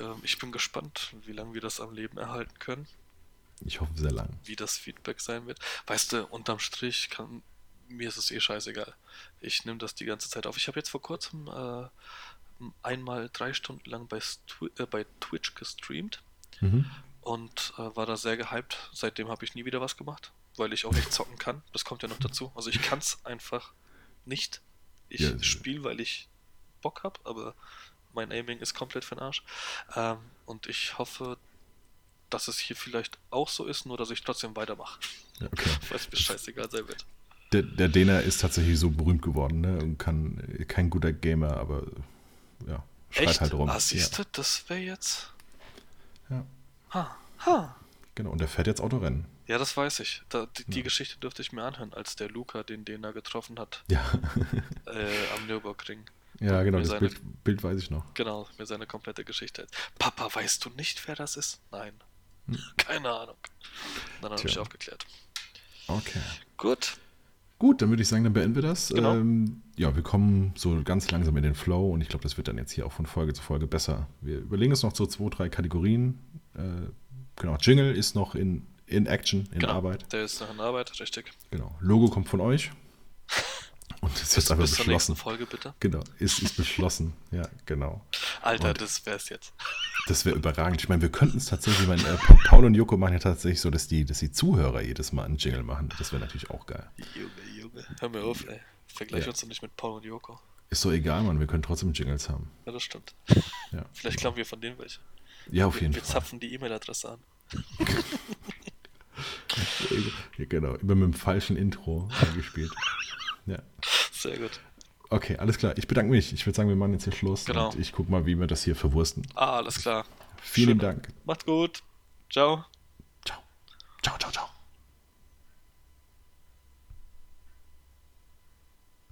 B: Ähm, ich bin gespannt, wie lange wir das am Leben erhalten können.
A: Ich hoffe sehr lang.
B: Wie das Feedback sein wird. Weißt du, unterm Strich kann mir ist es eh scheißegal. Ich nehme das die ganze Zeit auf. Ich habe jetzt vor kurzem äh, einmal drei Stunden lang bei, äh, bei Twitch gestreamt mhm. und äh, war da sehr gehypt. Seitdem habe ich nie wieder was gemacht, weil ich auch nicht zocken kann. Das kommt ja noch dazu. Also ich kann es einfach nicht. Ich ja. spiele, weil ich Bock habe, aber mein Aiming ist komplett für den Arsch. Ähm, und ich hoffe, dass es hier vielleicht auch so ist, nur dass ich trotzdem weitermache. Ja, okay. Weil es mir scheißegal sein wird.
A: Der, der Dena ist tatsächlich so berühmt geworden, ne? Und kann kein guter Gamer, aber ja,
B: schreit Echt? halt rum. Ah, siehst du, ja. das wäre jetzt. Ja. Ha, ha.
A: Genau, und der fährt jetzt Autorennen.
B: Ja, das weiß ich. Da, die, die Geschichte dürfte ich mir anhören, als der Luca den Dena getroffen hat.
A: Ja.
B: äh, am Nürburgring.
A: Ja, genau, das seine, Bild, Bild, weiß ich noch.
B: Genau, mir seine komplette Geschichte. Papa, weißt du nicht, wer das ist? Nein. Hm. Keine Ahnung. Dann habe ich aufgeklärt.
A: Okay.
B: Gut.
A: Gut, dann würde ich sagen, dann beenden wir das.
B: Genau.
A: Ähm, ja, wir kommen so ganz langsam in den Flow und ich glaube, das wird dann jetzt hier auch von Folge zu Folge besser. Wir überlegen uns noch so zwei, drei Kategorien. Äh, genau, Jingle ist noch in, in Action, in
B: genau,
A: Arbeit.
B: Der ist noch in Arbeit, richtig.
A: Genau. Logo kommt von euch. Und das ist jetzt einfach bis beschlossen. Zur nächsten
B: Folge, bitte.
A: Genau, ist, ist beschlossen. Ja, genau.
B: Alter, und das wär's jetzt.
A: Das wäre überragend. Ich meine, wir könnten es tatsächlich, ich meine, äh, Paul und Joko machen ja tatsächlich so, dass die, dass die Zuhörer jedes Mal einen Jingle machen. Das wäre natürlich auch geil.
B: Junge, Junge, hör mir auf, ey. Vergleich ja. uns doch nicht mit Paul und Joko.
A: Ist so egal, Mann, wir können trotzdem Jingles haben.
B: Ja, das stimmt. Ja, Vielleicht klauen wir von denen welche.
A: Ja, auf jeden
B: wir,
A: Fall.
B: Wir zapfen die E-Mail-Adresse an.
A: ja, genau, immer mit dem falschen Intro eingespielt. Ja.
B: Sehr gut.
A: Okay, alles klar. Ich bedanke mich. Ich würde sagen, wir machen jetzt hier Schluss.
B: Genau.
A: Und ich gucke mal, wie wir das hier verwursten.
B: Ah, alles klar.
A: Vielen Schön. Dank.
B: Macht gut. Ciao.
A: Ciao. Ciao, ciao, ciao.